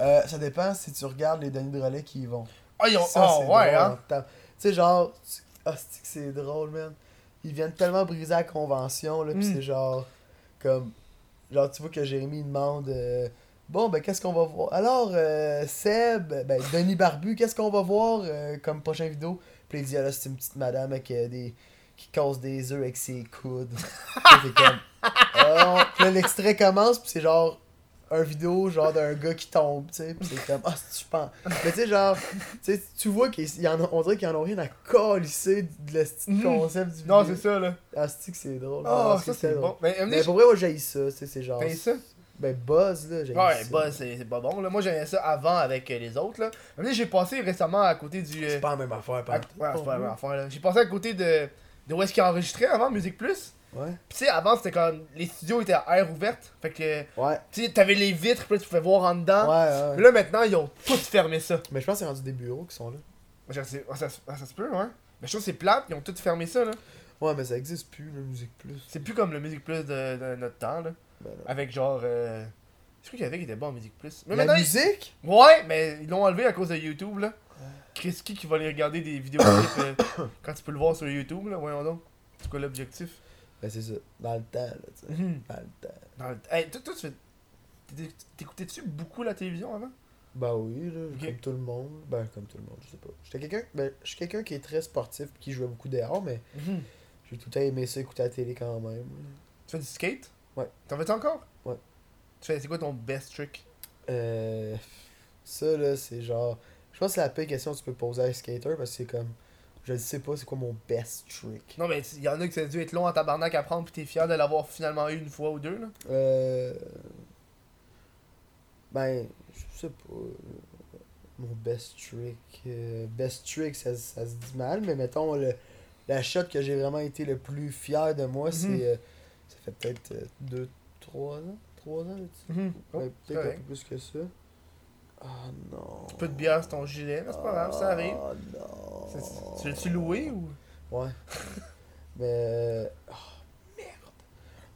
[SPEAKER 2] Euh, ça dépend si tu regardes les Denis de relais qui y vont.
[SPEAKER 1] Ah, ils ont.
[SPEAKER 2] Ça, c'est
[SPEAKER 1] ouais,
[SPEAKER 2] drôle
[SPEAKER 1] hein.
[SPEAKER 2] Tu sais, genre, ah, c'est drôle, man. Ils viennent tellement briser la convention, là, pis
[SPEAKER 1] Mm.
[SPEAKER 2] c'est genre, comme, genre, tu vois que Jérémy demande, euh, bon, ben, qu'est-ce qu'on va voir? Alors, euh, Seb, ben, Denis Barbu, qu'est-ce qu'on va voir euh, comme prochaine vidéo? Puis il dit, ah là, c'est une petite madame avec euh, des, qui casse des œufs avec ses coudes. Puis c'est comme, oh. Puis là, l'extrait commence, puis c'est genre, un vidéo genre d'un gars qui tombe, tu sais, pis c'est comme ah tu penses. Mais tu sais genre, tu sais tu vois qu'ils en ont, on dirait qu'ils en ont rien à colisser de le
[SPEAKER 1] Mhm.
[SPEAKER 2] concept du
[SPEAKER 1] Non,
[SPEAKER 2] vidéo.
[SPEAKER 1] c'est ça, là.
[SPEAKER 2] Ah c'est que c'est drôle?
[SPEAKER 1] Ah,
[SPEAKER 2] Ah,
[SPEAKER 1] ça, c'est
[SPEAKER 2] drôle.
[SPEAKER 1] bon. Mais,
[SPEAKER 2] Mais pour vrai moi j'ai ça, tu sais c'est genre
[SPEAKER 1] T'as ça?
[SPEAKER 2] Ben, Buzz, là, j'ai
[SPEAKER 1] Ouais, bah, c'est c'est pas bon. Là. Moi, j'aimais ça avant avec euh, les autres. Là. Maintenant, j'ai passé récemment à côté du. euh,
[SPEAKER 2] C'est pas la même affaire,
[SPEAKER 1] à-
[SPEAKER 2] par
[SPEAKER 1] ouais, c'est pas la même affaire, là. J'ai passé à côté de, de où est-ce qu'il enregistrait avant, Musique Plus.
[SPEAKER 2] Ouais.
[SPEAKER 1] Pis tu sais, avant, c'était quand les studios étaient à air ouverte. Fait que,
[SPEAKER 2] Ouais.
[SPEAKER 1] tu sais, t'avais les vitres, pis là, tu pouvais voir en dedans.
[SPEAKER 2] Ouais,
[SPEAKER 1] Puis là, maintenant, ils ont tous fermé ça.
[SPEAKER 2] Mais je pense que c'est rendu des bureaux qui sont là.
[SPEAKER 1] Ah, ça, se- ah, ça se peut, ouais. Mais je trouve que c'est plate, ils ont tous fermé ça, là.
[SPEAKER 2] Ouais, mais ça existe plus, la musique plus.
[SPEAKER 1] C'est plus comme le Musique Plus de, de notre temps, là.
[SPEAKER 2] Ben.
[SPEAKER 1] Avec genre. Euh... Je crois qu'il y avait qui était bon en Musique Plus. Mais
[SPEAKER 2] La
[SPEAKER 1] ils-
[SPEAKER 2] musique?
[SPEAKER 1] Ouais, mais ils l'ont enlevé à cause de YouTube, là. Chris qui qui va aller regarder des vidéos euh, [coughs] quand tu peux le voir sur YouTube, là, voyons donc. C'est quoi l'objectif?
[SPEAKER 2] Ben, c'est ça. Dans le temps, là, tu sais.
[SPEAKER 1] Mhm.
[SPEAKER 2] Dans le temps.
[SPEAKER 1] Dans le- Hey, toi, toi, tu fais. T'écoutais-tu beaucoup la télévision avant?
[SPEAKER 2] Ben oui, là, comme tout le monde. Ben, comme tout le monde, je sais pas. J'étais quelqu'un. Ben, je suis quelqu'un qui est très sportif qui jouait beaucoup dehors, mais j'ai tout le temps aimé ça écouter la télé quand même.
[SPEAKER 1] Tu fais du skate?
[SPEAKER 2] Ouais.
[SPEAKER 1] T'en fais-tu encore?
[SPEAKER 2] Ouais.
[SPEAKER 1] C'est quoi ton best trick?
[SPEAKER 2] Euh. Ça, là, c'est genre. Je pense que c'est la pire question que tu peux poser à un skater parce que c'est comme. Je ne sais pas c'est quoi mon best trick.
[SPEAKER 1] Non, mais il y en a que ça a dû être long en tabarnak à prendre, pis t'es fier de l'avoir finalement eu une fois ou deux, là.
[SPEAKER 2] Euh. Ben, je sais pas. euh, Mon best trick. euh, best trick, ça, ça se dit mal, mais mettons, le, la shot que j'ai vraiment été le plus fier de moi,
[SPEAKER 1] Mhm.
[SPEAKER 2] c'est. euh, ça fait peut-être 2, 3 ans 3 ans, là-dessus?
[SPEAKER 1] Mhm. Oh, c'est
[SPEAKER 2] peut-être un peu plus que ça. Ah non.
[SPEAKER 1] Un peu de bière sur ton gilet, mais c'est pas grave, ça arrive.
[SPEAKER 2] Ah non.
[SPEAKER 1] C'est- c'est- Tu l'as-tu loué ou?
[SPEAKER 2] Ouais. [laughs] Mais. Oh, merde.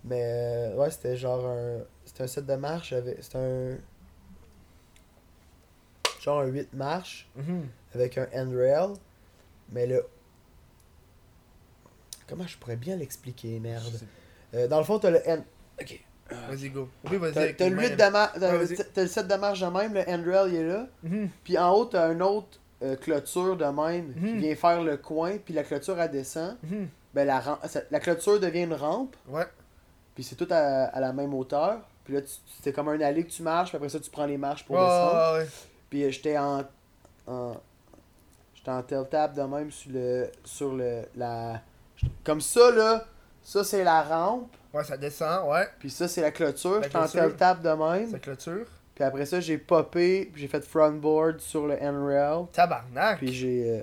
[SPEAKER 2] Mais. euh, Ouais, c'était genre un. C'était un set de marche. avec- C'était un. Genre un 8 marches
[SPEAKER 1] Mhm.
[SPEAKER 2] avec un handrail. Mais le. Comment je pourrais bien l'expliquer,
[SPEAKER 1] Je
[SPEAKER 2] merde.
[SPEAKER 1] sais-
[SPEAKER 2] Euh, dans le fond, t'as le hand. Ok.
[SPEAKER 1] Vas-y, go. Oui, vas-y.
[SPEAKER 2] T'as le,
[SPEAKER 1] mains,
[SPEAKER 2] 8
[SPEAKER 1] là.
[SPEAKER 2] de mar- t'as-
[SPEAKER 1] Ouais, vas-y.
[SPEAKER 2] t'as le set de marche de même, le handrail il est là.
[SPEAKER 1] Mhm.
[SPEAKER 2] Puis en haut, t'as une autre euh, clôture de même qui
[SPEAKER 1] Mhm.
[SPEAKER 2] vient faire le coin. Puis la clôture, elle descend.
[SPEAKER 1] Mhm.
[SPEAKER 2] Ben, la, ram- la clôture devient une rampe.
[SPEAKER 1] Ouais.
[SPEAKER 2] Puis c'est tout à, à la même hauteur. Puis là, tu- c'est comme un allée que tu marches. Puis après ça, tu prends les marches pour descendre.
[SPEAKER 1] ouais.
[SPEAKER 2] Puis euh, j'étais en. en j'étais en tel tap de même sur le. Sur le. La. Comme ça, là. Ça, c'est la rampe.
[SPEAKER 1] Ouais, ça descend, ouais.
[SPEAKER 2] Puis ça, c'est la clôture.
[SPEAKER 1] La clôture.
[SPEAKER 2] tel tap de même.
[SPEAKER 1] Sa clôture.
[SPEAKER 2] Puis après ça, j'ai popé. Puis j'ai fait frontboard sur le handrail.
[SPEAKER 1] Tabarnak.
[SPEAKER 2] Puis j'ai. euh,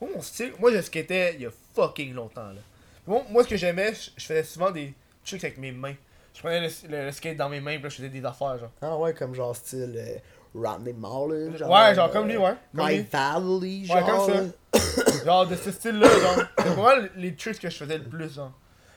[SPEAKER 1] Moi, mon style, moi, je skatais il y a fucking longtemps, là. Moi, moi ce que j'aimais, je, je faisais souvent des tricks avec mes mains. Je prenais le, le- le skate dans mes mains, puis là, je faisais des affaires, genre.
[SPEAKER 2] Ah ouais, comme genre style euh, Rodney Mullen.
[SPEAKER 1] ouais, genre comme lui,
[SPEAKER 2] euh,
[SPEAKER 1] ouais. Comme
[SPEAKER 2] My
[SPEAKER 1] lui.
[SPEAKER 2] Valley,
[SPEAKER 1] Ouais,
[SPEAKER 2] genre.
[SPEAKER 1] comme ça. [coughs] Genre, de ce style-là, genre. C'est vraiment les tricks que je faisais le plus, genre.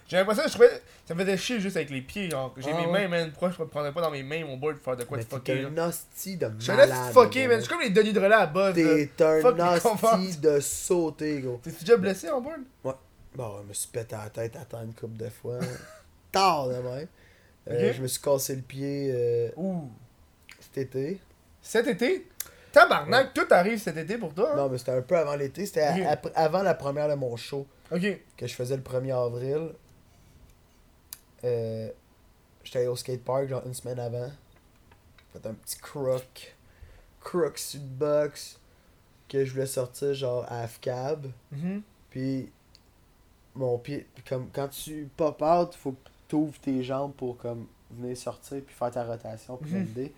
[SPEAKER 1] J'ai l'impression que je trouvais. Ça me faisait chier juste avec les pieds, genre. J'ai
[SPEAKER 2] Ah
[SPEAKER 1] mes
[SPEAKER 2] ouais?
[SPEAKER 1] mains, man. Pourquoi je me prenais pas dans mes mains mon board pour faire de quoi
[SPEAKER 2] Mais
[SPEAKER 1] de
[SPEAKER 2] t'es
[SPEAKER 1] fucker, là?
[SPEAKER 2] un hostie de
[SPEAKER 1] Je
[SPEAKER 2] malade.
[SPEAKER 1] laisse fucker,
[SPEAKER 2] gros.
[SPEAKER 1] man. C'est comme les Denis de relais à base, là.
[SPEAKER 2] T'es un hostie de sauter, gros.
[SPEAKER 1] T'es-tu déjà blessé en board?
[SPEAKER 2] Bon, je me suis pété la tête à terre une couple de fois. [laughs] Tard de même. Euh. Je me suis cassé le pied euh,
[SPEAKER 1] Ouh.
[SPEAKER 2] cet été.
[SPEAKER 1] Cet été? Tabarnak, tout arrive cet été pour toi, hein?
[SPEAKER 2] Non, mais c'était un peu avant l'été. C'était à- avant la première de mon show
[SPEAKER 1] Ok.
[SPEAKER 2] que je faisais le 1er avril. Euh, J'étais allé au skatepark genre une semaine avant. Fait un petit sur le box. Que je voulais sortir genre à cab.
[SPEAKER 1] Mhm.
[SPEAKER 2] Puis mon pied, puis comme quand tu pop out, faut que tu ouvres tes jambes pour comme venir sortir puis faire ta rotation puis l'aider.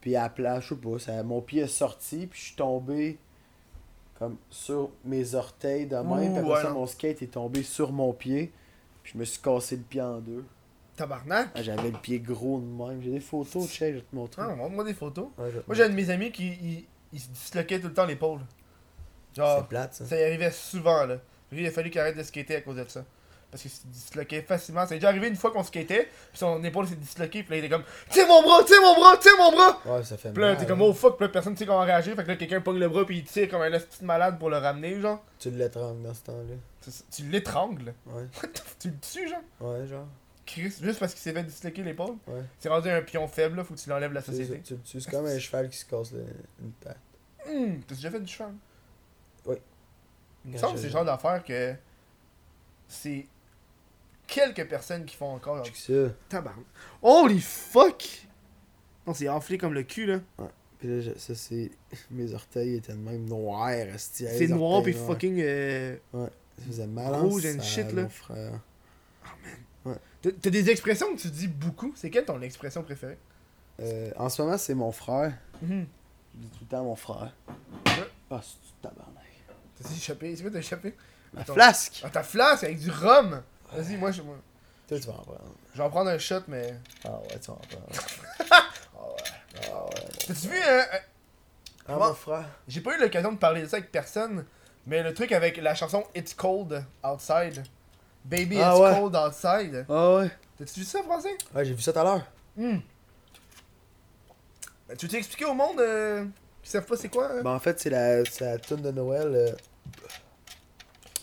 [SPEAKER 2] Puis à plat, je sais pas, ça, mon pied est sorti puis je suis tombé comme sur mes orteils de même.
[SPEAKER 1] Ouh,
[SPEAKER 2] puis après
[SPEAKER 1] ouais,
[SPEAKER 2] ça, mon skate est tombé sur mon pied. Puis je me suis cassé le pied en deux.
[SPEAKER 1] Tabarnak?
[SPEAKER 2] Ah, J'avais le pied gros de même. J'ai des photos, sais, je vais te montrer.
[SPEAKER 1] Ah, montre-moi des photos.
[SPEAKER 2] Ouais,
[SPEAKER 1] Moi, j'ai un de mes amis qui il, il se disloquait tout le temps l'épaule. Genre,
[SPEAKER 2] C'est plate ça.
[SPEAKER 1] ça y arrivait souvent, là. Lui, il a fallu qu'il arrête de skater à cause de ça. Parce qu'il se disloquait facilement. Ça est déjà arrivé une fois qu'on skatait, puis son épaule s'est disloquée, puis là, il était comme Tiens mon bras, tiens mon bras, tiens mon bras!
[SPEAKER 2] Ouais, ça fait
[SPEAKER 1] Puis là,
[SPEAKER 2] mal.
[SPEAKER 1] t'es comme. Oh fuck, puis là, personne ne sait comment réagir. Fait que là, quelqu'un pogne le bras, puis il tire comme un petit malade pour le ramener, genre.
[SPEAKER 2] Tu l'étrangles dans ce temps-là.
[SPEAKER 1] Tu l'étrangles.
[SPEAKER 2] Ouais. [laughs]
[SPEAKER 1] tu le tues, genre.
[SPEAKER 2] Ouais, genre.
[SPEAKER 1] Chris, juste parce qu'il s'est fait disloquer l'épaule.
[SPEAKER 2] Ouais.
[SPEAKER 1] C'est rendu un pion faible, là, faut que tu l'enlèves de la société.
[SPEAKER 2] tu le tues. C'est comme un cheval qui se casse le- une patte.
[SPEAKER 1] Hum, T'as déjà fait du cheval?
[SPEAKER 2] Oui.
[SPEAKER 1] Il me semble que c'est le genre d'affaire que c'est quelques personnes qui font encore.
[SPEAKER 2] Check ça.
[SPEAKER 1] Tabarnak. Holy fuck! Non, c'est enflé comme le cul, là.
[SPEAKER 2] Puis là, je- ça, c'est. [laughs] Mes orteils étaient de même noirs,
[SPEAKER 1] C'est noir
[SPEAKER 2] noirs.
[SPEAKER 1] fucking. euh,
[SPEAKER 2] Ça faisait mal.
[SPEAKER 1] rouge
[SPEAKER 2] en
[SPEAKER 1] and shit, là.
[SPEAKER 2] mon frère. Ouais.
[SPEAKER 1] T'as t'as des expressions que tu dis beaucoup? C'est quelle ton expression préférée?
[SPEAKER 2] Euh, en ce moment, c'est mon frère.
[SPEAKER 1] Mhm.
[SPEAKER 2] Je dis tout le temps mon frère.
[SPEAKER 1] Ouais.
[SPEAKER 2] Ah, c'est du tabarnak.
[SPEAKER 1] T'as échappé? C'est quoi t'as échappé? Attends.
[SPEAKER 2] flasque!
[SPEAKER 1] Ah, ta flasque avec du rhum! Vas-y, moi, je, moi,
[SPEAKER 2] Toi, tu vas en prendre.
[SPEAKER 1] je vais en prendre un shot, mais.
[SPEAKER 2] Ah ouais, tu vas en prendre. [laughs]
[SPEAKER 1] Ah ouais.
[SPEAKER 2] Ah ouais.
[SPEAKER 1] T'as-tu vu, hein? euh,
[SPEAKER 2] Ah, mon frère.
[SPEAKER 1] J'ai pas eu l'occasion de parler de ça avec personne, mais le truc avec la chanson It's Cold Outside. Baby,
[SPEAKER 2] Ah
[SPEAKER 1] It's
[SPEAKER 2] ouais.
[SPEAKER 1] Cold Outside.
[SPEAKER 2] Ah ouais.
[SPEAKER 1] T'as-tu vu ça, français?
[SPEAKER 2] Ouais, j'ai vu ça tout à l'heure.
[SPEAKER 1] Ben, tu t'es expliqué au monde euh, qui savent pas c'est quoi? hein?
[SPEAKER 2] Ben, en fait, c'est la, la tune de Noël. euh,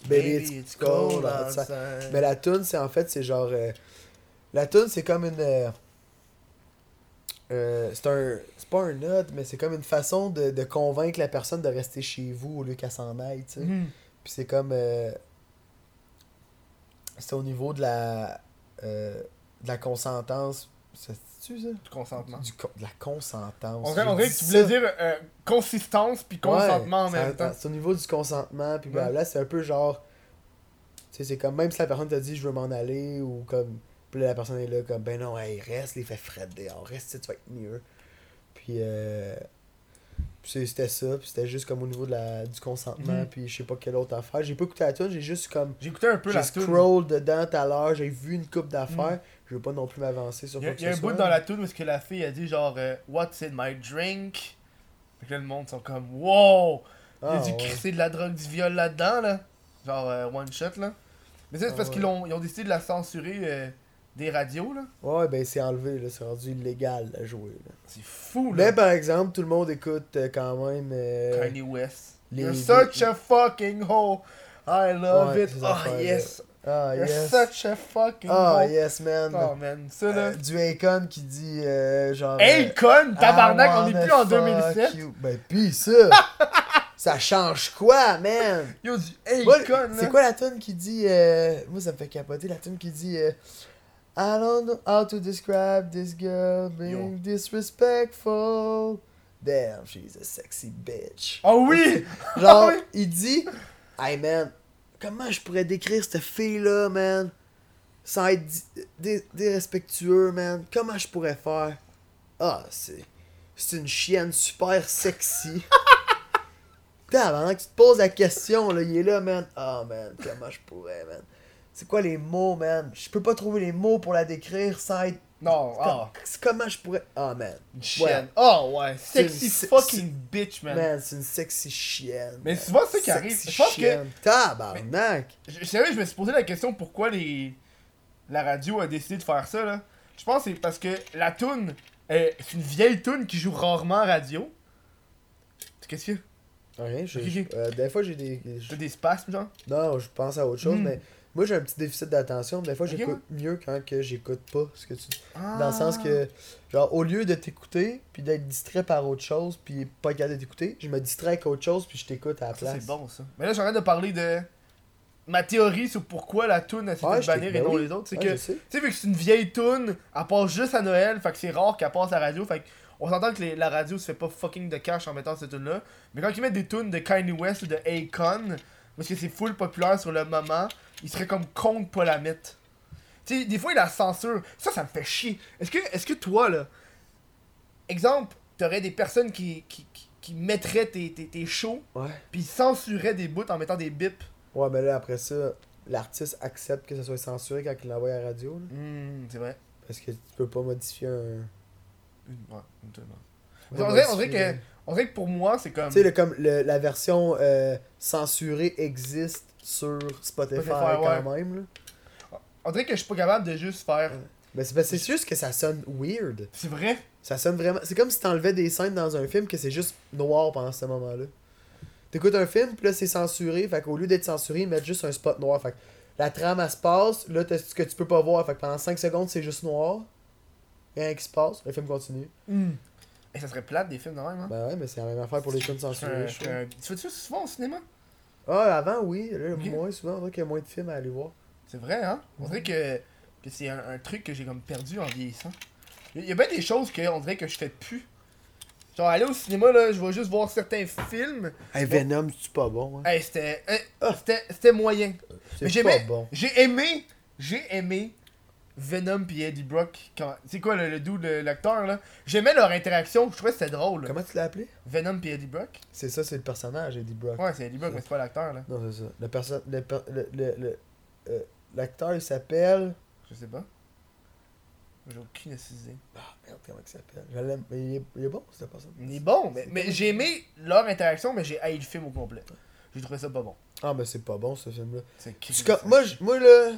[SPEAKER 2] Baby, it's cold outside. Mais la tune, c'est en fait, c'est genre. euh, la tune, c'est comme une. Euh, c'est un. C'est pas un note, mais c'est comme une façon de, de convaincre la personne de rester chez vous au lieu qu'elle s'en aille, tu sais.
[SPEAKER 1] Mhm.
[SPEAKER 2] Puis c'est comme. euh, c'est au niveau de la. euh, de la consentance. C'est-tu ça?
[SPEAKER 1] Du consentement.
[SPEAKER 2] Du con- de la consentance.
[SPEAKER 1] On dirait, que tu
[SPEAKER 2] ça.
[SPEAKER 1] voulais dire euh, consistance puis consentement en même temps.
[SPEAKER 2] C'est au niveau du consentement, puis
[SPEAKER 1] Ouais.
[SPEAKER 2] là c'est un peu genre. Tu sais, c'est comme même si la personne t'a dit je veux m'en aller, ou comme. Puis là, la personne est là, comme ben non, hey, reste, il fait frais dehors, reste, tu vas être mieux. Puis, euh. puis c'était ça, puis c'était juste comme au niveau de la, du consentement,
[SPEAKER 1] Mhm.
[SPEAKER 2] puis je sais pas quelle autre affaire. J'ai pas écouté la tune, j'ai juste comme.
[SPEAKER 1] J'ai écouté un peu
[SPEAKER 2] J'ai
[SPEAKER 1] la tune.
[SPEAKER 2] scroll dedans tout à l'heure, j'ai vu une coupe d'affaires. Je veux pas non plus m'avancer sur
[SPEAKER 1] Il y a, y a un bout dans la tune où que la fille a dit genre euh, What's in my drink? Fait que là le monde sont comme Wow! Il a
[SPEAKER 2] Ah, ouais.
[SPEAKER 1] crisser de la drogue, du viol là-dedans là. Genre euh, one shot là. Mais ça c'est
[SPEAKER 2] Ah,
[SPEAKER 1] parce
[SPEAKER 2] ouais.
[SPEAKER 1] qu'ils ils ont décidé de la censurer euh, des radios là.
[SPEAKER 2] Ouais, ben c'est enlevé, là, c'est rendu illégal à jouer. Là.
[SPEAKER 1] C'est fou là.
[SPEAKER 2] Mais par exemple, tout le monde écoute euh, quand même. euh,
[SPEAKER 1] Kanye West.
[SPEAKER 2] les-
[SPEAKER 1] You're such a fucking hoe. I love
[SPEAKER 2] Ouais,
[SPEAKER 1] it. Oh yes.
[SPEAKER 2] Ah,
[SPEAKER 1] You're
[SPEAKER 2] yes.
[SPEAKER 1] such a fucking
[SPEAKER 2] Ah,
[SPEAKER 1] hoe.
[SPEAKER 2] yes, man.
[SPEAKER 1] Oh man, ça là.
[SPEAKER 2] Euh, du Akon qui dit euh, genre.
[SPEAKER 1] Con, tabarnak, on est plus en
[SPEAKER 2] fuck
[SPEAKER 1] 2007.
[SPEAKER 2] you. Ben, pis ça. [laughs] ça change quoi, man?
[SPEAKER 1] Yo, du con là.
[SPEAKER 2] C'est quoi la tune qui dit. euh, Moi, ça me fait capoter la tune qui dit. I don't know how to describe this girl being disrespectful. Damn, she's a sexy bitch.
[SPEAKER 1] Oh oui! [laughs]
[SPEAKER 2] Genre,
[SPEAKER 1] Ah oui.
[SPEAKER 2] il dit Hey man, comment je pourrais décrire cette fille-là, man, sans être dérespectueux, man? Comment je pourrais faire? Ah, c'est. C'est une chienne super sexy. [laughs] T'as que tu te poses la question, là, il est là, man. Ah, man, comment je pourrais, man? C'est quoi les mots, man? Je peux pas trouver les mots pour la décrire sans être.
[SPEAKER 1] Non, ah.
[SPEAKER 2] Comment je pourrais. Ah, man.
[SPEAKER 1] Une chienne. Oh ouais,
[SPEAKER 2] une
[SPEAKER 1] sexy
[SPEAKER 2] se-
[SPEAKER 1] fucking bitch, man.
[SPEAKER 2] Man, c'est une sexy chienne.
[SPEAKER 1] Mais vois, c'est ça qui arrive. Je pense que-
[SPEAKER 2] chienne. Tabarnak!
[SPEAKER 1] Je, je savais, je me suis posé la question pourquoi les la radio a décidé de faire ça là. Je pense que c'est parce que la tune c'est une vieille tune qui joue rarement à radio. Qu'est-ce qu'il y a?
[SPEAKER 2] Rien,
[SPEAKER 1] ok.
[SPEAKER 2] euh, des fois j'ai des.
[SPEAKER 1] T'as des spasmes genre?
[SPEAKER 2] Non, je pense à autre chose,
[SPEAKER 1] Hmm.
[SPEAKER 2] mais moi j'ai un petit déficit d'attention. Des fois j'écoute mieux quand que j'écoute pas ce que tu
[SPEAKER 1] Ah.
[SPEAKER 2] Dans le sens que, genre, au lieu de t'écouter, puis d'être distrait par autre chose, puis pas capable de t'écouter, je me distrais avec autre chose, puis je t'écoute à la
[SPEAKER 1] Ça
[SPEAKER 2] place.
[SPEAKER 1] c'est bon ça. Mais là j'arrête de parler de ma théorie sur pourquoi la tune a
[SPEAKER 2] Ouais,
[SPEAKER 1] fait
[SPEAKER 2] je
[SPEAKER 1] bannir
[SPEAKER 2] t'ai-
[SPEAKER 1] et
[SPEAKER 2] ben
[SPEAKER 1] non
[SPEAKER 2] oui.
[SPEAKER 1] les autres. C'est
[SPEAKER 2] Ouais,
[SPEAKER 1] que. Tu sais, vu que c'est une vieille tune, elle passe juste à Noël, fait que c'est rare qu'elle passe à la radio, fait que on s'entend que les- la radio se fait pas fucking de cash en mettant cette tune là Mais quand ils mettent des tunes de Kanye West ou de Akon, parce que c'est full populaire sur le moment, ils seraient comme con de pas la mettre. Tu sais, des fois, il la censure. Ça, ça me fait chier. Est-ce que, est-ce que toi, là, exemple, t'aurais des personnes qui, qui, qui, qui mettraient tes, tes, tes shows,
[SPEAKER 2] Ouais.
[SPEAKER 1] puis censuraient des bouts en mettant des bips?
[SPEAKER 2] Ouais, mais là, après ça, l'artiste accepte que ça soit censuré quand il l'envoie à la radio,
[SPEAKER 1] Hmm, c'est vrai.
[SPEAKER 2] parce que tu peux pas modifier un.
[SPEAKER 1] Ouais,
[SPEAKER 2] pas
[SPEAKER 1] On dirait, on dirait que, on dirait que pour moi, c'est comme.
[SPEAKER 2] Tu sais, le- comme le- la version euh, censurée existe sur Spotify,
[SPEAKER 1] Spotify,
[SPEAKER 2] quand même. Là.
[SPEAKER 1] On dirait que je suis pas capable de juste faire.
[SPEAKER 2] Mais c'est que c'est juste que ça sonne weird.
[SPEAKER 1] C'est vrai?
[SPEAKER 2] Ça sonne vraiment. C'est comme si t'enlevais des scènes dans un film que c'est juste noir pendant ce moment-là. T'écoutes un film, puis là c'est censuré, fait qu'au lieu d'être censuré, ils mettent juste un spot noir. Fait que la trame elle se passe, là t'as ce que tu peux pas voir, fait que pendant 5 secondes c'est juste noir. Rien qui se passe, le film continue.
[SPEAKER 1] Et ça serait plate des films de même, hein?
[SPEAKER 2] Ben ouais, mais c'est la même affaire pour les films censurés.
[SPEAKER 1] un-
[SPEAKER 2] je
[SPEAKER 1] un- Tu fais ça souvent au cinéma?
[SPEAKER 2] Ah, avant oui, là moins souvent, on dirait qu'il y a moins de films à aller voir.
[SPEAKER 1] C'est vrai, hein? On dirait que, que c'est un, un truc que j'ai comme perdu en vieillissant. Il y a bien des choses qu'on dirait que je fais plus. Genre, aller au cinéma, là, je vais juste voir certains films.
[SPEAKER 2] Hey, Venom, c'est pas bon, hein?
[SPEAKER 1] Hey, c'était. hein, c'était c'était moyen.
[SPEAKER 2] C'est pas bon.
[SPEAKER 1] J'ai aimé. J'ai aimé Venom puis Eddie Brock. quand- C'est quoi le, le dude, le- l'acteur là? J'aimais leur interaction, je trouvais que c'était drôle. là.
[SPEAKER 2] Comment tu l'as appelé?
[SPEAKER 1] Venom puis Eddie Brock
[SPEAKER 2] C'est ça, c'est le personnage, Eddie Brock.
[SPEAKER 1] Ouais, c'est Eddie Brock, mais c'est pas l'acteur là.
[SPEAKER 2] Non, c'est ça. Le perso- le per- le- euh, L'acteur, il s'appelle.
[SPEAKER 1] Je sais pas. J'ai aucune idée.
[SPEAKER 2] Ah, merde, comment il s'appelle? Je l'aime. mais Il est, il est bon, cette personne.
[SPEAKER 1] Il est bon, mais, mais j'ai aimé leur interaction, mais j'ai haï le film au complet. J'ai trouvé ça pas bon.
[SPEAKER 2] Ah, mais c'est pas bon, ce film-là.
[SPEAKER 1] C'est
[SPEAKER 2] En tout cas, moi, moi, là,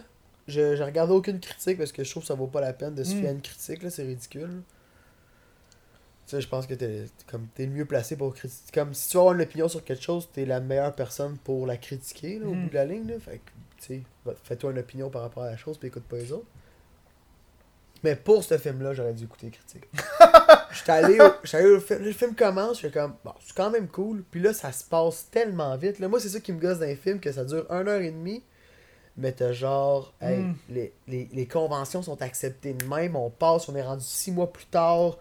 [SPEAKER 2] je, je regardé aucune critique parce que je trouve que ça vaut pas la peine de se
[SPEAKER 1] Mm.
[SPEAKER 2] fier à une critique, là, c'est ridicule. Tu sais, je pense que t'es comme t'es le mieux placé pour critiquer. Comme si tu avoir une opinion sur quelque chose, t'es la meilleure personne pour la critiquer, là, au
[SPEAKER 1] Mm.
[SPEAKER 2] bout de la ligne, là. Fait que, tu sais, fais-toi une opinion par rapport à la chose, puis écoute pas les autres. Mais pour ce film-là, j'aurais dû écouter les critiques. [laughs] J'étais allé, au, j'étais allé au film, le film commence, je fais comme, bon, c'est quand même cool. Puis là, ça se passe tellement vite. Là, moi, c'est ça qui me gosse dans les films, que ça dure 1 heure et demie. Mais t'as genre, hey,
[SPEAKER 1] Mm.
[SPEAKER 2] les, les, les conventions sont acceptées de même, on passe, on est rendu 6 mois plus tard.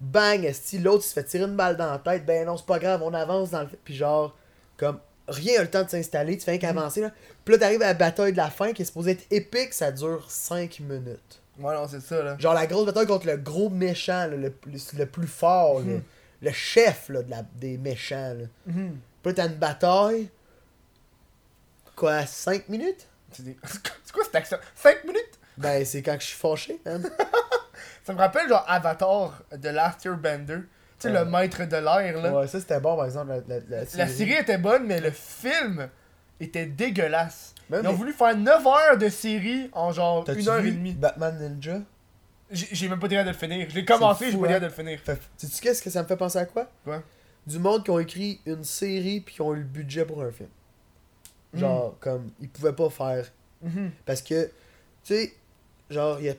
[SPEAKER 2] Bang, esti, l'autre se fait tirer une balle dans la tête. Ben non, c'est pas grave, on avance dans le. Puis genre, comme, rien a le temps de s'installer, tu fais rien qu'avancer là. Puis là, t'arrives à la bataille de la fin qui est supposée être épique, ça dure 5 minutes.
[SPEAKER 1] Ouais, non, c'est ça là.
[SPEAKER 2] Genre la grosse bataille contre le gros méchant, là, le, plus- le plus fort, là.
[SPEAKER 1] Mhm.
[SPEAKER 2] le chef là, de la, des méchants. Là. Puis là, t'as une bataille. Quoi, 5 minutes? [laughs]
[SPEAKER 1] C'est quoi cette action? 5 minutes?
[SPEAKER 2] Ben, c'est quand je suis fâché. [laughs]
[SPEAKER 1] Ça me rappelle genre Avatar de Last Airbender. Tu sais,
[SPEAKER 2] Ouais.
[SPEAKER 1] le maître de l'air là.
[SPEAKER 2] Ouais, ça c'était bon par exemple. La, la, la
[SPEAKER 1] La série était bonne, mais le film était dégueulasse.
[SPEAKER 2] Ouais,
[SPEAKER 1] Ils ont
[SPEAKER 2] mais-
[SPEAKER 1] voulu faire 9 heures de série en genre
[SPEAKER 2] T'as-tu
[SPEAKER 1] 1 heure
[SPEAKER 2] vu
[SPEAKER 1] et demie.
[SPEAKER 2] Batman Ninja?
[SPEAKER 1] J'ai même pas capable de le finir. Je l'ai commencé, j'ai pas été
[SPEAKER 2] hein.
[SPEAKER 1] de le finir.
[SPEAKER 2] Sais-tu qu'est-ce que ça me fait penser à quoi?
[SPEAKER 1] Quoi?
[SPEAKER 2] Du monde qui ont écrit une série puis qui ont eu le budget pour un film. Genre, comme, ils pouvaient pas faire.
[SPEAKER 1] Mhm.
[SPEAKER 2] Parce que, tu sais, genre, il y a,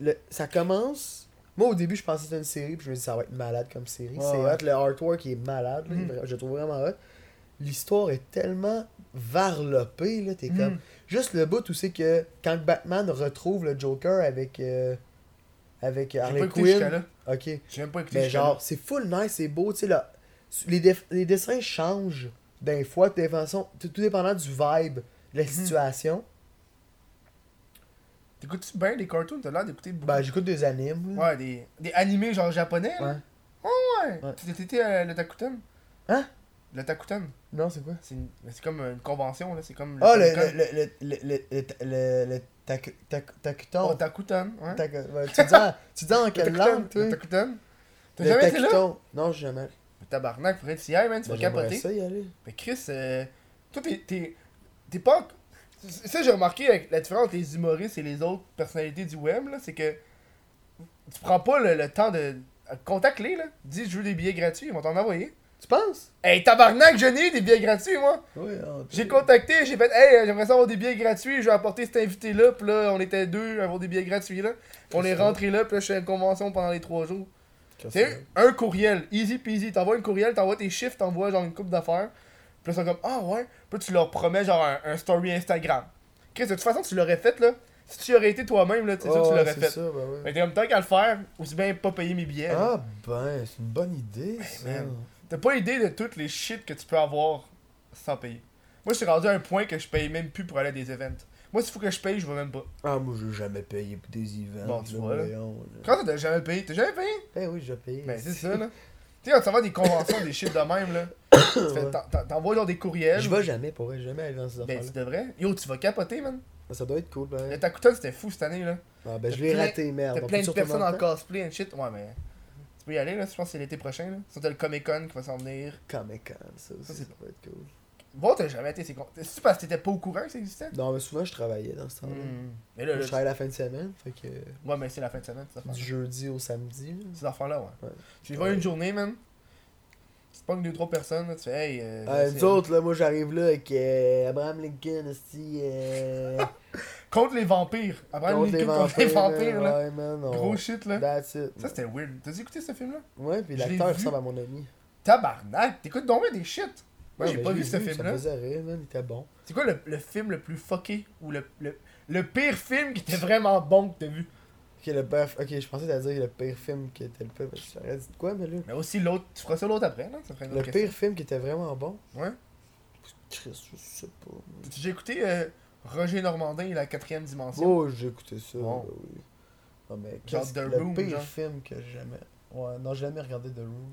[SPEAKER 2] le, ça commence. Moi, au début, je pensais que c'était une série, puis je me dis, ça va être malade comme série.
[SPEAKER 1] Ouais,
[SPEAKER 2] c'est
[SPEAKER 1] ouais.
[SPEAKER 2] hot, le artwork il est malade, là,
[SPEAKER 1] Mhm.
[SPEAKER 2] vra- je le trouve vraiment hot. L'histoire est tellement varlopée, là, t'es
[SPEAKER 1] Mhm.
[SPEAKER 2] comme. Juste le bout où c'est que quand Batman retrouve le Joker avec. euh, avec Harley Quinn.
[SPEAKER 1] là.
[SPEAKER 2] Ok.
[SPEAKER 1] J'ai même pas écouté
[SPEAKER 2] Mais genre, c'est full nice, c'est beau, tu sais, là. Les, les dessins changent d'un fois, tout, dépendant- tout tout dépendant du vibe, de la
[SPEAKER 1] Mhm.
[SPEAKER 2] situation.
[SPEAKER 1] T'écoutes-tu bien des cartoons? T'as l'air d'écouter beaucoup.
[SPEAKER 2] Ben, j'écoute des animes.
[SPEAKER 1] Ouais, des, des animés genre japonais. là.
[SPEAKER 2] Ouais.
[SPEAKER 1] Ouais.
[SPEAKER 2] Ouais.
[SPEAKER 1] Tu t'étais à le Takuten
[SPEAKER 2] Hein?
[SPEAKER 1] Le Takuten.
[SPEAKER 2] Non, c'est quoi?
[SPEAKER 1] C'est une- comme une convention, là. C'est comme.
[SPEAKER 2] Ah, le,
[SPEAKER 1] Comic-Con.
[SPEAKER 2] le, le, le, le, le, le, le, taku- taku- takuton.
[SPEAKER 1] Oh, Takuten, ouais.
[SPEAKER 2] Ouais, tu dis en, tu dis en [laughs]
[SPEAKER 1] Le
[SPEAKER 2] quelle langue, toi?
[SPEAKER 1] Le Takuten. T'as
[SPEAKER 2] Le
[SPEAKER 1] jamais été là?
[SPEAKER 2] Takuton. Non, jamais.
[SPEAKER 1] Mais Tabarnak, faudrait que tu y ailles, man. Tu
[SPEAKER 2] Ben,
[SPEAKER 1] vas
[SPEAKER 2] j'aimerais
[SPEAKER 1] capoter.
[SPEAKER 2] ça y aller.
[SPEAKER 1] Mais Chris, euh, toi, t'es- pas. Ça, j'ai remarqué avec la différence entre les humoristes et les autres personnalités du web, là, c'est que. Tu prends pas le, le temps de. Contacte-les, là. Dis, je veux des billets gratuits, ils vont t'en envoyer.
[SPEAKER 2] Tu penses?
[SPEAKER 1] Hey, tabarnak, je n'ai des billets gratuits, moi.
[SPEAKER 2] Oui,
[SPEAKER 1] J'ai contacté, j'ai fait, hey, j'aimerais ça avoir des billets gratuits, je vais apporter cet invité-là, puis là, on était deux à avoir des billets gratuits, là. On est rentré là, puis là, je fais une convention pendant les trois jours. C'est? un courriel, easy peasy. T'envoies une courriel, t'envoies tes chiffres, t'envoies genre une coupe d'affaires. Puis là, ils sont comme, ah ouais. Puis tu leur promets genre un, un story Instagram. Chris, de toute façon, tu l'aurais fait là. Si tu aurais été toi-même, là, c'est sûr que tu l'aurais fait.
[SPEAKER 2] ça, ben ouais.
[SPEAKER 1] Mais t'es comme tant qu'à le faire, aussi bien pas payer mes billets. là.
[SPEAKER 2] Ah, ben, c'est une bonne idée, ça.
[SPEAKER 1] man. T'as pas idée de toutes les shit que tu peux avoir sans payer. Moi, je suis rendu à un point que je paye même plus pour aller à des events. Moi, s'il faut que je paye, je vais même pas.
[SPEAKER 2] Ah, moi, j'ai jamais payé pour des events.
[SPEAKER 1] Bon, tu vois,
[SPEAKER 2] là.
[SPEAKER 1] Quand t'as jamais payé? T'as jamais payé?
[SPEAKER 2] Ben oui, j'ai payé.
[SPEAKER 1] Ben, c'est ça, là. Tu sais, quand tu vas des conventions, des shit de même, là. [coughs]
[SPEAKER 2] Ouais.
[SPEAKER 1] T'envoies genre des courriels.
[SPEAKER 2] Je vais jamais, pour vrai, jamais aller dans ces
[SPEAKER 1] Ben,
[SPEAKER 2] affaires-là.
[SPEAKER 1] tu devrais. Yo, tu vas capoter, man.
[SPEAKER 2] Ça doit être cool, ben.
[SPEAKER 1] Le Takuton, c'était fou cette année, là.
[SPEAKER 2] Ah, ben, je l'ai raté, merde.
[SPEAKER 1] T'as plein de personnes en cosplay and shit. Ouais, mais. Tu peux y aller, là. Je pense que c'est l'été prochain, là. C'est le Comic Con qui va s'en venir.
[SPEAKER 2] Comic Con, ça aussi,
[SPEAKER 1] Ça,
[SPEAKER 2] ça, va être cool.
[SPEAKER 1] Bon, t'as jamais été. C'est parce que t'étais pas au courant que ça existait?
[SPEAKER 2] Non, mais souvent, je travaillais dans ce temps-là.
[SPEAKER 1] Hmm. Mais là,
[SPEAKER 2] Moi,
[SPEAKER 1] là,
[SPEAKER 2] Je travaille la fin de semaine, fait que
[SPEAKER 1] Ouais, mais c'est la fin de semaine,
[SPEAKER 2] du jeudi au samedi. là.
[SPEAKER 1] Ces affaires-là, ouais.
[SPEAKER 2] Ouais.
[SPEAKER 1] Tu vas une journée, man. Tu pognes deux, trois personnes, là. Tu fais, hey. Euh,
[SPEAKER 2] Euh, nous autres, là, moi, j'arrive là avec euh, Abraham Lincoln, euh, [laughs]
[SPEAKER 1] Contre les vampires. Après,
[SPEAKER 2] contre les
[SPEAKER 1] contre
[SPEAKER 2] vampires,
[SPEAKER 1] les vampires, là.
[SPEAKER 2] Ouais, man, on-
[SPEAKER 1] Gros shit, là.
[SPEAKER 2] That's it.
[SPEAKER 1] Ça, c'était weird. T'as écouté ce film-là?
[SPEAKER 2] Ouais, puis l'acteur ressemble à mon ami.
[SPEAKER 1] Tabarnak, t'écoutes donc des shit. Moi,
[SPEAKER 2] Ouais,
[SPEAKER 1] j'ai pas vu ce film-là.
[SPEAKER 2] il était bon.
[SPEAKER 1] C'est quoi le, le film le plus fucké ou le, le, le pire film qui était vraiment bon que t'as vu?
[SPEAKER 2] Ok, le pire... ok, je pensais que t'allais dire le pire film qui était le pire. J'aurais dit de quoi, mais là?
[SPEAKER 1] Mais aussi l'autre, tu feras ça l'autre après, là? Ça
[SPEAKER 2] Le pire film qui était vraiment bon?
[SPEAKER 1] Ouais.
[SPEAKER 2] Chris, je sais pas.
[SPEAKER 1] J'ai écouté euh, Roger Normandin et la quatrième dimension?
[SPEAKER 2] Oh, j'ai écouté ça.
[SPEAKER 1] Bon.
[SPEAKER 2] oui. Non, mais
[SPEAKER 1] Genre
[SPEAKER 2] qu'est-ce-
[SPEAKER 1] The
[SPEAKER 2] le
[SPEAKER 1] Room,
[SPEAKER 2] pire
[SPEAKER 1] genre.
[SPEAKER 2] film que j'ai jamais. Ouais, non, j'ai jamais regardé The Room.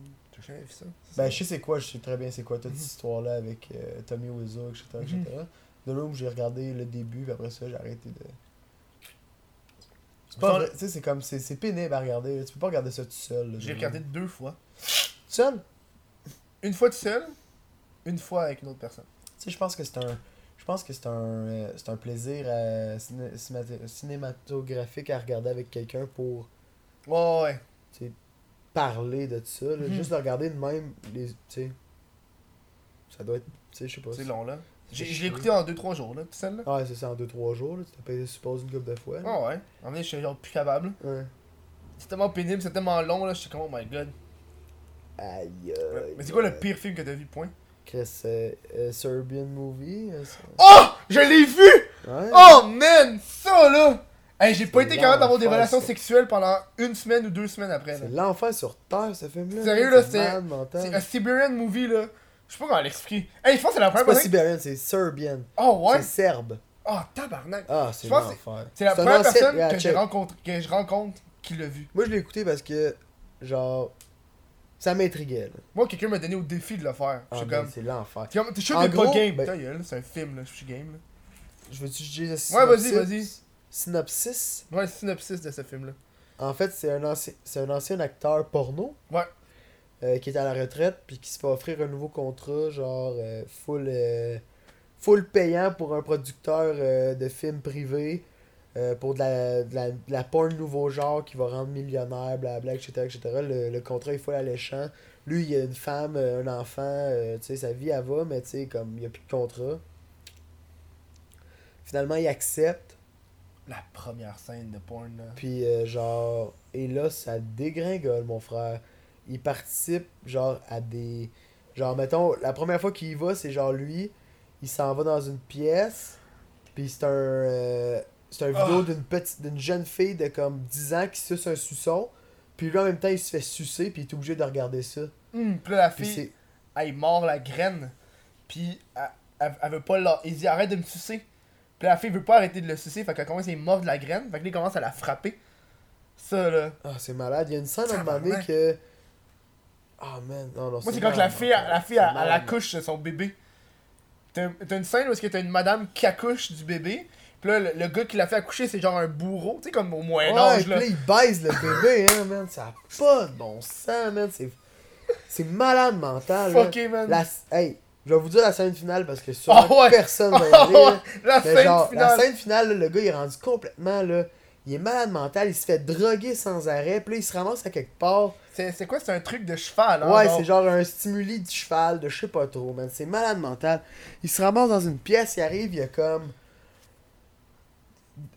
[SPEAKER 1] Ça?
[SPEAKER 2] Ben, je sais c'est quoi, je sais très bien c'est quoi toute
[SPEAKER 1] Mhm.
[SPEAKER 2] cette histoire-là avec euh, Tommy Wiseau, etc. etc.
[SPEAKER 1] Mhm.
[SPEAKER 2] The Room, j'ai regardé le début, puis après ça, j'ai arrêté de. C'est pas vrai, tu sais, c'est comme, c'est pénible à regarder, là. tu peux pas regarder ça tout seul. là,
[SPEAKER 1] J'ai regardé deux fois.
[SPEAKER 2] Tout seul?
[SPEAKER 1] Une fois tout seul, une fois avec une autre personne.
[SPEAKER 2] Tu sais, je pense que c'est un. Je pense que c'est un, euh, c'est un plaisir euh, ciné- cinéma- cinématographique à regarder avec quelqu'un pour
[SPEAKER 1] Ouais, ouais.
[SPEAKER 2] Parler de ça. là.
[SPEAKER 1] Mhm.
[SPEAKER 2] Juste le regarder de même, les, tu sais. Ça doit être. Tu sais, je sais pas.
[SPEAKER 1] C'est long, là. Je l'ai écouté en 2-3 jours, là, tout seul, là.
[SPEAKER 2] Ah ouais, c'est ça, en 2-3 jours, là. Tu t'as payé, suppose, une couple de fois.
[SPEAKER 1] Ah ouais. En vrai, je suis genre plus capable.
[SPEAKER 2] Ouais.
[SPEAKER 1] C'est tellement pénible, c'est tellement long, là. Je suis comme, oh my god.
[SPEAKER 2] Aïe.
[SPEAKER 1] Mais c'est quoi le pire film que t'as vu, point?
[SPEAKER 2] Chris, euh, euh, Serbian movie. euh, ça-
[SPEAKER 1] Oh! Je l'ai vu!
[SPEAKER 2] Ouais.
[SPEAKER 1] Oh man! Ça, là! Hey, j'ai pas
[SPEAKER 2] C'est
[SPEAKER 1] été capable d'avoir des relations
[SPEAKER 2] ça.
[SPEAKER 1] sexuelles pendant une semaine ou deux semaines après.
[SPEAKER 2] C'est l'enfer sur Terre, ce film-là.
[SPEAKER 1] Sérieux, là, c'est-
[SPEAKER 2] malade
[SPEAKER 1] C'est un Siberian movie, là. Je sais pas comment l'expliquer. Hey, je pense que c'est la
[SPEAKER 2] C'est
[SPEAKER 1] première
[SPEAKER 2] pas
[SPEAKER 1] fois.
[SPEAKER 2] sibérien, c'est Serbian.
[SPEAKER 1] Oh ouais?
[SPEAKER 2] C'est serbe.
[SPEAKER 1] Oh tabarnak!
[SPEAKER 2] Ah, c'est
[SPEAKER 1] Je
[SPEAKER 2] l'enfer.
[SPEAKER 1] C'est la première personne que, j'ai
[SPEAKER 2] check.
[SPEAKER 1] rencontré, que je rencontre qui l'a vu.
[SPEAKER 2] Moi, je l'ai écouté parce que, genre, ça m'intriguait, là.
[SPEAKER 1] Moi, quelqu'un m'a donné au défi de le faire.
[SPEAKER 2] Ah,
[SPEAKER 1] je suis
[SPEAKER 2] man,
[SPEAKER 1] comme.
[SPEAKER 2] c'est l'enfer.
[SPEAKER 1] Que t'es pas
[SPEAKER 2] gros,
[SPEAKER 1] game?
[SPEAKER 2] ben-
[SPEAKER 1] c'est un film, là. Je suis game, là.
[SPEAKER 2] Je veux-tu dire le
[SPEAKER 1] Ouais, vas-y, vas-y.
[SPEAKER 2] Synopsis.
[SPEAKER 1] Ouais, le synopsis de ce film-là.
[SPEAKER 2] En fait, c'est un, ancien, c'est un ancien acteur porno.
[SPEAKER 1] Ouais.
[SPEAKER 2] euh, qui est à la retraite, puis qui se fait offrir un nouveau contrat, genre euh, full, euh, full payant pour un producteur de films privés, pour de la, de, la, de la porn nouveau genre qui va rendre millionnaire, blabla, etc. etc. Le, le contrat est full alléchant. Lui, il a une femme, un enfant, tu sais, sa vie, elle va, mais tu sais, comme il n'y a plus de contrat. Finalement, il accepte.
[SPEAKER 1] La première scène de porn, là.
[SPEAKER 2] Puis euh, genre, et là, ça dégringole, mon frère. Il participe, genre, à des... Genre, mettons, la première fois qu'il y va, c'est genre lui, il s'en va dans une pièce, puis c'est un... euh, c'est un vidéo
[SPEAKER 1] Ah.
[SPEAKER 2] d'une petite d'une jeune fille de comme 10 ans qui suce un suçon, puis lui, en même temps, il se fait sucer, puis il est obligé de regarder ça.
[SPEAKER 1] Hum, puis là, la
[SPEAKER 2] Puis
[SPEAKER 1] fille, elle mord la graine. Puis elle, elle, elle veut pas la. Il dit arrête de me sucer. Puis la fille veut pas arrêter de le sucer. Fait qu'elle commence à mordre la graine. Fait que là, il commence à la frapper. Ça, là.
[SPEAKER 2] Ah, c'est malade. Il y a une scène à un moment donné que... Ah, man, non, non,
[SPEAKER 1] Moi, c'est quand que la fille, la fille, elle, accouche de son bébé. T'as une scène où est-ce que t'as une madame qui accouche du bébé. Puis là, le, le gars qui l'a fait accoucher, c'est genre un bourreau. Tu sais, comme au Moyen
[SPEAKER 2] Ouais,
[SPEAKER 1] là.
[SPEAKER 2] là, il baise le bébé, hein, man. Ça a pas de bon sens, man. C'est, c'est malade mental, là.
[SPEAKER 1] Fucké, man.
[SPEAKER 2] La... Hey, je vais vous dire la scène finale parce que sur
[SPEAKER 1] Ah ouais.
[SPEAKER 2] personne va y [laughs]
[SPEAKER 1] Ah
[SPEAKER 2] aller, là.
[SPEAKER 1] ouais, la
[SPEAKER 2] Mais
[SPEAKER 1] scène
[SPEAKER 2] genre,
[SPEAKER 1] finale.
[SPEAKER 2] la scène finale, là, le gars, il est rendu complètement, là. Il est malade mental, il se fait droguer sans arrêt, puis là, il se ramasse à quelque part.
[SPEAKER 1] C'est quoi, c'est un truc de cheval, hein?
[SPEAKER 2] ouais, c'est genre un stimuli du cheval, de je sais pas trop, man. C'est malade mental. Il se ramasse dans une pièce, il arrive, il y a comme.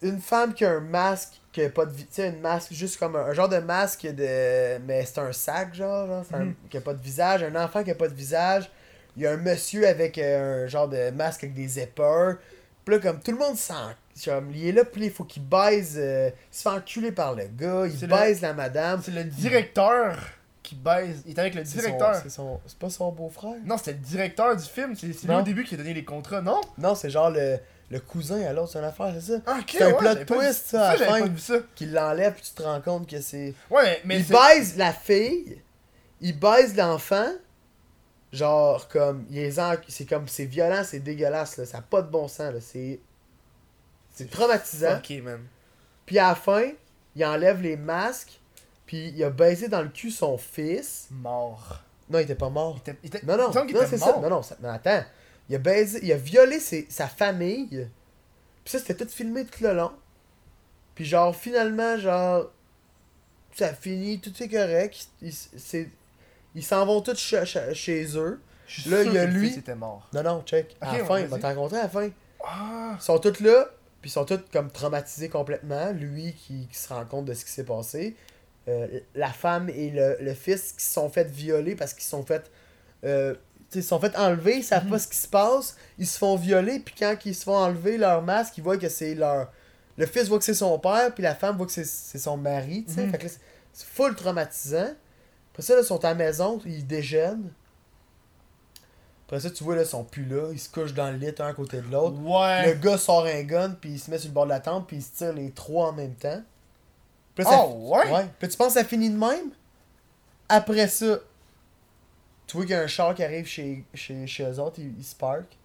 [SPEAKER 2] Une femme qui a un masque, qui a pas de. vi- Tu sais, un masque, juste comme un, un genre de masque de. Mais c'est un sac, genre, genre, un-
[SPEAKER 1] Mhm.
[SPEAKER 2] qui a pas de visage. Un enfant qui a pas de visage. Il y a un monsieur avec euh, un genre de masque avec des épeurs. Puis là, comme tout le monde s'en. Comme, il est là, puis il faut qu'il baise. euh, il se fait enculer par le gars, il
[SPEAKER 1] C'est le-
[SPEAKER 2] baise la madame.
[SPEAKER 1] C'est le directeur qui baise. Il est avec le
[SPEAKER 2] C'est
[SPEAKER 1] directeur.
[SPEAKER 2] C'est son- c'est pas son beau-frère?
[SPEAKER 1] Non, c'était le directeur du film. C'est c'est lui au début qui a donné les contrats, non?
[SPEAKER 2] Non, c'est genre le, le cousin à l'autre, c'est une affaire, c'est ça?
[SPEAKER 1] Ah,
[SPEAKER 2] C'est un
[SPEAKER 1] ouais,
[SPEAKER 2] plot twist, ça, à la fin. Qu'il l'enlève, puis tu te rends compte que c'est.
[SPEAKER 1] Ouais, mais
[SPEAKER 2] il
[SPEAKER 1] c'est-
[SPEAKER 2] baise la fille, il baise l'enfant, genre comme. C'est comme. C'est violent, c'est dégueulasse, là. Ça n'a pas de bon sens, là. C'est. C'est traumatisant.
[SPEAKER 1] Ok, man.
[SPEAKER 2] Puis à la fin, il enlève les masques, puis il a baisé dans le cul son fils.
[SPEAKER 1] Mort.
[SPEAKER 2] Non, il était pas mort.
[SPEAKER 1] Il était, il était-
[SPEAKER 2] Non, non,
[SPEAKER 1] il
[SPEAKER 2] non c'est ça. Non, non, ça- non, attends. Il a baisé, il a violé ses- sa famille. Puis ça, c'était tout filmé tout le long. Puis genre, finalement, genre, ça finit, tout est correct. C'est- ils s'en vont tous chez, eux. Là, il y a lui-
[SPEAKER 1] était mort.
[SPEAKER 2] Non, non, check. à la fin, il va te rencontrer à la fin.
[SPEAKER 1] Ah!
[SPEAKER 2] Ils sont tous là, puis ils sont tous comme traumatisés complètement. Lui qui, qui se rend compte de ce qui s'est passé. Euh, la femme et le, le fils qui se sont fait violer parce qu'ils se sont fait. Euh, ils se sont fait enlever, ils savent
[SPEAKER 1] Mhm.
[SPEAKER 2] pas ce qui se passe. Ils se font violer, puis quand ils se font enlever leur masque, ils voient que c'est leur. Le fils voit que c'est son père, puis la femme voit que c'est- son mari, tu sais.
[SPEAKER 1] Mhm.
[SPEAKER 2] Fait que c'est full traumatisant. Après ça, là, ils sont à la maison, ils déjeunent. Après ça, tu vois, là, ils sont plus là. Ils se couchent dans le lit, un à côté de l'autre. Le
[SPEAKER 1] Ouais.
[SPEAKER 2] gars sort un gun, puis il se met sur le bord de la tente, puis il se tire les trois en même temps. Puis là, ça
[SPEAKER 1] Oh, ouais?
[SPEAKER 2] Ouais. Puis tu penses que ça finit de même? Après ça, tu vois qu'il y a un char qui arrive chez, chez, chez eux autres, il, il se parque.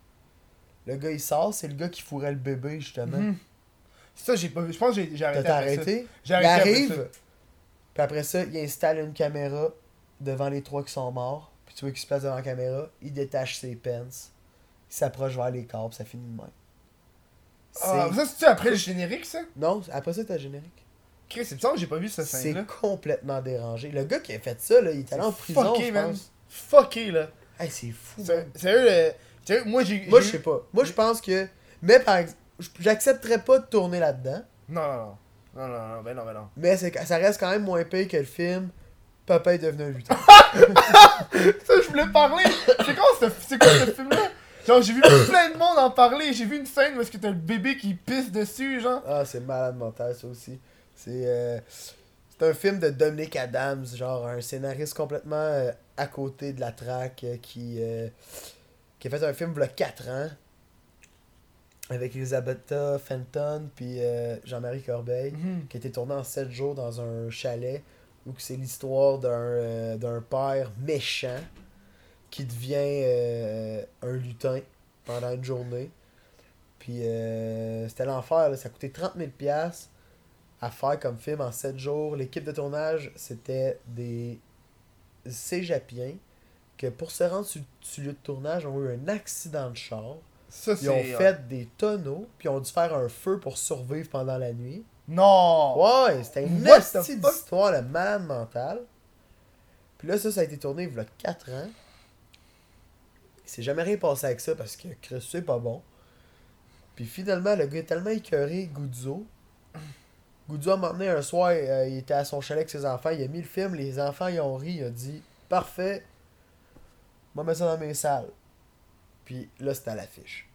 [SPEAKER 2] Le gars, il sort, c'est le gars qui fourrait le bébé, justement.
[SPEAKER 1] Mhm. Ça, j'ai pas vu. Je pense que j'ai arrêté.
[SPEAKER 2] T'as
[SPEAKER 1] ça.
[SPEAKER 2] arrêté?
[SPEAKER 1] J'ai
[SPEAKER 2] Il
[SPEAKER 1] arrêté après
[SPEAKER 2] arrive,
[SPEAKER 1] ça.
[SPEAKER 2] puis après ça, il installe une caméra devant les trois qui sont morts. Puis tu vois qu'il se place devant la caméra, il détache ses pants, il s'approche vers les corps, puis ça finit de même.
[SPEAKER 1] Ah,
[SPEAKER 2] C'est-
[SPEAKER 1] ça, c'est-tu après le générique, ça?
[SPEAKER 2] Non, après ça, t'as le générique.
[SPEAKER 1] Chris, c'est bizarre que j'ai pas vu cette
[SPEAKER 2] C'est
[SPEAKER 1] scène-là.
[SPEAKER 2] complètement dérangé. Le gars qui a fait ça, là, il est allé en prison,
[SPEAKER 1] Fucké,
[SPEAKER 2] je
[SPEAKER 1] man.
[SPEAKER 2] pense.
[SPEAKER 1] Fucké, là.
[SPEAKER 2] Hey, c'est fou.
[SPEAKER 1] C'est-. Sérieux, le- sérieux, moi, j'ai.
[SPEAKER 2] Moi, je sais pas. Moi, je pense que. Mais par exemple, j'accepterais pas de tourner là-dedans.
[SPEAKER 1] Non, non, non. Non, non, non, ben non, ben non.
[SPEAKER 2] Mais c'est ça reste quand même moins pire que le film Papa est devenu un lutin. [laughs]
[SPEAKER 1] Ça, je voulais parler. C'est quoi, ce- c'est quoi ce film-là? Genre, j'ai vu plein de monde en parler. J'ai vu une scène où est-ce que t'as le bébé qui pisse dessus, genre.
[SPEAKER 2] ah, c'est malade mental, ça aussi. C'est. euh, C'est un film de Dominic Adams, genre un scénariste complètement euh, à côté de la traque euh, qui, euh, qui a fait un film il y a 4 ans avec Elisabetta Fenton puis euh, Jean-Marie Corbeil.
[SPEAKER 1] Mhm.
[SPEAKER 2] qui a été tourné en 7 jours dans un chalet où que c'est l'histoire d'un euh, d'un père méchant qui devient euh, un lutin pendant une journée. Puis euh, c'était l'enfer, ça a coûté 30 000 piastres à faire comme film en 7 jours. L'équipe de tournage, c'était des cégepiens que pour se rendre sur, sur le lieu de tournage, ont eu un accident de char.
[SPEAKER 1] Ça,
[SPEAKER 2] Ils ont fait des tonneaux, puis ont dû faire un feu pour survivre pendant la nuit.
[SPEAKER 1] Non!
[SPEAKER 2] Ouais, c'était une
[SPEAKER 1] fuck?
[SPEAKER 2] d'histoire, le malade mental. Puis là, ça, ça a été tourné il y a 4 ans. Il s'est jamais rien passé avec ça parce que Chris, c'est pas bon. Puis finalement, le gars est tellement écœuré, Guzzo. Guzzo m'a emmené un soir, euh, il était à son chalet avec ses enfants, il a mis le film, les enfants ils ont ri, il a dit Parfait, va mettre ça dans mes salles. Puis là, c'était à l'affiche.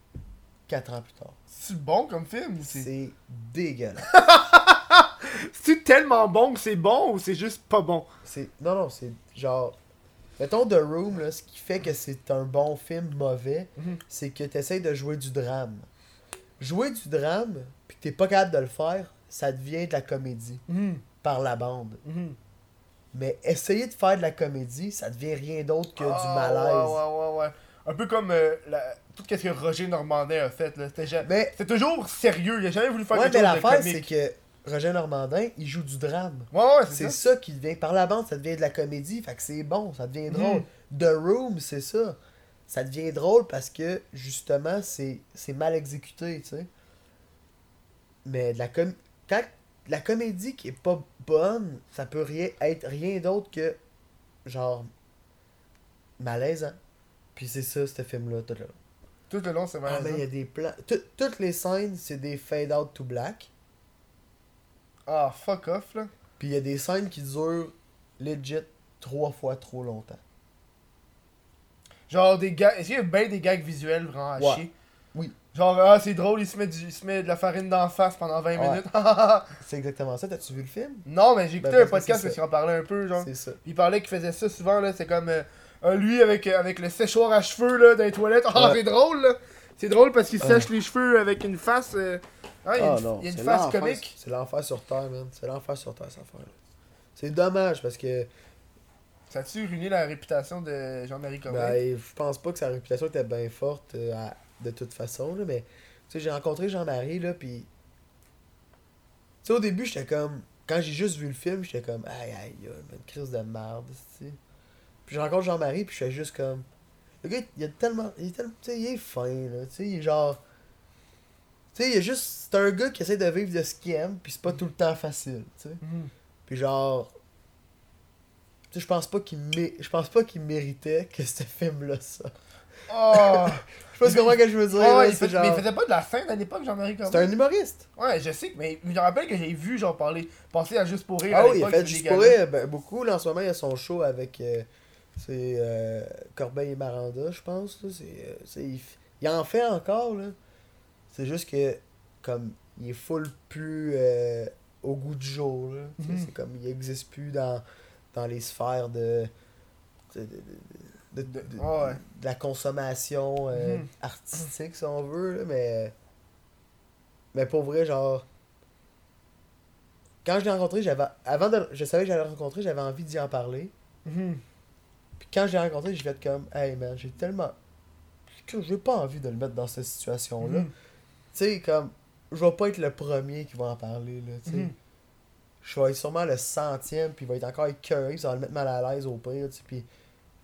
[SPEAKER 2] 4 ans plus tard.
[SPEAKER 1] C'est bon comme film ou c'est.
[SPEAKER 2] C'est dégueulasse. [laughs]
[SPEAKER 1] C'est tellement bon que c'est bon ou c'est juste pas bon?
[SPEAKER 2] C'est non non, c'est genre mettons The Room là, ce qui fait que c'est un bon film mauvais,
[SPEAKER 1] Mhm.
[SPEAKER 2] c'est que tu essaies de jouer du drame. Jouer du drame puis que t'es pas capable de le faire, ça devient de la comédie
[SPEAKER 1] Mhm.
[SPEAKER 2] par la bande.
[SPEAKER 1] Mhm.
[SPEAKER 2] Mais essayer de faire de la comédie, ça devient rien d'autre que du
[SPEAKER 1] Ah,
[SPEAKER 2] malaise.
[SPEAKER 1] Ouais, ouais, ouais, ouais. Un peu comme euh, la... tout ce que Roger Normandin a fait, là. C'était toujours sérieux. Il a jamais voulu faire
[SPEAKER 2] ouais,
[SPEAKER 1] quelque
[SPEAKER 2] mais
[SPEAKER 1] chose de
[SPEAKER 2] l'affaire c'est que Roger Normandin, il joue du drame.
[SPEAKER 1] Ouais, ouais,
[SPEAKER 2] C'est
[SPEAKER 1] ça.
[SPEAKER 2] ça qui devient par la bande, ça devient de la comédie, fait que c'est bon, ça devient drôle.
[SPEAKER 1] Mhm.
[SPEAKER 2] The Room, c'est ça. Ça devient drôle parce que justement, c'est c'est mal exécuté, tu sais. Mais de la com quand la comédie qui est pas bonne, ça peut rien être rien d'autre que genre malaisant. Puis c'est ça, ce film-là, tout le long.
[SPEAKER 1] Tout le long, c'est
[SPEAKER 2] Ah,
[SPEAKER 1] vraiment
[SPEAKER 2] mais il y a des plans. tout- Toutes les scènes, c'est des fade out to black.
[SPEAKER 1] Ah, fuck off, là.
[SPEAKER 2] Puis il y a des scènes qui durent legit trois fois trop longtemps.
[SPEAKER 1] Genre des gags. Est-ce qu'il y a bien des gags visuels vraiment à
[SPEAKER 2] Ouais.
[SPEAKER 1] chier?
[SPEAKER 2] Oui.
[SPEAKER 1] Genre, ah, c'est drôle, il se, met du- il se met de la farine d'en face pendant 20
[SPEAKER 2] Ouais.
[SPEAKER 1] minutes. [laughs]
[SPEAKER 2] C'est exactement ça. T'as-tu vu le film?
[SPEAKER 1] non, mais j'ai écouté
[SPEAKER 2] Ben,
[SPEAKER 1] un podcast parce qu'il en parlait un peu, genre.
[SPEAKER 2] C'est ça.
[SPEAKER 1] Il parlait qu'il faisait ça souvent, là. C'est comme euh, lui avec, avec le séchoir à cheveux, là, dans les toilettes. Ah,
[SPEAKER 2] Ouais.
[SPEAKER 1] c'est drôle, là. C'est drôle parce qu'il sèche les cheveux avec une face. euh, ah, il y a
[SPEAKER 2] Ah
[SPEAKER 1] une,
[SPEAKER 2] non,
[SPEAKER 1] il y a une
[SPEAKER 2] c'est
[SPEAKER 1] face comique.
[SPEAKER 2] C'est l'enfer sur Terre, man. C'est l'enfer sur Terre, cette affaire-là. C'est dommage parce que
[SPEAKER 1] Ça a-tu ruiné la réputation de Jean-Marie Corbeil?
[SPEAKER 2] ben, je pense pas que sa réputation était bien forte euh, à- de toute façon, là, mais tu sais, j'ai rencontré Jean-Marie, là, puis. Tu sais, au début, j'étais comme. Quand j'ai juste vu le film, j'étais comme. Aïe, aïe, aïe, une crise de merde, tu sais. Puis je rencontre Jean-Marie, puis je fais juste comme. Le gars, il est tellement. Il est tellement. Tu sais, il est fin, là. Tu sais, il est genre. Tu sais, il est juste. C'est un gars qui essaie de vivre de ce qu'il aime, puis c'est pas tout le temps facile, tu sais.
[SPEAKER 1] Mhm.
[SPEAKER 2] Puis genre. Tu sais, je pense pas qu'il mé... je pense pas qu'il méritait que ce film-là ça.
[SPEAKER 1] Oh! [laughs]
[SPEAKER 2] Je comprends ce que je veux dire.
[SPEAKER 1] Ouais,
[SPEAKER 2] là,
[SPEAKER 1] ouais, il fait-
[SPEAKER 2] genre-
[SPEAKER 1] Mais il faisait pas de la scène à l'époque, Jean-Marie
[SPEAKER 2] C'est
[SPEAKER 1] Corbeil.
[SPEAKER 2] un humoriste.
[SPEAKER 1] Ouais, je sais, mais je me rappelle que j'ai vu, genre, parler, passer à Juste pour rire.
[SPEAKER 2] Ah oui, il a fait juste pour rire, ben, beaucoup. Là, en ce moment, il y a son show avec euh, c'est, euh, Corbeil et Maranda, je pense. là. C'est, euh, c'est- il, f- il en fait encore. là. C'est juste que, comme, il est full plus euh, au goût du jour. là.
[SPEAKER 1] Mhm.
[SPEAKER 2] C'est comme, il existe plus dans, dans les sphères de, de, de- de- de,
[SPEAKER 1] De-
[SPEAKER 2] de-
[SPEAKER 1] ouais.
[SPEAKER 2] de la consommation euh,
[SPEAKER 1] Mhm.
[SPEAKER 2] artistique, si on veut, là, mais. Mais pour vrai, genre. Quand je l'ai rencontré, j'avais. Avant de. Je savais que j'allais le rencontrer, j'avais envie d'y en parler.
[SPEAKER 1] Mhm.
[SPEAKER 2] Puis quand je l'ai rencontré, j'ai fait comme. Hey man, j'ai tellement. que j'ai pas envie de le mettre dans cette situation-là.
[SPEAKER 1] Mhm.
[SPEAKER 2] Tu sais, comme. Je vais pas être le premier qui va en parler, là, tu sais.
[SPEAKER 1] Mhm.
[SPEAKER 2] Je vais être sûrement le centième, puis il va être encore écœuré, ça va le mettre mal à l'aise au pire, tu sais. Puis.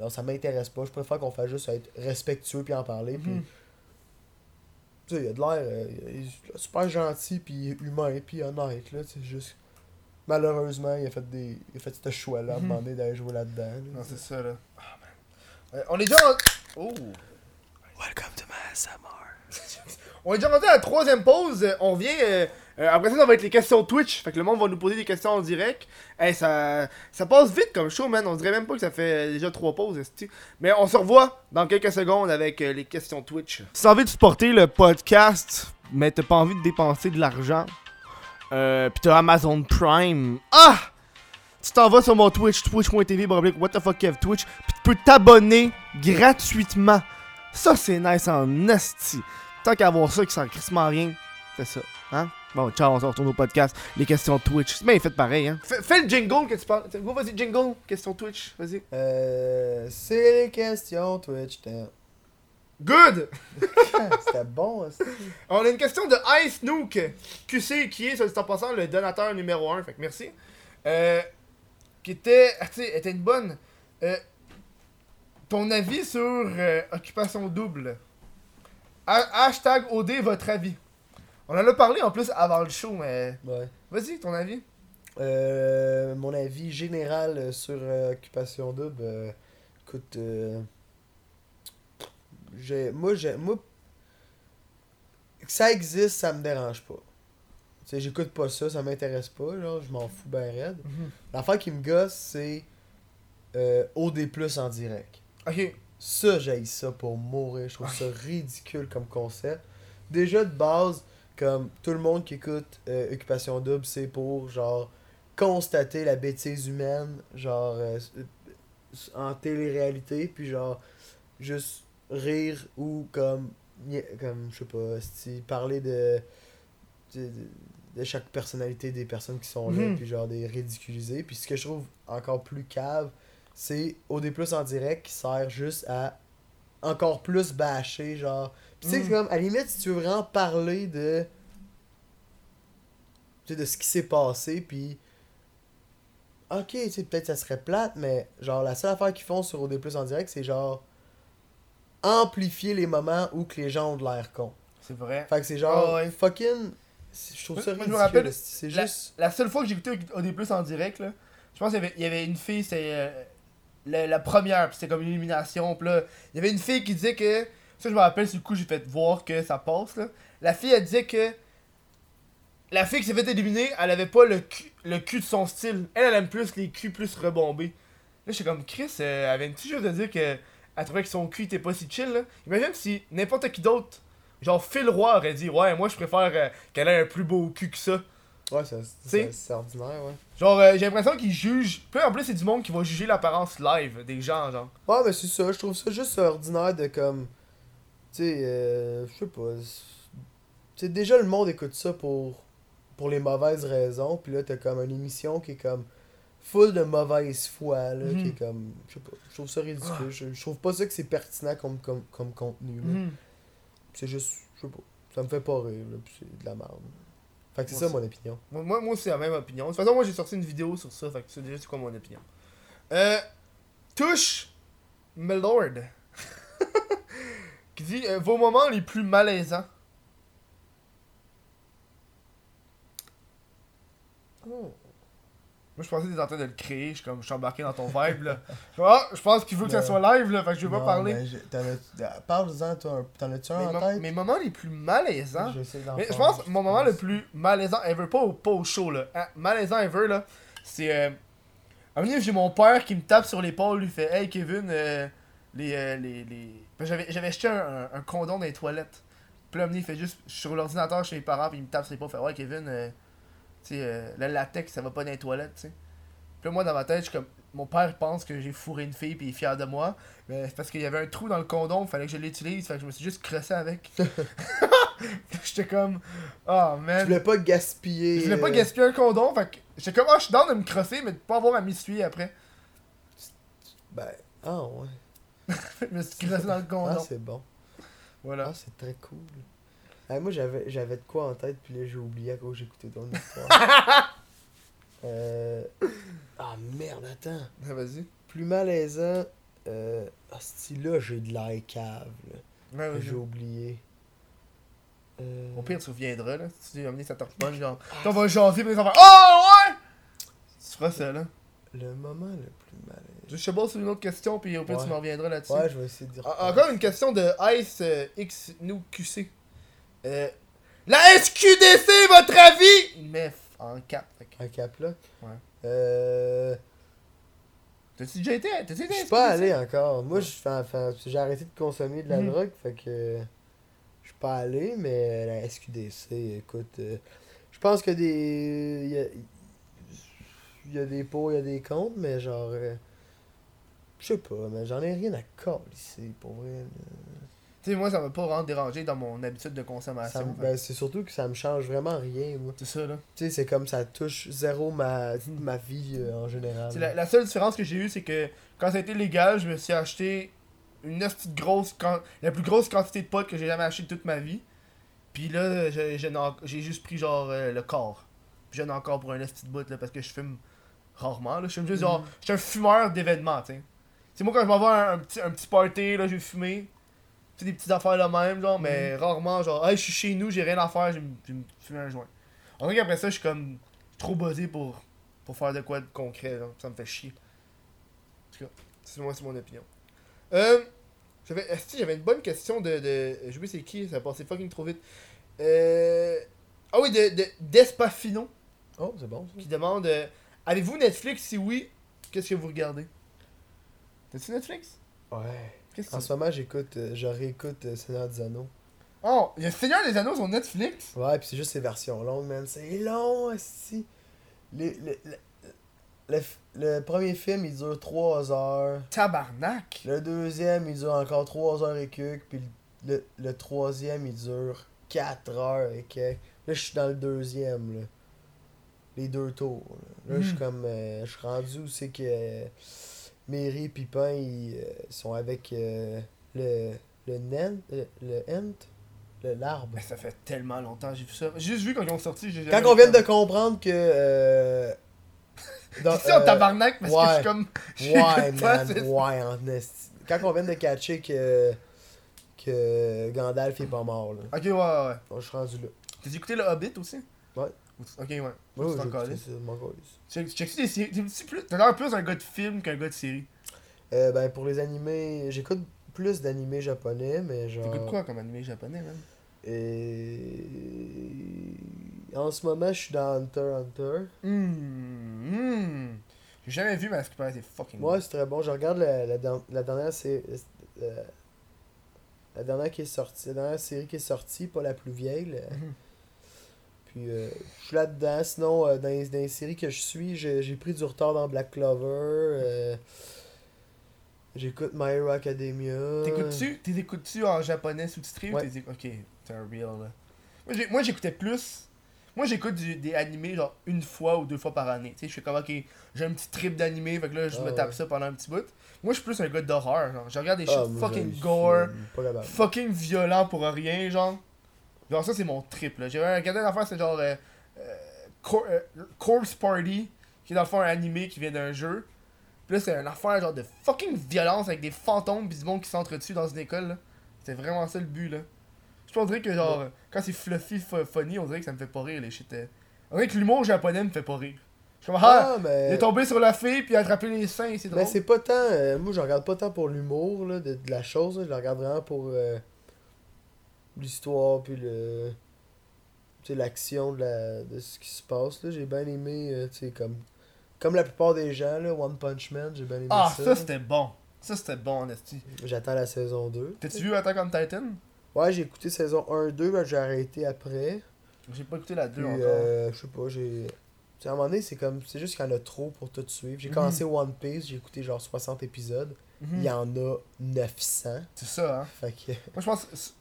[SPEAKER 2] Non, ça m'intéresse pas. Je préfère qu'on fasse juste être respectueux puis en parler. Puis,
[SPEAKER 1] Mhm.
[SPEAKER 2] tu sais, il a de l'air euh, il est super gentil, puis humain, puis honnête, là. C'est juste. Malheureusement, il a fait des. Il a fait ce choix-là, à
[SPEAKER 1] Mhm.
[SPEAKER 2] demander d'aller jouer là-dedans. là.
[SPEAKER 1] Non, c'est ça, là. Ah, man. Euh, on est déjà en... Oh!
[SPEAKER 2] Welcome to my SMR. [laughs]
[SPEAKER 1] On est déjà rendu à la troisième pause. Euh, On vient. euh, euh, après ça, ça va être les questions Twitch. Fait que le monde va nous poser des questions en direct. Hey, ça, ça passe vite comme show, man. On dirait même pas que ça fait euh, déjà trois pauses. Mais on se revoit dans quelques secondes avec euh, les questions Twitch. Si t'as envie de supporter le podcast, mais t'as pas envie de dépenser de l'argent, euh, pis t'as Amazon Prime. Ah! Tu t'en vas sur mon Twitch, twitch.tv, what the fuck Kev Twitch, pis tu peux t'abonner gratuitement. Ça, c'est nice en esti. Tant qu'à avoir ça qui sert crissement rien, fais ça. Hein? Bon, ciao, on se retourne au podcast. Les questions Twitch. C'est bien fait pareil, hein? Fais, fais le jingle que tu parles. Go, vas-y, jingle. Question Twitch, vas-y.
[SPEAKER 2] Euh. C'est les questions Twitch.
[SPEAKER 1] Good! [laughs]
[SPEAKER 2] C'était bon, aussi.
[SPEAKER 1] On a une question de Ice Nook, QC, qui est, dit en passant, le donateur numéro 1. Fait que merci. Euh, qui était. ah, tu sais, était une bonne. Euh, ton avis sur euh, Occupation Double. Ha- hashtag OD, votre avis. On en a parlé en plus avant le show, mais.
[SPEAKER 2] Ouais.
[SPEAKER 1] Vas-y, ton avis.
[SPEAKER 2] Euh, mon avis général sur euh, Occupation Double, euh, écoute, euh, moi, j'ai, moi, que ça existe, ça me dérange pas. Tu sais, j'écoute pas ça, ça m'intéresse pas, genre, je m'en fous ben raide. L'affaire qui me gosse, c'est euh, OD+, en direct.
[SPEAKER 1] Ok.
[SPEAKER 2] Ça, j'ai ça pour mourir. Je trouve ça ridicule comme concept. Déjà, de base, comme tout le monde qui écoute euh, Occupation Double, c'est pour, genre, constater la bêtise humaine, genre, euh, en télé-réalité, puis genre, juste rire ou comme, comme je sais pas, si parler de, de, de- chaque personnalité des personnes qui sont là,
[SPEAKER 1] Mhm.
[SPEAKER 2] puis genre, des ridiculiser. Puis ce que je trouve encore plus cave, c'est OD Plus en direct qui sert juste à encore plus bâcher, genre. Puis tu sais, c'est comme, à la limite, si tu veux vraiment parler de. Tu sais, de ce qui s'est passé, puis. Ok, tu sais, peut-être ça serait plate, mais genre, la seule affaire qu'ils font sur OD Plus en direct, c'est genre. Amplifier les moments où que les gens ont de l'air con.
[SPEAKER 1] C'est vrai.
[SPEAKER 2] Fait que c'est genre.
[SPEAKER 1] Ouais.
[SPEAKER 2] Fucking. Je trouve ça
[SPEAKER 1] moi, je me
[SPEAKER 2] ridicule.
[SPEAKER 1] rappelle,
[SPEAKER 2] C'est
[SPEAKER 1] la-
[SPEAKER 2] juste.
[SPEAKER 1] La seule fois que j'ai écouté OD Plus en direct, là, je pense qu'il y y avait une fille, c'est euh, la, la première, puis c'était comme une illumination. Puis là, il y avait une fille qui disait que. Ça, je me rappelle, sur le coup, j'ai fait voir que ça passe. Là. La fille, elle disait que. La fille qui s'est fait éliminer, elle avait pas le cul, le cul de son style. Elle, elle aime plus les culs plus rebombés. Là, j'étais comme Chris, euh, elle avait une petite chose de dire que. Elle trouvait que son cul était pas si chill. Là. Imagine si n'importe qui d'autre, genre Phil Roy, aurait dit Ouais, moi je préfère euh, qu'elle ait un plus beau cul que ça.
[SPEAKER 2] Ouais, c'est- ordinaire, ouais.
[SPEAKER 1] Genre, euh, j'ai l'impression qu'ils jugent. Puis en plus, c'est du monde qui va juger l'apparence live des gens, genre.
[SPEAKER 2] Ouais, mais c'est ça, je trouve ça juste ordinaire de comme. Tu sais, euh, je sais pas. Tu sais, déjà le monde écoute ça pour, pour les mauvaises raisons, puis là t'as comme une émission qui est comme full de mauvaise foi, là, qui
[SPEAKER 1] Mhm.
[SPEAKER 2] est comme. Je sais pas, je trouve ça ridicule. Je, je trouve pas ça que c'est pertinent comme, comme, comme contenu, là.
[SPEAKER 1] Mhm.
[SPEAKER 2] C'est juste, je sais pas, ça me fait pas rire, là, c'est de la merde. Fait que c'est ça mon opinion.
[SPEAKER 1] Moi, moi, moi, c'est la même opinion. De toute façon, moi, j'ai sorti une vidéo sur ça, fait que c'est déjà c'est quoi mon opinion. Euh. Touche Melord. [laughs] qui dit euh, vos moments les plus malaisants.
[SPEAKER 2] Oh.
[SPEAKER 1] Moi, je pensais que t'étais en train de le créer. Je suis comme, je suis embarqué dans ton vibe, là. Ah, je pense qu'il veut que ça soit live, là. Fait que je vais pas parler.
[SPEAKER 2] as- Parle-en, toi, t'en as-tu un
[SPEAKER 1] Mes,
[SPEAKER 2] en tête?
[SPEAKER 1] mes moments les plus malaisants.
[SPEAKER 2] Je d'en
[SPEAKER 1] Mais je pense que mon moment le plus malaisant ever, pas au, pas au show là, hein, malaisant ever là, c'est. Euh, à un moment j'ai mon père qui me tape sur l'épaule, lui fait Hey Kevin, euh, les. euh, les, les... Que J'avais, j'avais acheté un, un, condom dans les toilettes. Puis là, il fait juste. Je suis sur l'ordinateur chez mes parents, puis il me tape sur l'épaule, il fait Ouais Kevin, euh, sais, euh, le latex ça va pas dans les toilettes, tu sais. Puis moi dans ma tête, je suis comme. mon père pense que j'ai fourré une fille puis il est fier de moi. Mais c'est parce qu'il y avait un trou dans le condom, fallait que je l'utilise, fait que je me suis juste crossé avec. [laughs] j'étais comme, oh
[SPEAKER 2] Je
[SPEAKER 1] man.
[SPEAKER 2] voulais pas gaspiller.
[SPEAKER 1] Je voulais pas gaspiller un condom, fait que j'étais comme, oh, je suis dans de me crosser, mais de pas avoir à m'essuyer après.
[SPEAKER 2] Ben, ah ouais. [laughs]
[SPEAKER 1] je me suis crossé dans le
[SPEAKER 2] Ah,
[SPEAKER 1] condom.
[SPEAKER 2] c'est bon.
[SPEAKER 1] voilà.
[SPEAKER 2] Ah, c'est très cool. Ah, moi, j'avais, j'avais de quoi en tête, puis là, j'ai oublié à cause j'écoutais ton histoire. [laughs] euh... Ah, merde, attends.
[SPEAKER 1] Ah, vas-y.
[SPEAKER 2] Plus malaisant. Euh... Ah, là, j'ai de l'air cave, là.
[SPEAKER 1] Ouais, vas-y.
[SPEAKER 2] J'ai oublié. Euh...
[SPEAKER 1] Au pire, tu reviendras, là. Si tu veux amener ça te repogne, genre. Puis on va jaser, puis on va oh ouais! Tu feras ça, là.
[SPEAKER 2] Le moment le plus malaisant.
[SPEAKER 1] Je sais pas sur une autre question, puis au pire,
[SPEAKER 2] Ouais.
[SPEAKER 1] tu m'en reviendras là-dessus.
[SPEAKER 2] Ouais, je vais essayer de dire.
[SPEAKER 1] En- Encore une question de Ice euh, X nous QC. Euh, la SQDC, votre avis? Il met en cap.
[SPEAKER 2] Un cap là.
[SPEAKER 1] Ouais.
[SPEAKER 2] Euh.
[SPEAKER 1] T'as-tu déjà été T'as-tu été
[SPEAKER 2] Je suis pas
[SPEAKER 1] SQDC?
[SPEAKER 2] allé encore. Moi, je fais- enfin, j'ai arrêté de consommer de la
[SPEAKER 1] Mhm.
[SPEAKER 2] drogue, fait que je suis pas allé, mais la SQDC, écoute, euh, je pense que des. Il y a, il y a des pots, il y a des comptes, mais genre. euh, je sais pas, mais j'en ai rien à coller ici, pour vrai. là.
[SPEAKER 1] Tu sais, moi, ça m'a pas vraiment dérangé dans mon habitude de
[SPEAKER 2] Ça
[SPEAKER 1] consommation.
[SPEAKER 2] me-
[SPEAKER 1] fait-
[SPEAKER 2] ben, c'est surtout que ça me change vraiment rien, moi.
[SPEAKER 1] C'est ça, là.
[SPEAKER 2] Tu sais, c'est comme ça touche zéro ma, [laughs] ma vie euh, en général.
[SPEAKER 1] C'est la, la seule différence que j'ai eue, c'est que quand ça a été légal, je me suis acheté une petite grosse. quan- La plus grosse quantité de potes que j'ai jamais acheté de toute ma vie. Puis là, j'ai j'ai n'en- j'ai juste pris genre euh, le corps. Puis j'en ai encore pour un petit bout là parce que je fume rarement. Là. Je fume juste genre.
[SPEAKER 2] Mhm.
[SPEAKER 1] Je suis un fumeur d'événements, tu sais. C'est moi quand je m'en vais à un, un petit, un petit party, là, je vais fumer. Des petites affaires là même, genre, mais rarement, genre, hey, je suis chez nous, j'ai rien à faire, je vais me- je vais me fumer un joint. En vrai, après ça, je suis comme trop buzzé pour, pour faire de quoi de concret, genre. Ça me fait chier. En tout cas, c'est moi, c'est mon opinion. Euh. J'avais, est-ce que j'avais une bonne question de. de je sais c'est qui, ça a passé fucking trop vite. Euh. Ah oui, de, de Despafino
[SPEAKER 2] Oh, c'est bon. ça.
[SPEAKER 1] qui demande euh, Avez-vous Netflix? Si oui, qu'est-ce que vous regardez? T'as-tu Netflix?
[SPEAKER 2] Ouais. En ce moment, j'écoute, euh, je réécoute euh, Seigneur des Anneaux.
[SPEAKER 1] Oh, il y a Seigneur des Anneaux sur Netflix?
[SPEAKER 2] Ouais, puis c'est juste ces versions longues, man. C'est long, aussi. Les, le, le, le, le premier film, il dure 3 heures.
[SPEAKER 1] Tabarnak
[SPEAKER 2] Le deuxième, il dure encore 3 heures et quelques. Puis le, le, le troisième, il dure 4 heures et quelques. Là, je suis dans le deuxième, là. Les deux tours. Là, Là, je suis
[SPEAKER 1] Mm.
[SPEAKER 2] comme. euh, je suis rendu où c'est que. Euh, Mary et Pipin, ils euh, sont avec euh, le. Le Nen. Le, le Ent. Le l'arbre.
[SPEAKER 1] Mais ça fait tellement longtemps que j'ai vu ça. J'ai juste vu quand ils ont sorti. j'ai
[SPEAKER 2] Quand on vient de comprendre que. Euh, [laughs] dans-
[SPEAKER 1] ça,
[SPEAKER 2] euh,
[SPEAKER 1] tabarnak, parce que je suis comme. [laughs]
[SPEAKER 2] Ouais, man, ouais, en esti. Quand on vient de catcher que. que Gandalf est pas mort, là.
[SPEAKER 1] Ok, ouais, ouais, ouais.
[SPEAKER 2] Bon, je suis rendu là.
[SPEAKER 1] T'as écouté le Hobbit aussi?
[SPEAKER 2] Ouais.
[SPEAKER 1] Ok, ouais.
[SPEAKER 2] Ouais,
[SPEAKER 1] Tu
[SPEAKER 2] ouais,
[SPEAKER 1] t'en. Tu tu checkes des séries? T'as l'air plus un gars de film qu'un gars de série?
[SPEAKER 2] Euh, ben, pour les animés, j'écoute plus d'animés japonais, mais genre.
[SPEAKER 1] T'écoutes quoi comme animé japonais, man?
[SPEAKER 2] Et. En ce moment, je suis dans Hunter Hunter.
[SPEAKER 1] Hum, hum. J'ai jamais vu, mais à ce qui paraît, c'est fucking
[SPEAKER 2] Ouais, c'est très bon. Je regarde la, la, der- la dernière c'est euh, la dernière qui est sortie, la dernière série qui est sortie, pas la plus vieille.
[SPEAKER 1] Mhm.
[SPEAKER 2] Puis euh, je suis là-dedans. Sinon, euh, dans, les, dans les séries que je suis, j'ai pris du retard dans Black Clover. euh, J'écoute My Hero Academia.
[SPEAKER 1] T'écoutes-tu? T'es écoutes-tu en japonais sous-titré ou
[SPEAKER 2] Ouais.
[SPEAKER 1] t'es Ok, t'es un real là. Moi, j'écoutais plus. Moi j'écoute des animés genre une fois ou deux fois par année. Tu sais, je fais comme ok, j'ai un petit trip d'animé, fait que là je
[SPEAKER 2] Ah
[SPEAKER 1] me tape
[SPEAKER 2] ouais.
[SPEAKER 1] ça pendant un petit bout. Moi je suis plus un gars d'horreur, genre. Je regarde des shit
[SPEAKER 2] Ah,
[SPEAKER 1] fucking gore,
[SPEAKER 2] suis
[SPEAKER 1] fucking violent pour rien, genre. Genre ça c'est mon trip là. J'ai regardé une affaire, c'est genre euh, euh, Cor- euh, Corpse Party, qui est dans le fond un animé qui vient d'un jeu. Puis là c'est une affaire genre de fucking violence avec des fantômes pis du monde qui s'entretuent dans une école là. C'était vraiment ça le but là. Je pense que genre, euh, quand c'est fluffy, fu- funny, on dirait que ça me fait pas rire les shit. On dirait que l'humour japonais me fait pas rire. Je suis comme, ah,
[SPEAKER 2] Ah, mais.
[SPEAKER 1] il est tombé sur la fille puis il a attrapé les seins, c'est drôle.
[SPEAKER 2] Mais c'est pas tant. euh, moi, je regarde pas tant pour l'humour là, de, de la chose. là, je la regarde vraiment pour euh, l'histoire puis le. L'action de, la, de ce qui se passe. là J'ai bien aimé, euh, tu sais, comme. Comme la plupart des gens, là, One Punch Man, j'ai bien aimé
[SPEAKER 1] Ah,
[SPEAKER 2] ça.
[SPEAKER 1] ça c'était bon. Ça c'était bon, Nasty.
[SPEAKER 2] J'attends la saison 2.
[SPEAKER 1] T'as-tu vu Attack on Titan?
[SPEAKER 2] Ouais, j'ai écouté saison 1, 2, mais j'ai arrêté après.
[SPEAKER 1] J'ai pas écouté la 2
[SPEAKER 2] Puis,
[SPEAKER 1] encore.
[SPEAKER 2] euh, je sais pas, j'ai. à un moment donné, c'est comme. C'est juste qu'il y en a trop pour tout suivre. J'ai
[SPEAKER 1] Mhm.
[SPEAKER 2] commencé One Piece, j'ai écouté genre 60 épisodes.
[SPEAKER 1] Mhm.
[SPEAKER 2] Il y en a 900.
[SPEAKER 1] C'est ça, hein.
[SPEAKER 2] Fait que.
[SPEAKER 1] Moi, je pense.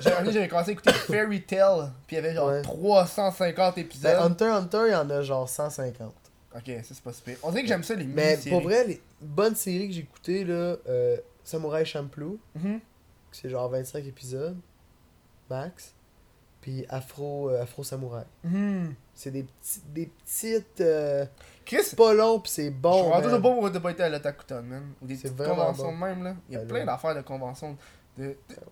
[SPEAKER 1] J'avais j'avais commencé à écouter Fairy Tail, puis il y avait genre
[SPEAKER 2] Ouais.
[SPEAKER 1] 350 épisodes.
[SPEAKER 2] Ben, Hunter Hunter, il y en a genre 150.
[SPEAKER 1] Ok, ça c'est pas super. On dirait que j'aime ça les
[SPEAKER 2] Mais
[SPEAKER 1] mini-séries.
[SPEAKER 2] pour vrai, les bonnes séries que j'ai écoutées, là, euh, Samurai Champloo,
[SPEAKER 1] Mhm.
[SPEAKER 2] c'est genre 25 épisodes, max. Puis Afro, euh, Afro Samouraï.
[SPEAKER 1] Mhm.
[SPEAKER 2] C'est des, petits, des petites. euh,
[SPEAKER 1] Chris,
[SPEAKER 2] c'est pas long, puis c'est
[SPEAKER 1] je
[SPEAKER 2] bon.
[SPEAKER 1] suis vraiment
[SPEAKER 2] man.
[SPEAKER 1] toujours pas été à l'Otakuton, man. Ou des
[SPEAKER 2] C'est
[SPEAKER 1] petites
[SPEAKER 2] vraiment
[SPEAKER 1] conventions
[SPEAKER 2] bon.
[SPEAKER 1] de même, là. Il y a
[SPEAKER 2] Ben
[SPEAKER 1] plein
[SPEAKER 2] là.
[SPEAKER 1] d'affaires de conventions.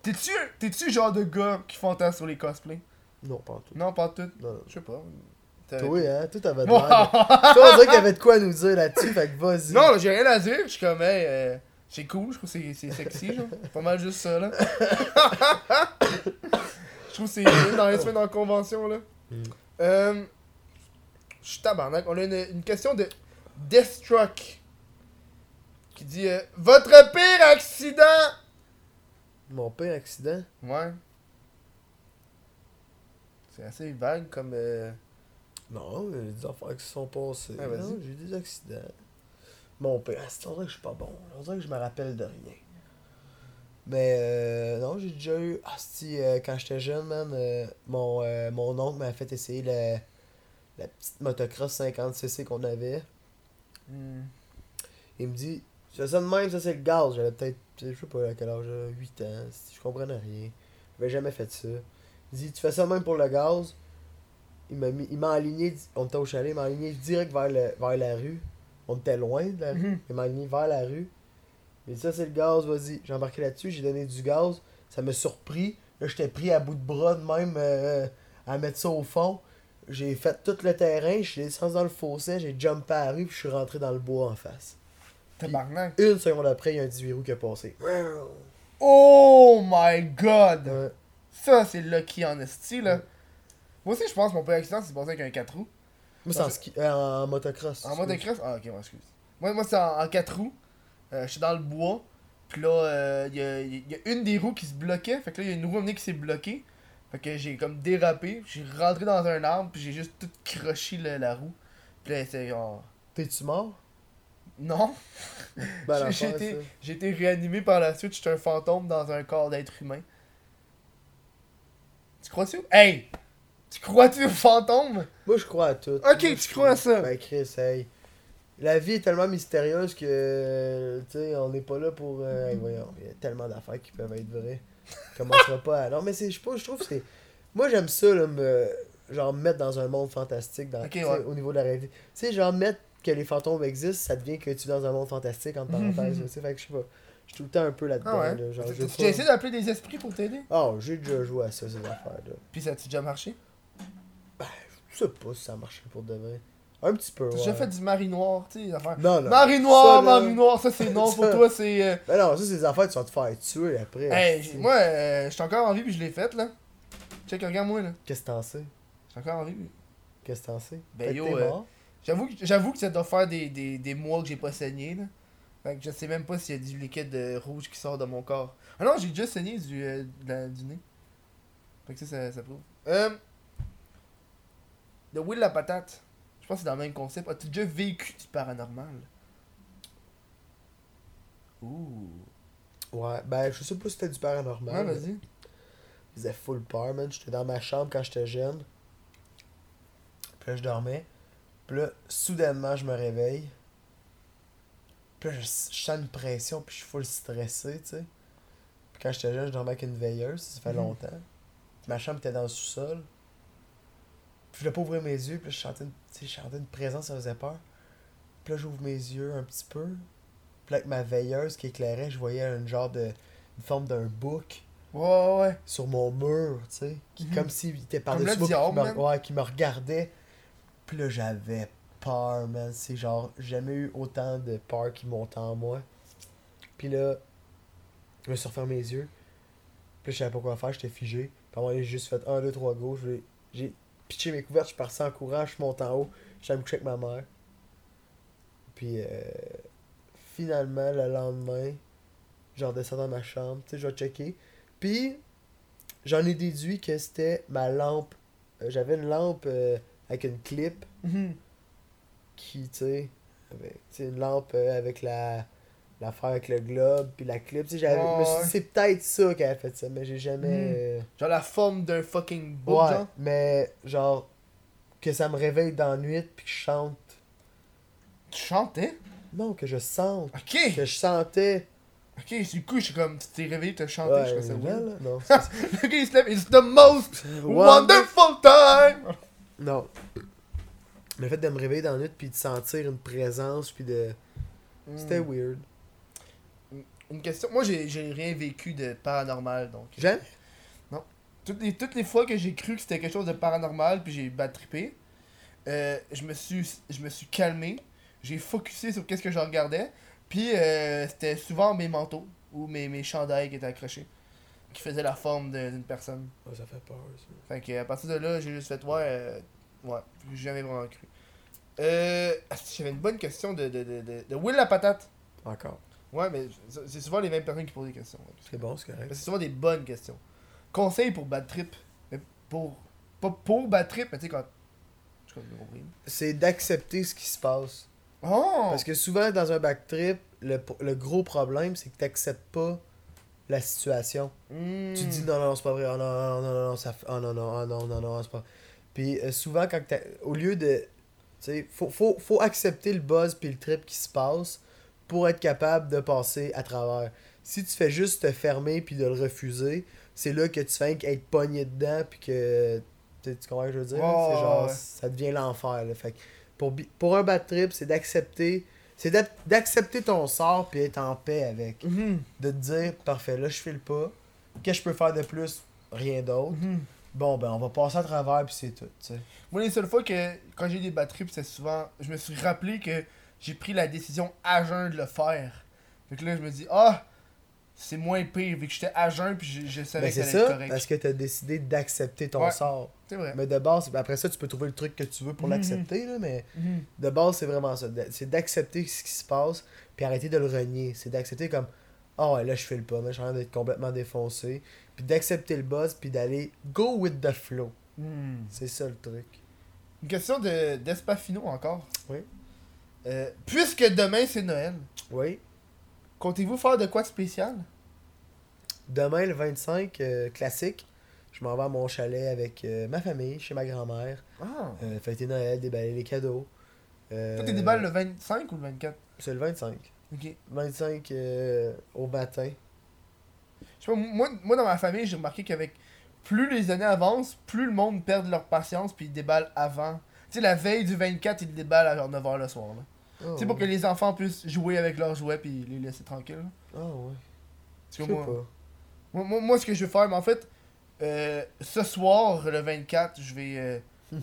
[SPEAKER 1] T'es-tu t'es-tu genre de gars qui fantasme sur les cosplays?
[SPEAKER 2] Non, pas en tout.
[SPEAKER 1] Non, pas tout?
[SPEAKER 2] Non, non.
[SPEAKER 1] Je sais pas.
[SPEAKER 2] Toi, hein, tout avait de
[SPEAKER 1] Wow!
[SPEAKER 2] Toi, on dirait qu'il y avait de quoi nous dire là-dessus, fait que vas-y.
[SPEAKER 1] Non, j'ai rien à dire. Je suis comme, hey, euh, c'est cool. Je trouve que c'est- sexy, genre. Pas mal juste ça, là. je trouve que c'est dans les semaines en convention, là.
[SPEAKER 2] Mm.
[SPEAKER 1] Euh, je suis tabarnak. On a une, une question de Deathstruck qui dit euh, Votre pire accident
[SPEAKER 2] Mon pire accident.
[SPEAKER 1] Ouais. C'est assez vague comme. euh,
[SPEAKER 2] Non, il y a des affaires qui se sont passées.
[SPEAKER 1] Vas-y.
[SPEAKER 2] Non, j'ai eu des accidents. Mon père, c'est on dirait que je suis pas bon. On dirait que je me rappelle de rien. Mais euh, non, j'ai déjà eu. Ah, si, euh, quand j'étais jeune, man, euh, mon, euh, mon oncle m'a fait essayer la, la petite motocross 50cc qu'on avait.
[SPEAKER 1] hmm.
[SPEAKER 2] Il me dit, tu fais ça de même, ça c'est le gaz. J'avais peut-être, je sais pas à quel âge, j'avais 8 ans, je comprenais rien. J'avais jamais fait ça. Il dit, tu fais ça même pour le gaz. Il m'a mis, il m'a aligné, on était au chalet, il m'a aligné direct vers, le, vers la rue. On était loin de la rue.
[SPEAKER 1] Mhm.
[SPEAKER 2] Il m'a aligné vers la rue. Il dit, ça c'est le gaz, vas-y. J'ai embarqué là-dessus, j'ai donné du gaz. Ça m'a surpris. Là, j'étais pris à bout de bras de même euh, à mettre ça au fond. J'ai fait tout le terrain, je suis descendu dans le fossé, j'ai jumpé à la rue, puis je suis rentré dans le bois en face.
[SPEAKER 1] Tabarnak.
[SPEAKER 2] Une seconde après, il y a un 18 roues qui a passé.
[SPEAKER 1] Oh my god!
[SPEAKER 2] Ouais.
[SPEAKER 1] Ça, c'est lucky en esti, là.
[SPEAKER 2] Ouais.
[SPEAKER 1] Moi aussi, je pense que mon pire accident, c'est passé avec un 4 roues.
[SPEAKER 2] Moi, c'est en, ski, euh, en motocross.
[SPEAKER 1] En motocross? Ah, ok, moi, excuse. Moi, moi c'est en, en 4 roues. Euh, je suis dans le bois. Puis là, euh, il y, a, il y a une des roues qui se bloquait. Fait que là, il y a une roue amenée qui s'est bloquée. Fait que j'ai comme dérapé. J'ai rentré dans un arbre. Puis j'ai juste tout croché le- la roue. Puis là, c'est genre.
[SPEAKER 2] T'es-tu mort?
[SPEAKER 1] Non! [laughs]
[SPEAKER 2] Ben,
[SPEAKER 1] J'ai été,
[SPEAKER 2] ça.
[SPEAKER 1] j'ai été réanimé par la suite. J'étais un fantôme dans un corps d'être humain. Tu crois-tu? Hey! Tu crois-tu au fantôme?
[SPEAKER 2] Moi, je crois à tout.
[SPEAKER 1] Ok,
[SPEAKER 2] Moi,
[SPEAKER 1] tu crois à ça.
[SPEAKER 2] Ben, Chris, hey. La vie est tellement mystérieuse que, tu sais, on n'est pas là pour... euh, hey, voyons, il y a tellement d'affaires qui peuvent être vraies. Comment ça va pas? À... Non, mais c'est, je je trouve que c'est... Moi, j'aime ça, là, me... Genre, me mettre dans un monde fantastique, dans,
[SPEAKER 1] ouais.
[SPEAKER 2] au niveau de la réalité. Tu sais, genre, mettre que les fantômes existent, ça devient que tu es dans un monde fantastique, entre parenthèses, là, tu sais, fait que je sais pas. Je suis tout le temps un peu là-dedans,
[SPEAKER 1] Ah ouais?
[SPEAKER 2] là, je pas-
[SPEAKER 1] essayé d'appeler des esprits pour t'aider?
[SPEAKER 2] Oh, j'ai déjà joué à ça, ces affaires-là.
[SPEAKER 1] Puis ça a-tu déjà marché?
[SPEAKER 2] Je sais pas si ça marchait pour de vrai. Un petit peu,
[SPEAKER 1] T'as
[SPEAKER 2] ouais.
[SPEAKER 1] déjà fait du mari noir, tu sais, les affaires.
[SPEAKER 2] Non, non.
[SPEAKER 1] Mari noir,
[SPEAKER 2] Ça, là-
[SPEAKER 1] mari noir, ça c'est non [laughs] pour toi, c'est. euh,
[SPEAKER 2] Ben non, ça, c'est des affaires, tu vas te faire tuer après.
[SPEAKER 1] Hey, j'ai- moi, euh, j'étais encore en vie puis je l'ai faite là. Check, regarde-moi là.
[SPEAKER 2] Qu'est-ce que t'en sais?
[SPEAKER 1] J'étais encore en vie.
[SPEAKER 2] Qu'est-ce que t'en sais?
[SPEAKER 1] Ben, yo, euh. J'avoue que, j'avoue que ça doit faire des, des, des mois que j'ai pas saigné là. Fait que je sais même pas s'il y a du liquide euh, rouge qui sort de mon corps. Ah non, j'ai déjà saigné du, euh, la- du nez. Fait que ça, ça, ça prouve. Euh. The Will la patate. Je pense que c'est dans le même concept. As-tu déjà vécu du paranormal? Ouh.
[SPEAKER 2] Ouais, ben je sais pas si c'était du paranormal.
[SPEAKER 1] Ouais, vas-y.
[SPEAKER 2] Il faisait full peur, man. J'étais dans ma chambre quand j'étais jeune. Puis là, je dormais. Puis là, soudainement, je me réveille. Puis là, je, je sens une pression, puis je suis full stressé, tu sais. Puis quand j'étais jeune, je dormais avec une veilleuse, ça fait
[SPEAKER 1] Mhm.
[SPEAKER 2] longtemps. Puis ma chambre était dans le sous-sol. Puis je voulais pas ouvrir mes yeux, puis là, je sentais une, je sentais une présence, ça faisait peur. Puis là, j'ouvre mes yeux un petit peu. Puis là, avec ma veilleuse qui éclairait, je voyais une genre de. une forme d'un bouc
[SPEAKER 1] Ouais, ouais, ouais.
[SPEAKER 2] sur mon mur, tu sais. qui-
[SPEAKER 1] Mhm.
[SPEAKER 2] Comme s'il était par-dessus
[SPEAKER 1] le
[SPEAKER 2] moi, qui me, ouais, qui me regardait. Puis là, j'avais peur, man. C'est genre, j'ai jamais eu autant de peur qui montait en moi. Puis là, je me suis refermé les yeux. Puis je savais pas quoi faire, j'étais figé. Puis à j'ai juste fait 1, 2, 3, go. J'ai- pitché mes couvertes, je suis en courant, je monté en haut. J'allais me coucher avec ma mère. Puis euh, finalement, le lendemain, genre descends dans ma chambre, tu sais, je vais checker. Puis, j'en ai déduit que c'était ma lampe. Euh, J'avais une lampe euh, avec une clip.
[SPEAKER 1] Mhm.
[SPEAKER 2] qui, tu sais, avec tu sais, une lampe euh, avec la l'affaire avec le globe puis la clip, tu sais, suis
[SPEAKER 1] Ouais.
[SPEAKER 2] c'est peut-être ça qu'elle a fait ça, mais j'ai jamais
[SPEAKER 1] Mhm.
[SPEAKER 2] euh,
[SPEAKER 1] Genre la forme d'un fucking book,
[SPEAKER 2] ouais,
[SPEAKER 1] genre?
[SPEAKER 2] mais genre que ça me réveille dans la nuit puis que je chante.
[SPEAKER 1] Tu chantais?
[SPEAKER 2] Non, que je sente,
[SPEAKER 1] Ok!
[SPEAKER 2] que je sentais.
[SPEAKER 1] Ok, du coup, je suis comme, tu t'es réveillé, t'as chanté,
[SPEAKER 2] Ouais,
[SPEAKER 1] je ça.
[SPEAKER 2] là,
[SPEAKER 1] weird.
[SPEAKER 2] là, non. [laughs] ça.
[SPEAKER 1] Le gars, il se lève, it's the most
[SPEAKER 2] Wonder-
[SPEAKER 1] wonderful time!
[SPEAKER 2] Non. Le fait de me réveiller dans la nuit puis de sentir une présence puis de c'était
[SPEAKER 1] Hmm.
[SPEAKER 2] weird.
[SPEAKER 1] Une question. Moi, j'ai rien vécu de paranormal, donc.
[SPEAKER 2] J'aime
[SPEAKER 1] Toutes les, toutes les fois que j'ai cru que c'était quelque chose de paranormal, puis j'ai bad trippé, euh, je, me suis, je me suis calmé, j'ai focusé sur qu'est-ce que je regardais, puis euh, c'était souvent mes manteaux ou mes, mes chandails qui étaient accrochés, qui faisaient la forme d'une personne.
[SPEAKER 2] Ça fait peur ça.
[SPEAKER 1] Fait que à partir de là, j'ai juste fait, ouais, euh, ouais, j'ai jamais vraiment cru. Euh, j'avais une bonne question de, de, de, de, de Will la patate.
[SPEAKER 2] Encore.
[SPEAKER 1] Ouais, mais c'est souvent les mêmes personnes qui posent des questions.
[SPEAKER 2] C'est bon, c'est correct.
[SPEAKER 1] C'est souvent des bonnes questions. Conseil pour bad trip. Mais pour. Pas pour bad trip, mais tu sais quand.
[SPEAKER 2] C'est d'accepter ce qui se passe.
[SPEAKER 1] Oh!
[SPEAKER 2] Parce que souvent dans un back trip, le, le gros problème c'est que t'acceptes pas la situation.
[SPEAKER 1] Hmm.
[SPEAKER 2] Tu dis non non c'est pas vrai, oh non non non non, non ça oh non non oh non non non c'est pas. Puis euh, souvent quand au lieu de tu sais faut, faut, faut accepter le buzz puis le trip qui se passe pour être capable de passer à travers. Si tu fais juste te fermer puis de le refuser, c'est là que tu fais être pogné dedans puis que tu comprends ce que je veux dire?
[SPEAKER 1] Ouais,
[SPEAKER 2] c'est genre
[SPEAKER 1] ouais.
[SPEAKER 2] ça devient l'enfer. Fait pour pour un bad trip, c'est d'accepter c'est d'ac- d'accepter ton sort puis être en paix avec
[SPEAKER 1] Mhm.
[SPEAKER 2] de te dire parfait là je file pas qu'est-ce que je peux faire de plus? Rien d'autre
[SPEAKER 1] Mhm.
[SPEAKER 2] bon ben on va passer à travers puis c'est tout
[SPEAKER 1] Moi, les seules fois que. Quand j'ai des bad trips, c'est souvent. Je me suis rappelé que j'ai pris la décision à jeun de le faire. Fait que là, je me dis, ah! C'est moins pire, vu que j'étais à jeun, puis je, je savais
[SPEAKER 2] ben
[SPEAKER 1] que
[SPEAKER 2] c'est
[SPEAKER 1] ça allait être
[SPEAKER 2] ça
[SPEAKER 1] correct.
[SPEAKER 2] parce que t'as décidé d'accepter ton
[SPEAKER 1] Ouais.
[SPEAKER 2] sort
[SPEAKER 1] C'est vrai.
[SPEAKER 2] mais de base après ça tu peux trouver le truc que tu veux pour
[SPEAKER 1] Mhm.
[SPEAKER 2] l'accepter là mais
[SPEAKER 1] Mhm.
[SPEAKER 2] de base c'est vraiment ça c'est d'accepter ce qui se passe puis arrêter de le renier c'est d'accepter comme ah ouais là je file pas mais j'ai l'air d'être complètement défoncé puis d'accepter le buzz puis d'aller go with the flow
[SPEAKER 1] Mhm.
[SPEAKER 2] c'est ça le truc
[SPEAKER 1] Une question de d'Espafino encore.
[SPEAKER 2] Oui.
[SPEAKER 1] Euh, puisque demain c'est Noël,
[SPEAKER 2] oui
[SPEAKER 1] comptez-vous faire de quoi de spécial?
[SPEAKER 2] Demain, le 25, euh, classique, je m'en vais à mon chalet avec euh, ma famille, chez ma grand-mère.
[SPEAKER 1] Ah.
[SPEAKER 2] Euh, fêter Noël, déballer les cadeaux. Euh,
[SPEAKER 1] Toi, t'es déballes le 25 ou le 24
[SPEAKER 2] C'est le 25.
[SPEAKER 1] Ok.
[SPEAKER 2] 25 euh, au matin.
[SPEAKER 1] Je sais pas, moi, moi, dans ma famille, j'ai remarqué qu'avec plus les années avancent, plus le monde perd leur patience puis ils déballent avant. Tu sais, la veille du 24, ils déballent à 9h le soir. là.
[SPEAKER 2] Oh,
[SPEAKER 1] Tu sais, pour que les enfants puissent jouer avec leurs jouets puis les laisser tranquilles.
[SPEAKER 2] Ah ouais. Sais
[SPEAKER 1] moi,
[SPEAKER 2] pas.
[SPEAKER 1] moi, moi, moi, ce que je vais faire, mais en fait, euh, ce soir, le 24, je vais. euh, [laughs]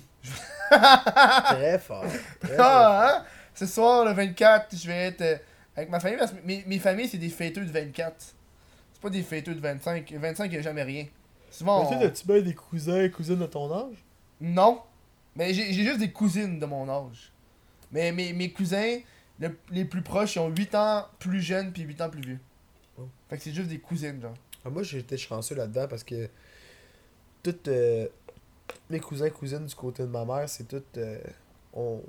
[SPEAKER 1] [laughs]
[SPEAKER 2] Très fort. Très.
[SPEAKER 1] Ah, hein? Ce soir, le 24, je vais être euh, avec ma famille parce que mes, mes familles, c'est des fêteux de 24. C'est pas des fêteux de 25. 25, il n'y a jamais rien. Souvent.
[SPEAKER 2] Mais
[SPEAKER 1] on-
[SPEAKER 2] toi, t'as-tu bien des cousins et cousines de ton âge?
[SPEAKER 1] Non. Mais j'ai j'ai juste des cousines de mon âge. Mais mes, mes cousins, le- les plus proches, ils ont 8 ans plus jeunes puis 8 ans plus vieux.
[SPEAKER 2] Oh.
[SPEAKER 1] Fait que c'est juste des cousines, genre.
[SPEAKER 2] Ah, Moi, j'étais chanceux là-dedans parce que toutes euh, mes cousins cousines du côté de ma mère, c'est toutes. euh, on,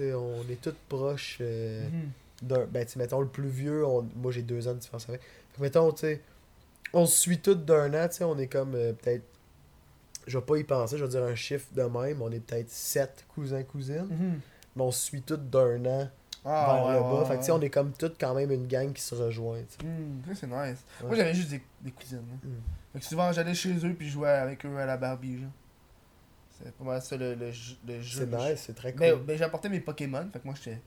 [SPEAKER 2] on est toutes proches. euh,
[SPEAKER 1] Mhm.
[SPEAKER 2] d'un ben tu sais, mettons le plus vieux on- moi j'ai deux ans de différence avec Fait que, mettons tu sais on se suit tous d'un an tu sais on est comme euh, peut-être je vais pas y penser je vais dire un chiffre de même on est peut-être sept cousins cousines
[SPEAKER 1] Mhm.
[SPEAKER 2] Mais on se suit tous d'un an
[SPEAKER 1] Ah,
[SPEAKER 2] vers
[SPEAKER 1] ouais,
[SPEAKER 2] le
[SPEAKER 1] ouais,
[SPEAKER 2] bas fait que tu sais
[SPEAKER 1] ouais.
[SPEAKER 2] on est comme toutes quand même une gang qui se rejoint.
[SPEAKER 1] Hmm, ça, c'est nice. Moi, j'avais juste des, des cousines. hein.
[SPEAKER 2] Hmm.
[SPEAKER 1] Fait que souvent, j'allais chez eux puis je jouais avec eux à la Barbie. C'est pas mal ça le, le, jeu- le jeu.
[SPEAKER 2] c'est nice c'est très cool
[SPEAKER 1] Mais, mais j'apportais mes Pokémon, fait que moi, j'étais.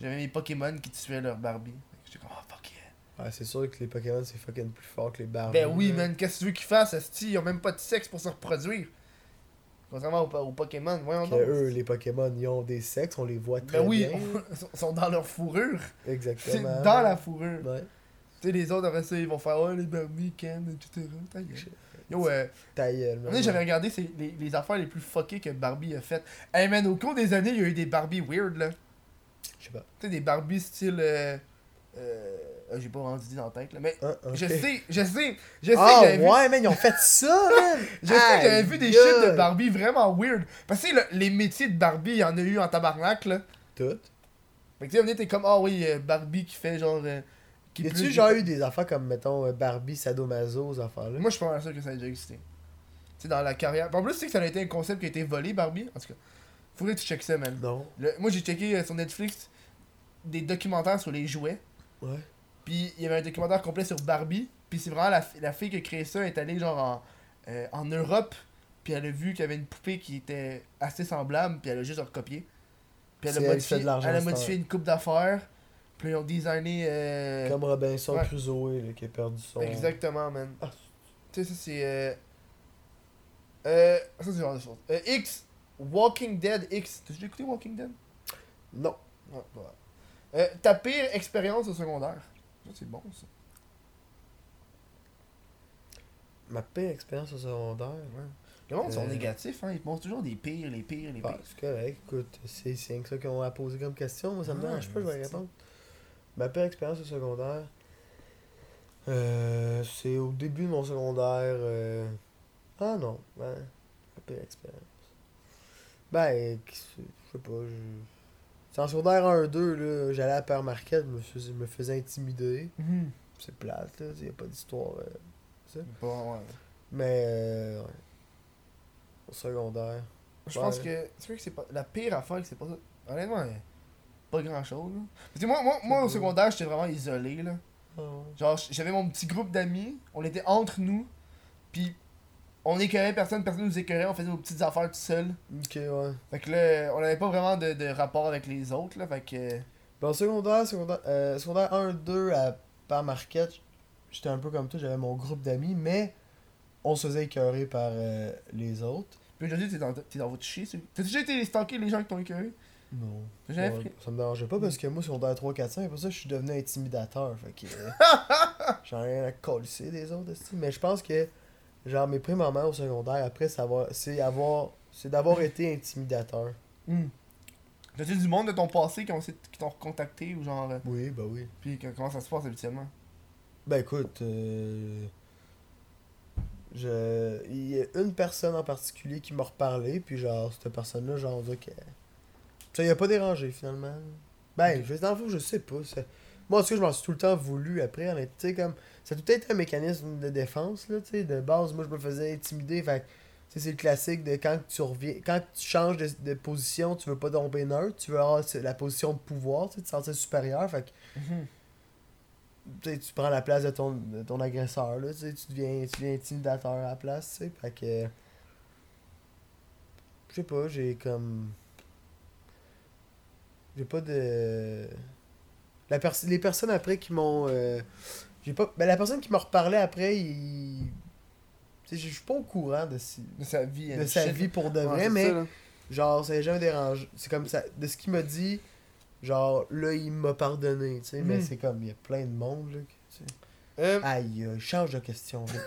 [SPEAKER 1] J'avais mes Pokémon qui tuaient leur Barbie. J'étais comme, oh fuck yeah.
[SPEAKER 2] Ouais, c'est sûr que les Pokémon c'est fucking plus fort que les Barbies
[SPEAKER 1] Ben oui, man, qu'est-ce que tu veux qu'ils fassent, Asti? Ils ont même pas de sexe pour se reproduire. Contrairement aux, aux Pokémon, voyons
[SPEAKER 2] que eux les Pokémon ils ont des sexes on les voit très
[SPEAKER 1] Ben oui,
[SPEAKER 2] bien [laughs]
[SPEAKER 1] ils sont dans leur fourrure. C'est
[SPEAKER 2] exactement
[SPEAKER 1] dans la fourrure.
[SPEAKER 2] ouais
[SPEAKER 1] Tu sais, les autres, après ça, ils vont faire, ouais, les Barbie, Ken, etc. Ta gueule. Yo, euh,
[SPEAKER 2] ta gueule,
[SPEAKER 1] j'avais regardé c'est les, les affaires les plus fuckées que Barbie a faites. Hey man, au cours des années, il y a eu des Barbie weird là.
[SPEAKER 2] je sais pas
[SPEAKER 1] Tu sais, des Barbie style euh, Euh, J'ai pas rendu dit dans la tête, là. Mais
[SPEAKER 2] Ah,
[SPEAKER 1] je sais, je sais, je sais
[SPEAKER 2] Ah
[SPEAKER 1] que j'avais vu.
[SPEAKER 2] ouais, man, ils ont fait ça, man! [laughs]
[SPEAKER 1] Je sais que j'avais vu des shit de. Barbie vraiment weird. Parce que les métiers de Barbie, il y en a eu en tabarnak, là.
[SPEAKER 2] Tout.
[SPEAKER 1] Fait que tu sais, on était comme, ah oui, euh, Barbie qui fait genre. euh, qui
[SPEAKER 2] Y a-tu genre eu des affaires comme, mettons, euh, Barbie, Sadomaso, ces affaires-là?
[SPEAKER 1] Moi, je suis pas mal sûr que ça a déjà existé. Tu sais, dans la carrière. En plus, tu sais que ça a été un concept qui a été volé, Barbie? En tout cas, faudrait que tu checkes ça, man.
[SPEAKER 2] Non.
[SPEAKER 1] Le- moi, j'ai checké euh, sur Netflix des documentaires sur les jouets.
[SPEAKER 2] Ouais.
[SPEAKER 1] Puis il y avait un documentaire complet sur Barbie. Puis c'est vraiment la, la fille qui a créé ça est allée genre en, euh, en Europe. Puis elle a vu qu'il y avait une poupée qui était assez semblable. Puis elle a juste recopié. Puis elle a modifié, elle a modifié une coupe d'affaires. Puis ils ont designé. euh,
[SPEAKER 2] Comme Robinson
[SPEAKER 1] ouais.
[SPEAKER 2] Crusoe, là, qui a perdu son...
[SPEAKER 1] Exactement, man.
[SPEAKER 2] Ah.
[SPEAKER 1] Tu sais, ça c'est. Euh... Euh. Ça c'est ce genre de choses. Euh, X. Walking Dead X. T'as déjà écouté Walking Dead?
[SPEAKER 2] Non.
[SPEAKER 1] Ouais, voilà. Euh, ta pire expérience au secondaire? Ça, c'est bon, ça.
[SPEAKER 2] Ma pire expérience au secondaire,
[SPEAKER 1] Ouais. Les mondes sont
[SPEAKER 2] Euh.
[SPEAKER 1] négatifs, hein. Ils te montrent toujours des pires, les pires, les
[SPEAKER 2] Ah,
[SPEAKER 1] pires.
[SPEAKER 2] c'est correct, écoute, c'est c'est rien que ça qu'on a posé comme question, moi ça me
[SPEAKER 1] Ah,
[SPEAKER 2] dérange pas, je vais
[SPEAKER 1] c'est-
[SPEAKER 2] répondre. Ma pire expérience au secondaire, euh, c'est au début de mon secondaire. euh, Ah non, ben, ma pire expérience. Ben, je sais pas, je... C'est en secondaire 1-2, là, j'allais à Père Marquette, je me faisais, me faisais intimider.
[SPEAKER 1] Mhm.
[SPEAKER 2] C'est plate, là, y a pas d'histoire. euh,
[SPEAKER 1] Bon, ouais.
[SPEAKER 2] Mais, euh, ouais. Au secondaire.
[SPEAKER 1] Je
[SPEAKER 2] Ouais.
[SPEAKER 1] pense que. C'est vrai que c'est pas. La pire affaire, que c'est pas ça. Honnêtement, euh, pas grand chose, là. Parce que moi, moi, moi au secondaire, j'étais vraiment isolé, là.
[SPEAKER 2] Ah.
[SPEAKER 1] Genre, j'avais mon petit groupe d'amis, on était entre nous, puis on écœurait personne, personne nous écœurait, on faisait nos petites affaires tout seul.
[SPEAKER 2] Ok, ouais.
[SPEAKER 1] Fait que là, on avait pas vraiment de, de rapport avec les autres, là, fait que...
[SPEAKER 2] Ben, secondaire, secondaire, euh, secondaire 1-2 à Par Marquette, j'étais un peu comme toi, j'avais mon groupe d'amis, mais on se faisait écœurer par euh, les autres.
[SPEAKER 1] Puis aujourd'hui, t'es dans, t'es dans votre chier, T'as déjà été stalker les gens qui t'ont écœuré?
[SPEAKER 2] Non. Ça me dérangeait pas parce que moi, secondaire 3, 4, 5, pour ça, je suis devenu intimidateur. Fait que. euh, [laughs] J'en ai rien à coller des autres. Mais je pense que, genre, mes moments au secondaire, après, c'est avoir. C'est d'avoir été intimidateur.
[SPEAKER 1] Hmm. T'as-tu du monde de ton passé qui ont qui t'ont contacté ou genre... euh,
[SPEAKER 2] Oui, bah oui.
[SPEAKER 1] Puis que- comment ça se passe habituellement?
[SPEAKER 2] Ben écoute, euh, je, il y a une personne en particulier qui m'a reparlé, puis genre, cette personne-là, genre, on dirait que. Ça y a pas dérangé finalement. Ben, je, dans le fond, je sais pas. Moi, en tout cas, je m'en suis tout le temps voulu après, tu sais, comme. Ça a tout été un mécanisme de défense, là, tu sais. De base, moi, je me faisais intimider, fait c'est le classique de quand tu reviens. Quand tu changes de, de position, tu veux pas tomber neutre, tu veux avoir la position de pouvoir, tu sais, te sentir supérieur, fait que tu sais, tu prends la place de ton, de ton agresseur, là, tu deviens, tu deviens intimidateur à la place, tu sais, fait que... Je sais pas, j'ai comme... J'ai pas de... La pers les personnes après qui m'ont... euh, J'ai pas... Ben, la personne qui m'a reparlé après, il... Tu sais, je suis pas au courant de, si...
[SPEAKER 1] De sa vie,
[SPEAKER 2] de sa
[SPEAKER 1] shit.
[SPEAKER 2] vie pour de vrai, mais...
[SPEAKER 1] ça.
[SPEAKER 2] Genre, ça n'a jamais dérangé. C'est comme ça. De ce qu'il m'a dit, genre, là, il m'a pardonné, tu sais. Mais
[SPEAKER 1] Mhm.
[SPEAKER 2] c'est comme, il y a plein de monde, là. qui- tu sais.
[SPEAKER 1] Euh,
[SPEAKER 2] Aïe, aïe, change de question, vite.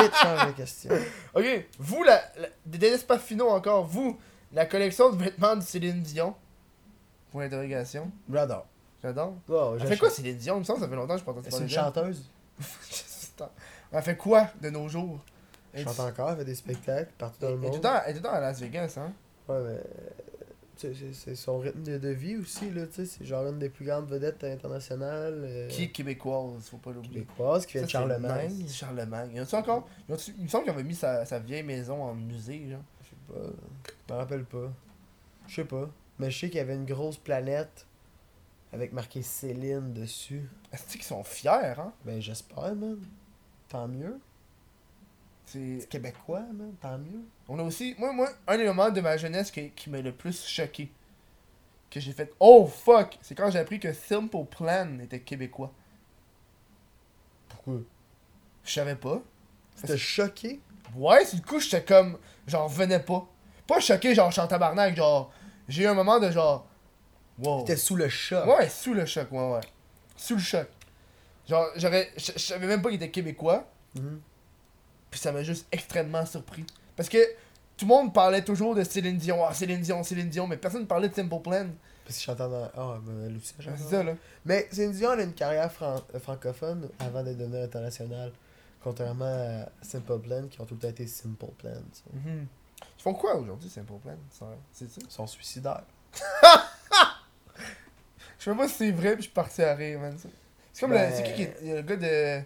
[SPEAKER 2] vite, [laughs] change de question.
[SPEAKER 1] Ok, vous, la, la, Dennis Pafino encore, vous, la collection de vêtements de Céline Dion? Point d'interrogation.
[SPEAKER 2] J'adore.
[SPEAKER 1] J'adore.
[SPEAKER 2] Oh,
[SPEAKER 1] Elle fait quoi Céline Dion? Il me semble que ça fait longtemps que je pas entendu
[SPEAKER 2] C'est une
[SPEAKER 1] parler
[SPEAKER 2] chanteuse. [laughs]
[SPEAKER 1] Elle fait quoi de nos jours?
[SPEAKER 2] Elle chante encore, elle fait des spectacles partout dans le monde.
[SPEAKER 1] elle est tout le temps à Las Vegas, hein?
[SPEAKER 2] Ouais, mais. sais, C'est son rythme de, vie aussi, là, tu sais. C'est genre une des plus grandes vedettes internationales. euh,
[SPEAKER 1] Qui est québécoise, faut pas l'oublier.
[SPEAKER 2] québécoise, qui fait
[SPEAKER 1] Ça,
[SPEAKER 2] de Charlemagne.
[SPEAKER 1] Charlemagne. Y a-tu encore? Y a-tu- Il me semble qu'il avait mis sa, sa vieille maison en musée, genre.
[SPEAKER 2] Je sais pas. Je me rappelle pas. Je sais pas. Mais je sais qu'il y avait une grosse planète avec marqué Céline dessus.
[SPEAKER 1] Est-ce qu'ils sont fiers, hein?
[SPEAKER 2] Ben j'espère, man. Tant mieux.
[SPEAKER 1] C'est.
[SPEAKER 2] Québécois, man. Tant mieux.
[SPEAKER 1] On a aussi. Moi, moi, un moments de ma jeunesse qui, qui m'a le plus choqué. Que j'ai fait Oh fuck C'est quand j'ai appris que Simple Plan était québécois.
[SPEAKER 2] Pourquoi?
[SPEAKER 1] Je savais pas.
[SPEAKER 2] C'était choqué?
[SPEAKER 1] Ouais, du coup, j'étais comme. Genre, venais pas. Pas choqué, genre, je suis en tabarnak. Genre, j'ai eu un moment de genre. Wow.
[SPEAKER 2] T'étais sous le choc.
[SPEAKER 1] Ouais, sous le choc, ouais, ouais. Sous le choc. Genre, j'aurais. Je je savais même pas qu'il était québécois.
[SPEAKER 2] Mhm.
[SPEAKER 1] Puis ça m'a juste extrêmement surpris. Parce que tout le monde parlait toujours de Céline Dion, ah Céline Dion, Céline Dion, mais personne parlait de Simple Plan.
[SPEAKER 2] Parce que j'entends dans. Ah, mais elle aussi, elle chante
[SPEAKER 1] C'est ça, là.
[SPEAKER 2] Mais Céline Dion, elle a une carrière fran- euh, francophone avant de devenir internationale. Contrairement à Simple Plan, qui ont tout le temps été Simple Plan. tu sais.
[SPEAKER 1] Mhm. Ils font quoi aujourd'hui, Simple Plan? Ça- C'est ça?
[SPEAKER 2] Ils sont suicidaires. [laughs]
[SPEAKER 1] Je sais pas si c'est vrai, puis je suis parti à rire, man. C'est comme
[SPEAKER 2] Ben-
[SPEAKER 1] le. C'est qui qui est. il y a le gars de.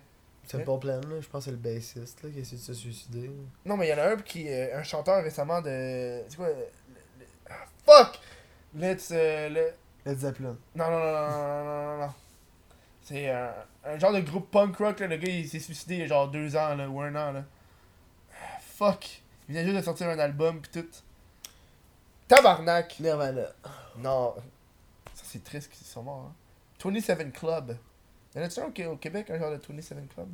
[SPEAKER 2] Simple Plan, là, je pense que c'est le bassiste là, qui a essayé de se suicider.
[SPEAKER 1] Non, mais il y en a un qui est un chanteur récemment de. C'est quoi le- le- ah, Fuck Let's. euh, le-
[SPEAKER 2] Led Zeppelin.
[SPEAKER 1] Non, non, non, non, non, non, non, non. C'est un, un genre de groupe punk rock, là. Le gars, il s'est suicidé il y a genre deux ans, là, ou un an, là. Ah, Fuck. Il vient juste de sortir un album, pis tout. Tabarnak.
[SPEAKER 2] Nirvana.
[SPEAKER 1] Non. C'est triste qu'ils sont morts, hein. 27 Club. Y'en a-tu un au, Qué- au Québec, un genre de 27 Club?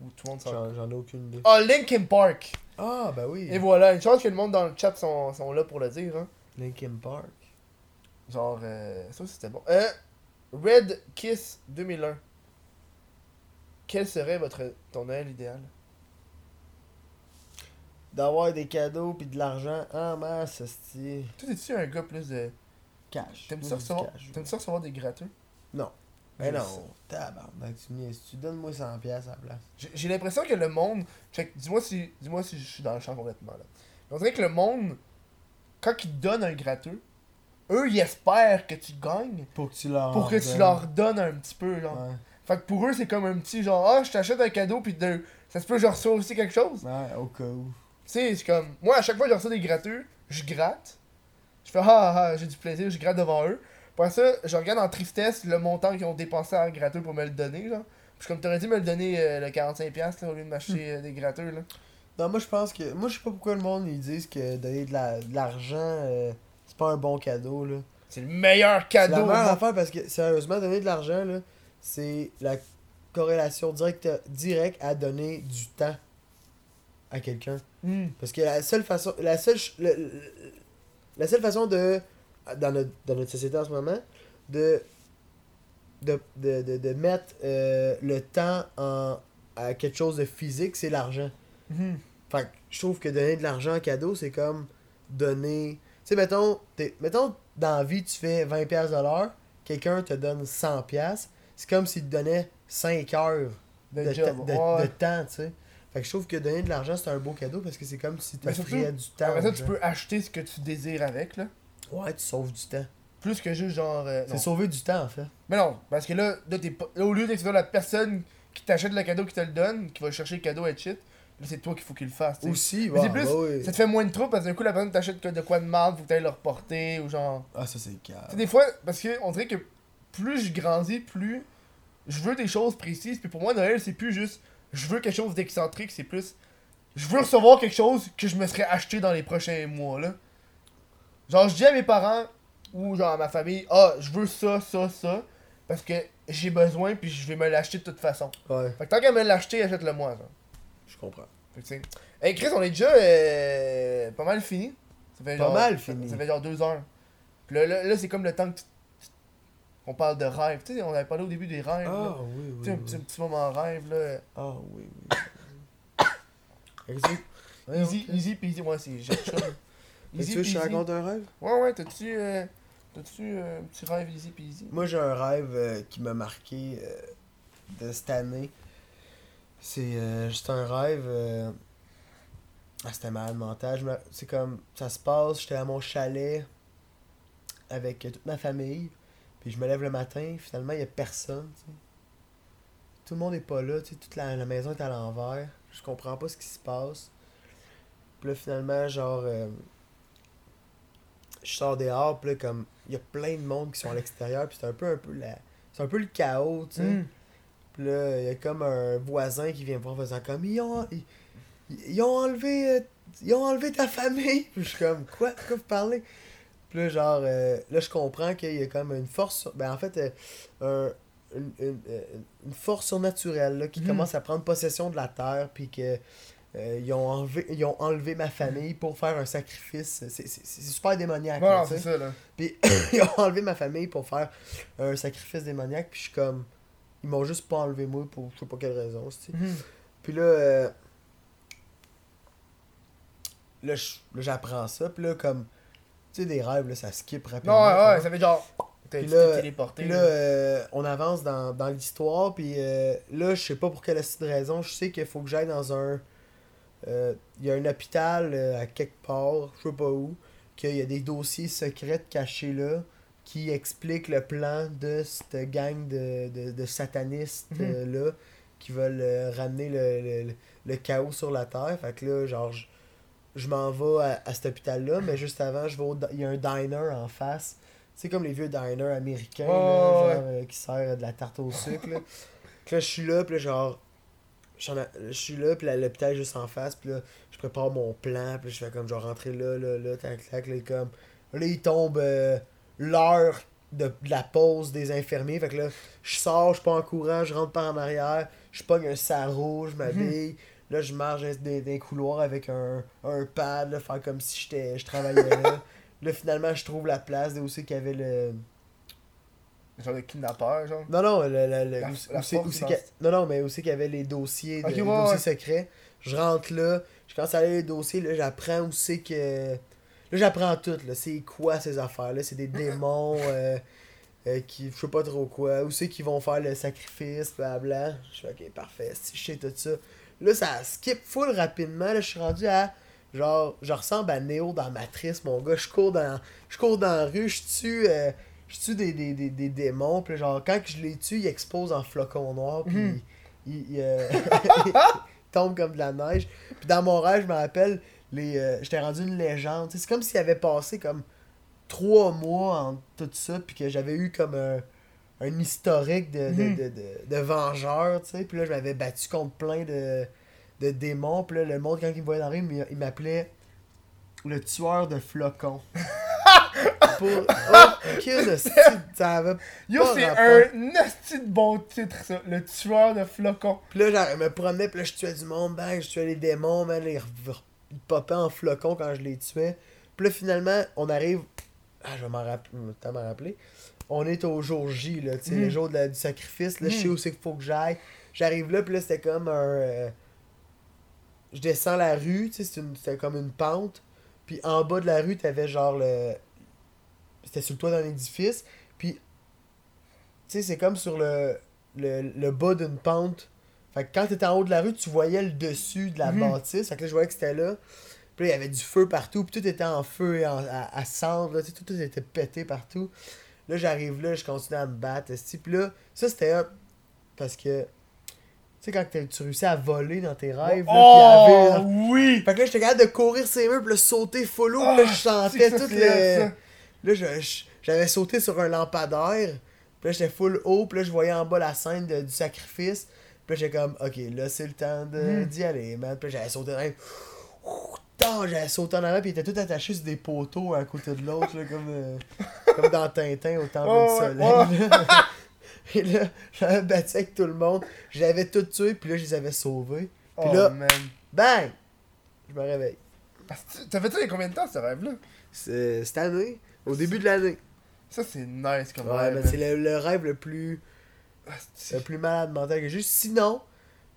[SPEAKER 1] Où tout le monde s'en.
[SPEAKER 2] J'en j'en ai aucune idée.
[SPEAKER 1] Oh, Linkin Park.
[SPEAKER 2] Ah, bah oui.
[SPEAKER 1] Et voilà, une chance que le monde dans le chat sont, sont là pour le dire, hein.
[SPEAKER 2] Linkin Park.
[SPEAKER 1] Genre, euh, ça c'était bon. Euh, Red Kiss 2001. Quel serait votre ton Noël idéal?
[SPEAKER 2] D'avoir des cadeaux puis de l'argent en masse, c'est
[SPEAKER 1] Toi, es-tu un gars plus de.
[SPEAKER 2] Cash.
[SPEAKER 1] T'aimes
[SPEAKER 2] Moi,
[SPEAKER 1] ça,
[SPEAKER 2] je dis
[SPEAKER 1] recevoir...
[SPEAKER 2] cash.
[SPEAKER 1] t'aimes ça recevoir des gratteux
[SPEAKER 2] Non. Ben
[SPEAKER 1] sais.
[SPEAKER 2] non, tabarnak, tu niaises. Tu donnes-moi 100$ piastres à la place.
[SPEAKER 1] J'ai j'ai l'impression que le monde. Check, dis-moi si, dis-moi si je suis dans le champ complètement là. Mais on dirait que le monde, quand ils te donnent un gratteux, eux ils espèrent que tu gagnes
[SPEAKER 2] Pour que tu leur.
[SPEAKER 1] pour que tu
[SPEAKER 2] donnes.
[SPEAKER 1] leur donnes un petit peu, genre.
[SPEAKER 2] Ouais.
[SPEAKER 1] Fait que pour eux, c'est comme un petit genre, ah, je t'achète un cadeau, puis de... ça se peut que je reçois aussi quelque chose.
[SPEAKER 2] Ouais, au cas où.
[SPEAKER 1] Tu sais, c'est comme. Moi, à chaque fois que je reçois des gratteux, je gratte. Je fais, ah, ah, j'ai du plaisir, je gratte devant eux. Pour ça, je regarde en tristesse le montant qu'ils ont dépensé en gratteux pour me le donner, là. Puis comme, t'aurais dû me le donner euh, le 45$ là, au lieu de m'acheter euh, des gratteux, là.
[SPEAKER 2] Non, moi je pense que. Moi je sais pas pourquoi le monde ils disent que donner de la- de l'argent, euh, c'est pas un bon cadeau là.
[SPEAKER 1] C'est le meilleur
[SPEAKER 2] C'est la
[SPEAKER 1] cadeau.
[SPEAKER 2] meilleure affaire parce que sérieusement, donner de l'argent là, c'est la corrélation directe, directe à donner du temps à quelqu'un.
[SPEAKER 1] Hmm.
[SPEAKER 2] Parce que la seule façon. La seule, ch- le- le- la seule façon de. Dans notre, dans notre société en ce moment, de. De, de, de, de mettre euh, le temps en, à quelque chose de physique, c'est l'argent.
[SPEAKER 1] Hmm.
[SPEAKER 2] Fait que je trouve que donner de l'argent en cadeau, c'est comme donner. Tu sais, mettons, t'es- mettons, dans la vie, tu fais 20$ piastres de l'heure, quelqu'un te donne 100$, piastres, c'est comme s'il te donnait 5 heures
[SPEAKER 1] De, ouais.
[SPEAKER 2] de temps, tu sais. Fait que je trouve que donner de l'argent, c'est un beau cadeau parce que c'est comme si tu offrais du temps.
[SPEAKER 1] Ça,
[SPEAKER 2] aux
[SPEAKER 1] tu peux acheter ce que tu désires avec, là.
[SPEAKER 2] Ouais, tu sauves du temps.
[SPEAKER 1] Plus que juste genre. euh.
[SPEAKER 2] C'est sauver du temps, en fait.
[SPEAKER 1] Mais non, parce que là, là, au lieu d'être la personne qui t'achète le cadeau qui te le donne, qui va chercher le cadeau et shit, là, c'est toi qu'il faut qu'il le fasse. tu sais.
[SPEAKER 2] Aussi, ouais,
[SPEAKER 1] plus-
[SPEAKER 2] bah oui.
[SPEAKER 1] Ça te fait moins de trouble parce que d'un coup, la personne t'achète de quoi de mal, faut que t'ailles le reporter ou genre.
[SPEAKER 2] Ah, ça, c'est calme.
[SPEAKER 1] des fois, parce que on dirait que plus je grandis, plus je veux des choses précises. Puis pour moi, Noël, c'est plus juste je veux quelque chose d'excentrique, c'est plus je veux recevoir quelque chose que je me serais acheté dans les prochains mois là. Genre, je dis à mes parents ou genre à ma famille, ah, je veux ça, ça, ça, parce que j'ai besoin, puis je vais me l'acheter de toute façon.
[SPEAKER 2] Ouais,
[SPEAKER 1] Fait que tant qu'à me l'acheter, achète-le moi,
[SPEAKER 2] je comprends.
[SPEAKER 1] Fait que, tu sais. Hey Chris, on est déjà euh, pas mal fini. Ça fait
[SPEAKER 2] Pas
[SPEAKER 1] genre-
[SPEAKER 2] mal
[SPEAKER 1] ça-
[SPEAKER 2] fini.
[SPEAKER 1] Ça, fait genre deux heures. Puis là, là, là, c'est comme le temps que tu- on parle de rêve. Tu sais, on avait parlé au début des rêves. là.
[SPEAKER 2] Ah, oui,
[SPEAKER 1] Tu
[SPEAKER 2] oui.
[SPEAKER 1] sais, un,
[SPEAKER 2] oui.
[SPEAKER 1] petit, un petit moment rêve, là.
[SPEAKER 2] Ah, oui, oui. [coughs] Excuse. Ouais,
[SPEAKER 1] easy,
[SPEAKER 2] ok.
[SPEAKER 1] easy peasy. Moi, c'est j'ai [coughs] Easy
[SPEAKER 2] tu veux que je raconte un rêve?
[SPEAKER 1] Ouais, ouais, t'as-tu euh, t'as-tu, euh, un petit rêve easy peasy?
[SPEAKER 2] Moi, j'ai un rêve euh, qui m'a marqué de cette année. C'est juste un rêve. Ah, c'était malade mental. C'est comme. Ça se passe, j'étais à mon chalet avec toute ma famille. Puis je me lève le matin, finalement, il n'y a personne. Tout le monde est pas là, tu sais, toute la, la maison est à l'envers. Je comprends pas ce qui se passe. Puis là, finalement, genre. euh, je sors dehors, puis là, comme. Il y a plein de monde qui sont à l'extérieur, puis c'est un peu, un peu la. C'est un peu le chaos, tu sais.
[SPEAKER 1] Hmm.
[SPEAKER 2] Puis là, il y a comme un voisin qui vient me voir en faisant comme ils ont, ils, ils ont enlevé euh, ils ont enlevé ta famille. [laughs] Puis je suis comme quoi? De quoi vous parlez? Puis là genre euh, là je comprends qu'il y a comme une force ben en fait euh, un- une, une- euh, une force surnaturelle là, qui
[SPEAKER 1] Mhm.
[SPEAKER 2] commence à prendre possession de la terre puis que euh, ils, ont enlevé, ils ont enlevé ma famille pour faire un sacrifice. C'est- super démoniaque.
[SPEAKER 1] Bon,
[SPEAKER 2] là,
[SPEAKER 1] non,
[SPEAKER 2] tu sais.
[SPEAKER 1] c'est ça, là.
[SPEAKER 2] Puis [coughs] ils ont enlevé ma famille pour faire un sacrifice démoniaque. Puis je suis comme. Ils m'ont juste pas enlevé moi pour je sais pas quelle raison.
[SPEAKER 1] Mhm.
[SPEAKER 2] Puis là. euh, là, je- là, j'apprends ça, puis là, comme, sais, des rêves, là, ça skip
[SPEAKER 1] Non,
[SPEAKER 2] rapidement.
[SPEAKER 1] ouais, ouais,
[SPEAKER 2] quoi.
[SPEAKER 1] ça fait genre. Tu t'es téléporté.
[SPEAKER 2] Puis là, euh, on avance dans, dans l'histoire, puis euh, là, je sais pas pour quelle raison, je sais qu'il faut que j'aille dans un... euh, Il y a un hôpital euh, à quelque part, je sais pas où, qu'il y a des dossiers secrets cachés là, qui expliquent le plan de cette gang de, de, de satanistes
[SPEAKER 1] Mhm.
[SPEAKER 2] là, qui veulent ramener le, le, le chaos sur la Terre. Fait que là, genre, je, m'en vais à, à cet hôpital-là, mais juste avant, je vais il y a un diner en face. C'est comme les vieux diners américains, là,
[SPEAKER 1] ouais.
[SPEAKER 2] genre, euh, qui servent de la tarte au sucre. Là, Puis là, je suis là, puis là, genre, je suis là, puis l'hôpital est juste en face, puis là, je prépare mon plan, puis je fais comme, genre, rentrer là, là, là, tac, tac, là, comme, là, il tombe euh, l'heure de, de la pause des infirmiers, fait que là, je sors, je pars en courant, je rentre par en arrière, je pogne un sarrau, je m'habille, là, je marche dans des, couloirs avec un, un pad, là, faire comme si j'étais je travaillais là. [laughs] Là, finalement, je trouve la place où c'est qu'il y avait le...
[SPEAKER 1] Genre de kidnappeur, genre?
[SPEAKER 2] Non, non, le, le, le-
[SPEAKER 1] La-
[SPEAKER 2] où,
[SPEAKER 1] la
[SPEAKER 2] où
[SPEAKER 1] force dans
[SPEAKER 2] non, non, mais où c'est qu'il y avait les dossiers, de, les dossiers
[SPEAKER 1] ouais.
[SPEAKER 2] secrets. Je rentre là, je commence à aller les dossiers, là, j'apprends où c'est que... Là, j'apprends tout, là. C'est quoi ces affaires-là? C'est des démons, euh, euh, qui... Je sais pas trop quoi. Où c'est qu'ils vont faire le sacrifice, blabla. Je fais, ok, parfait, si je sais tout ça. Là, ça skip full rapidement, là, je suis rendu à... Genre, je ressemble à Neo dans Matrice, mon gars. Je cours dans, je cours dans la rue, je tue, euh, je tue des, des, des, des démons. Puis genre, quand je les tue, ils explosent en flocons noirs. Puis ils, ils, euh, [laughs] ils tombent comme de la neige. Puis dans mon rêve, je me rappelle, les, euh, j'étais rendu une légende. C'est comme s'il avait passé comme trois mois en tout ça. Puis que j'avais eu comme un, un historique de, de,
[SPEAKER 1] Mhm.
[SPEAKER 2] de, de, de vengeur. Tu sais. Puis là, je m'avais battu contre plein de de démons. Puis là, le monde, quand il me voyait dans la rue, il m'appelait le tueur de flocons. [laughs] Pour... Oh, de ça avait...
[SPEAKER 1] Yo, c'est un nasty de bon titre, ça. Le tueur de flocons.
[SPEAKER 2] Puis là, genre, je me promenais, puis là, je tuais du monde, bang, je tuais les démons, man, là, ils, ils popaient en flocons quand je les tuais. Puis là, finalement, on arrive... Ah, je vais m'en rappeler, t'as m'en rappeler. On est au jour J, là, tu sais,
[SPEAKER 1] Mm.
[SPEAKER 2] le jour de la- du sacrifice, là, je sais
[SPEAKER 1] Mm.
[SPEAKER 2] où c'est qu'il faut que j'aille. J'arrive là, puis là, c'était comme un... euh, Je descends la rue, tu sais, c'est une- c'était comme une pente. Puis en bas de la rue, t'avais genre le... C'était sur le toit d'un édifice. Puis, tu sais, c'est comme sur le, le, le bas d'une pente. Fait que quand t'étais en haut de la rue, tu voyais le dessus de la
[SPEAKER 1] Mhm.
[SPEAKER 2] bâtisse. Fait que là, je voyais que c'était là. Puis là, il y avait du feu partout. Puis tout était en feu et en, à, à cendre. Là, tout était pété partout. Là, j'arrive là, je continue à me battre. Puis là, ça, c'était hot. Parce que, tu sais, quand t'es- tu réussis à voler dans tes rêves, là,
[SPEAKER 1] oh,
[SPEAKER 2] puis à vivre-
[SPEAKER 1] oui!
[SPEAKER 2] Fait que là, j'étais capable de courir ces murs, puis là, sauter full haut.
[SPEAKER 1] Ah,
[SPEAKER 2] puis là, je sentais
[SPEAKER 1] c'est
[SPEAKER 2] les...
[SPEAKER 1] hot, ça.
[SPEAKER 2] Là, j'avais sauté sur un lampadaire. Puis là, j'étais full haut. Puis là, je voyais en bas la scène de- du sacrifice. Puis là, j'étais comme, ok, là, c'est le temps de-
[SPEAKER 1] Mm.
[SPEAKER 2] d'y aller, man. Puis là, j'avais sauté dans Putain, j'avais sauté en avant, puis ils étaient tous attachés sur des poteaux à côté de l'autre, comme, euh, comme dans Tintin au Temple
[SPEAKER 1] Ouais,
[SPEAKER 2] du
[SPEAKER 1] ouais,
[SPEAKER 2] Soleil. [laughs] Et là, j'avais battu avec tout le monde. Je les avais tous tués, puis là, je les avais sauvés. Puis
[SPEAKER 1] oh,
[SPEAKER 2] là-
[SPEAKER 1] man.
[SPEAKER 2] Bang! Je me réveille.
[SPEAKER 1] T'as fait ça il y a combien de temps, ce rêve-là?
[SPEAKER 2] Cette année, au début de l'année.
[SPEAKER 1] Ça, c'est nice comme
[SPEAKER 2] Ouais,
[SPEAKER 1] rêve.
[SPEAKER 2] mais
[SPEAKER 1] man.
[SPEAKER 2] c'est le, le rêve le plus,
[SPEAKER 1] Asti.
[SPEAKER 2] le plus malade mental que j'ai. Sinon,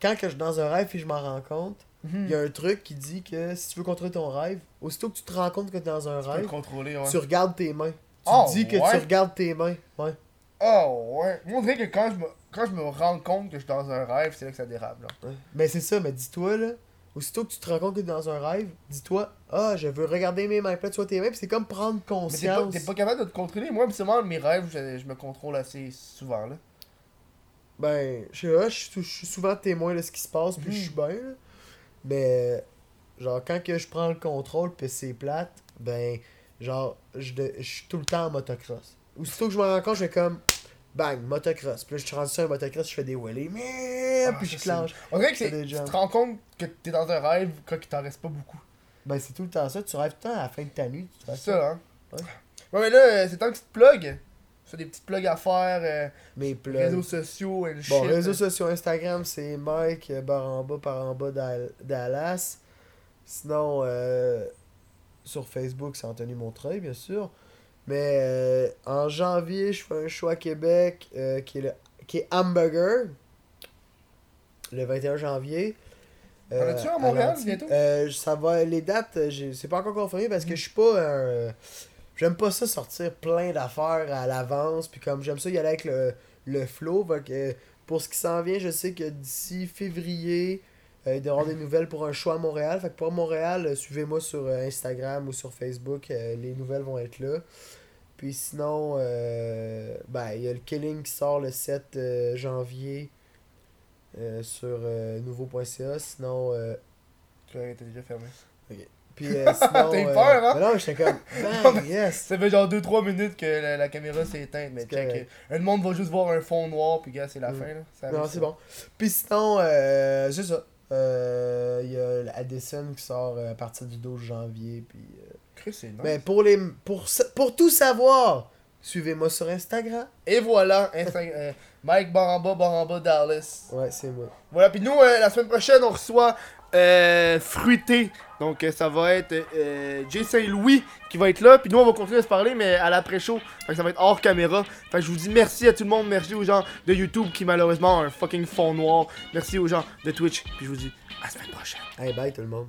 [SPEAKER 2] quand que je suis dans un rêve et je m'en rends compte,
[SPEAKER 1] Mhm.
[SPEAKER 2] il y a un truc qui dit que si tu veux contrôler ton rêve, aussitôt que tu te rends compte que tu es dans un
[SPEAKER 1] Tu
[SPEAKER 2] rêve,
[SPEAKER 1] ouais.
[SPEAKER 2] tu regardes tes mains. Tu
[SPEAKER 1] Oh,
[SPEAKER 2] dis que
[SPEAKER 1] ouais?
[SPEAKER 2] tu regardes tes mains. Ouais.
[SPEAKER 1] Oh, ouais. Moi, on dirait que quand je me, quand je me rends compte que je suis dans un rêve, c'est là que ça dérape, là.
[SPEAKER 2] ouais. Mais c'est ça, mais dis-toi là. Aussitôt que tu te rends compte que tu es dans un rêve, dis-toi, ah, je veux regarder mes mains. Tu vois tes mains, puis c'est comme prendre
[SPEAKER 1] Mais t'es pas,
[SPEAKER 2] conscience.
[SPEAKER 1] pas capable de te contrôler. Moi, habituellement, mes rêves, je, je me contrôle assez souvent, là.
[SPEAKER 2] Ben, je sais je suis- souvent témoin de ce qui se passe, puis
[SPEAKER 1] Mhm.
[SPEAKER 2] je suis bien, là. Mais, genre, quand que je prends le contrôle, puis c'est plate, ben, genre, je, de- je suis tout le temps en motocross. Aussitôt que je me rends compte, je fais comme, bang, motocross. Puis là, je suis rendu sur un motocross, je fais des wheelies, mais,
[SPEAKER 1] Ah,
[SPEAKER 2] puis
[SPEAKER 1] ça,
[SPEAKER 2] je clenche.
[SPEAKER 1] On dirait que tu te rends compte que t'es dans un rêve quand il t'en reste pas beaucoup.
[SPEAKER 2] Ben, c'est tout le temps ça, tu rêves tout le temps à la fin de ta nuit, tu fais
[SPEAKER 1] C'est ça, hein.
[SPEAKER 2] Ouais.
[SPEAKER 1] Ouais, mais là, euh, c'est temps que tu te plugues. Tu fais des petites plugs à faire, euh,
[SPEAKER 2] Mes plugs.
[SPEAKER 1] réseaux sociaux et le
[SPEAKER 2] Bon,
[SPEAKER 1] shit.
[SPEAKER 2] réseaux
[SPEAKER 1] là.
[SPEAKER 2] sociaux Instagram, c'est Mike euh, barre en bas par en bas Dal- Dallas. Sinon, euh, sur Facebook, c'est Anthony Montreuil, bien sûr. Mais euh, en janvier, je fais un show à Québec euh, qui, est le, qui est Hamburger. Le 21 janvier. Euh,
[SPEAKER 1] un à Montréal, bientôt?
[SPEAKER 2] Euh, ça va, les dates, euh, c'est pas encore confirmé parce que je suis pas un. J'aime pas ça sortir plein d'affaires à l'avance, puis comme j'aime ça y aller avec le, le flow. Que pour ce qui s'en vient, je sais que d'ici février, euh, il doit y avoir des nouvelles pour un show à Montréal. Fait que pour Montréal, euh, suivez-moi sur euh, Instagram ou sur Facebook, euh, les nouvelles vont être là. Puis sinon, euh, ben, il y a le Killing qui sort le 7 euh, janvier euh, sur euh, nouveau.ca. Sinon, euh,
[SPEAKER 1] Tu l'as déjà fermé.
[SPEAKER 2] Puis euh, sinon. [laughs]
[SPEAKER 1] T'as eu
[SPEAKER 2] euh,
[SPEAKER 1] peur, hein?
[SPEAKER 2] mais non, j'étais comme, [laughs] bang, yes!
[SPEAKER 1] Ça fait genre 2-3 minutes que la, la caméra s'est éteinte, mais check.
[SPEAKER 2] correct.
[SPEAKER 1] euh, Le monde va juste voir un fond noir, puis gars, c'est la
[SPEAKER 2] Mm.
[SPEAKER 1] fin là. Ça
[SPEAKER 2] Non, c'est bon. Puis sinon, euh, c'est ça. Euh, Il y a Addison qui sort euh, à partir du 12 janvier. Puis, euh,
[SPEAKER 1] nice.
[SPEAKER 2] Mais pour, les, pour, pour tout savoir, suivez-moi sur Instagram.
[SPEAKER 1] Et voilà, Insta- euh, Mike Baramba, Baramba Dallas.
[SPEAKER 2] Ouais, c'est moi.
[SPEAKER 1] Voilà, puis nous, euh, la semaine prochaine, on reçoit euh, Fruité. Donc, euh, ça va être euh, Jay Saint-Louis qui va être là. Puis nous, on va continuer à se parler, mais à l'après-show. Ça va être hors caméra. Fait je vous dis merci à tout le monde. Merci aux gens de YouTube qui, malheureusement, ont un fucking fond noir. Merci aux gens de Twitch. Puis je vous dis à la semaine prochaine.
[SPEAKER 2] Bye tout le monde.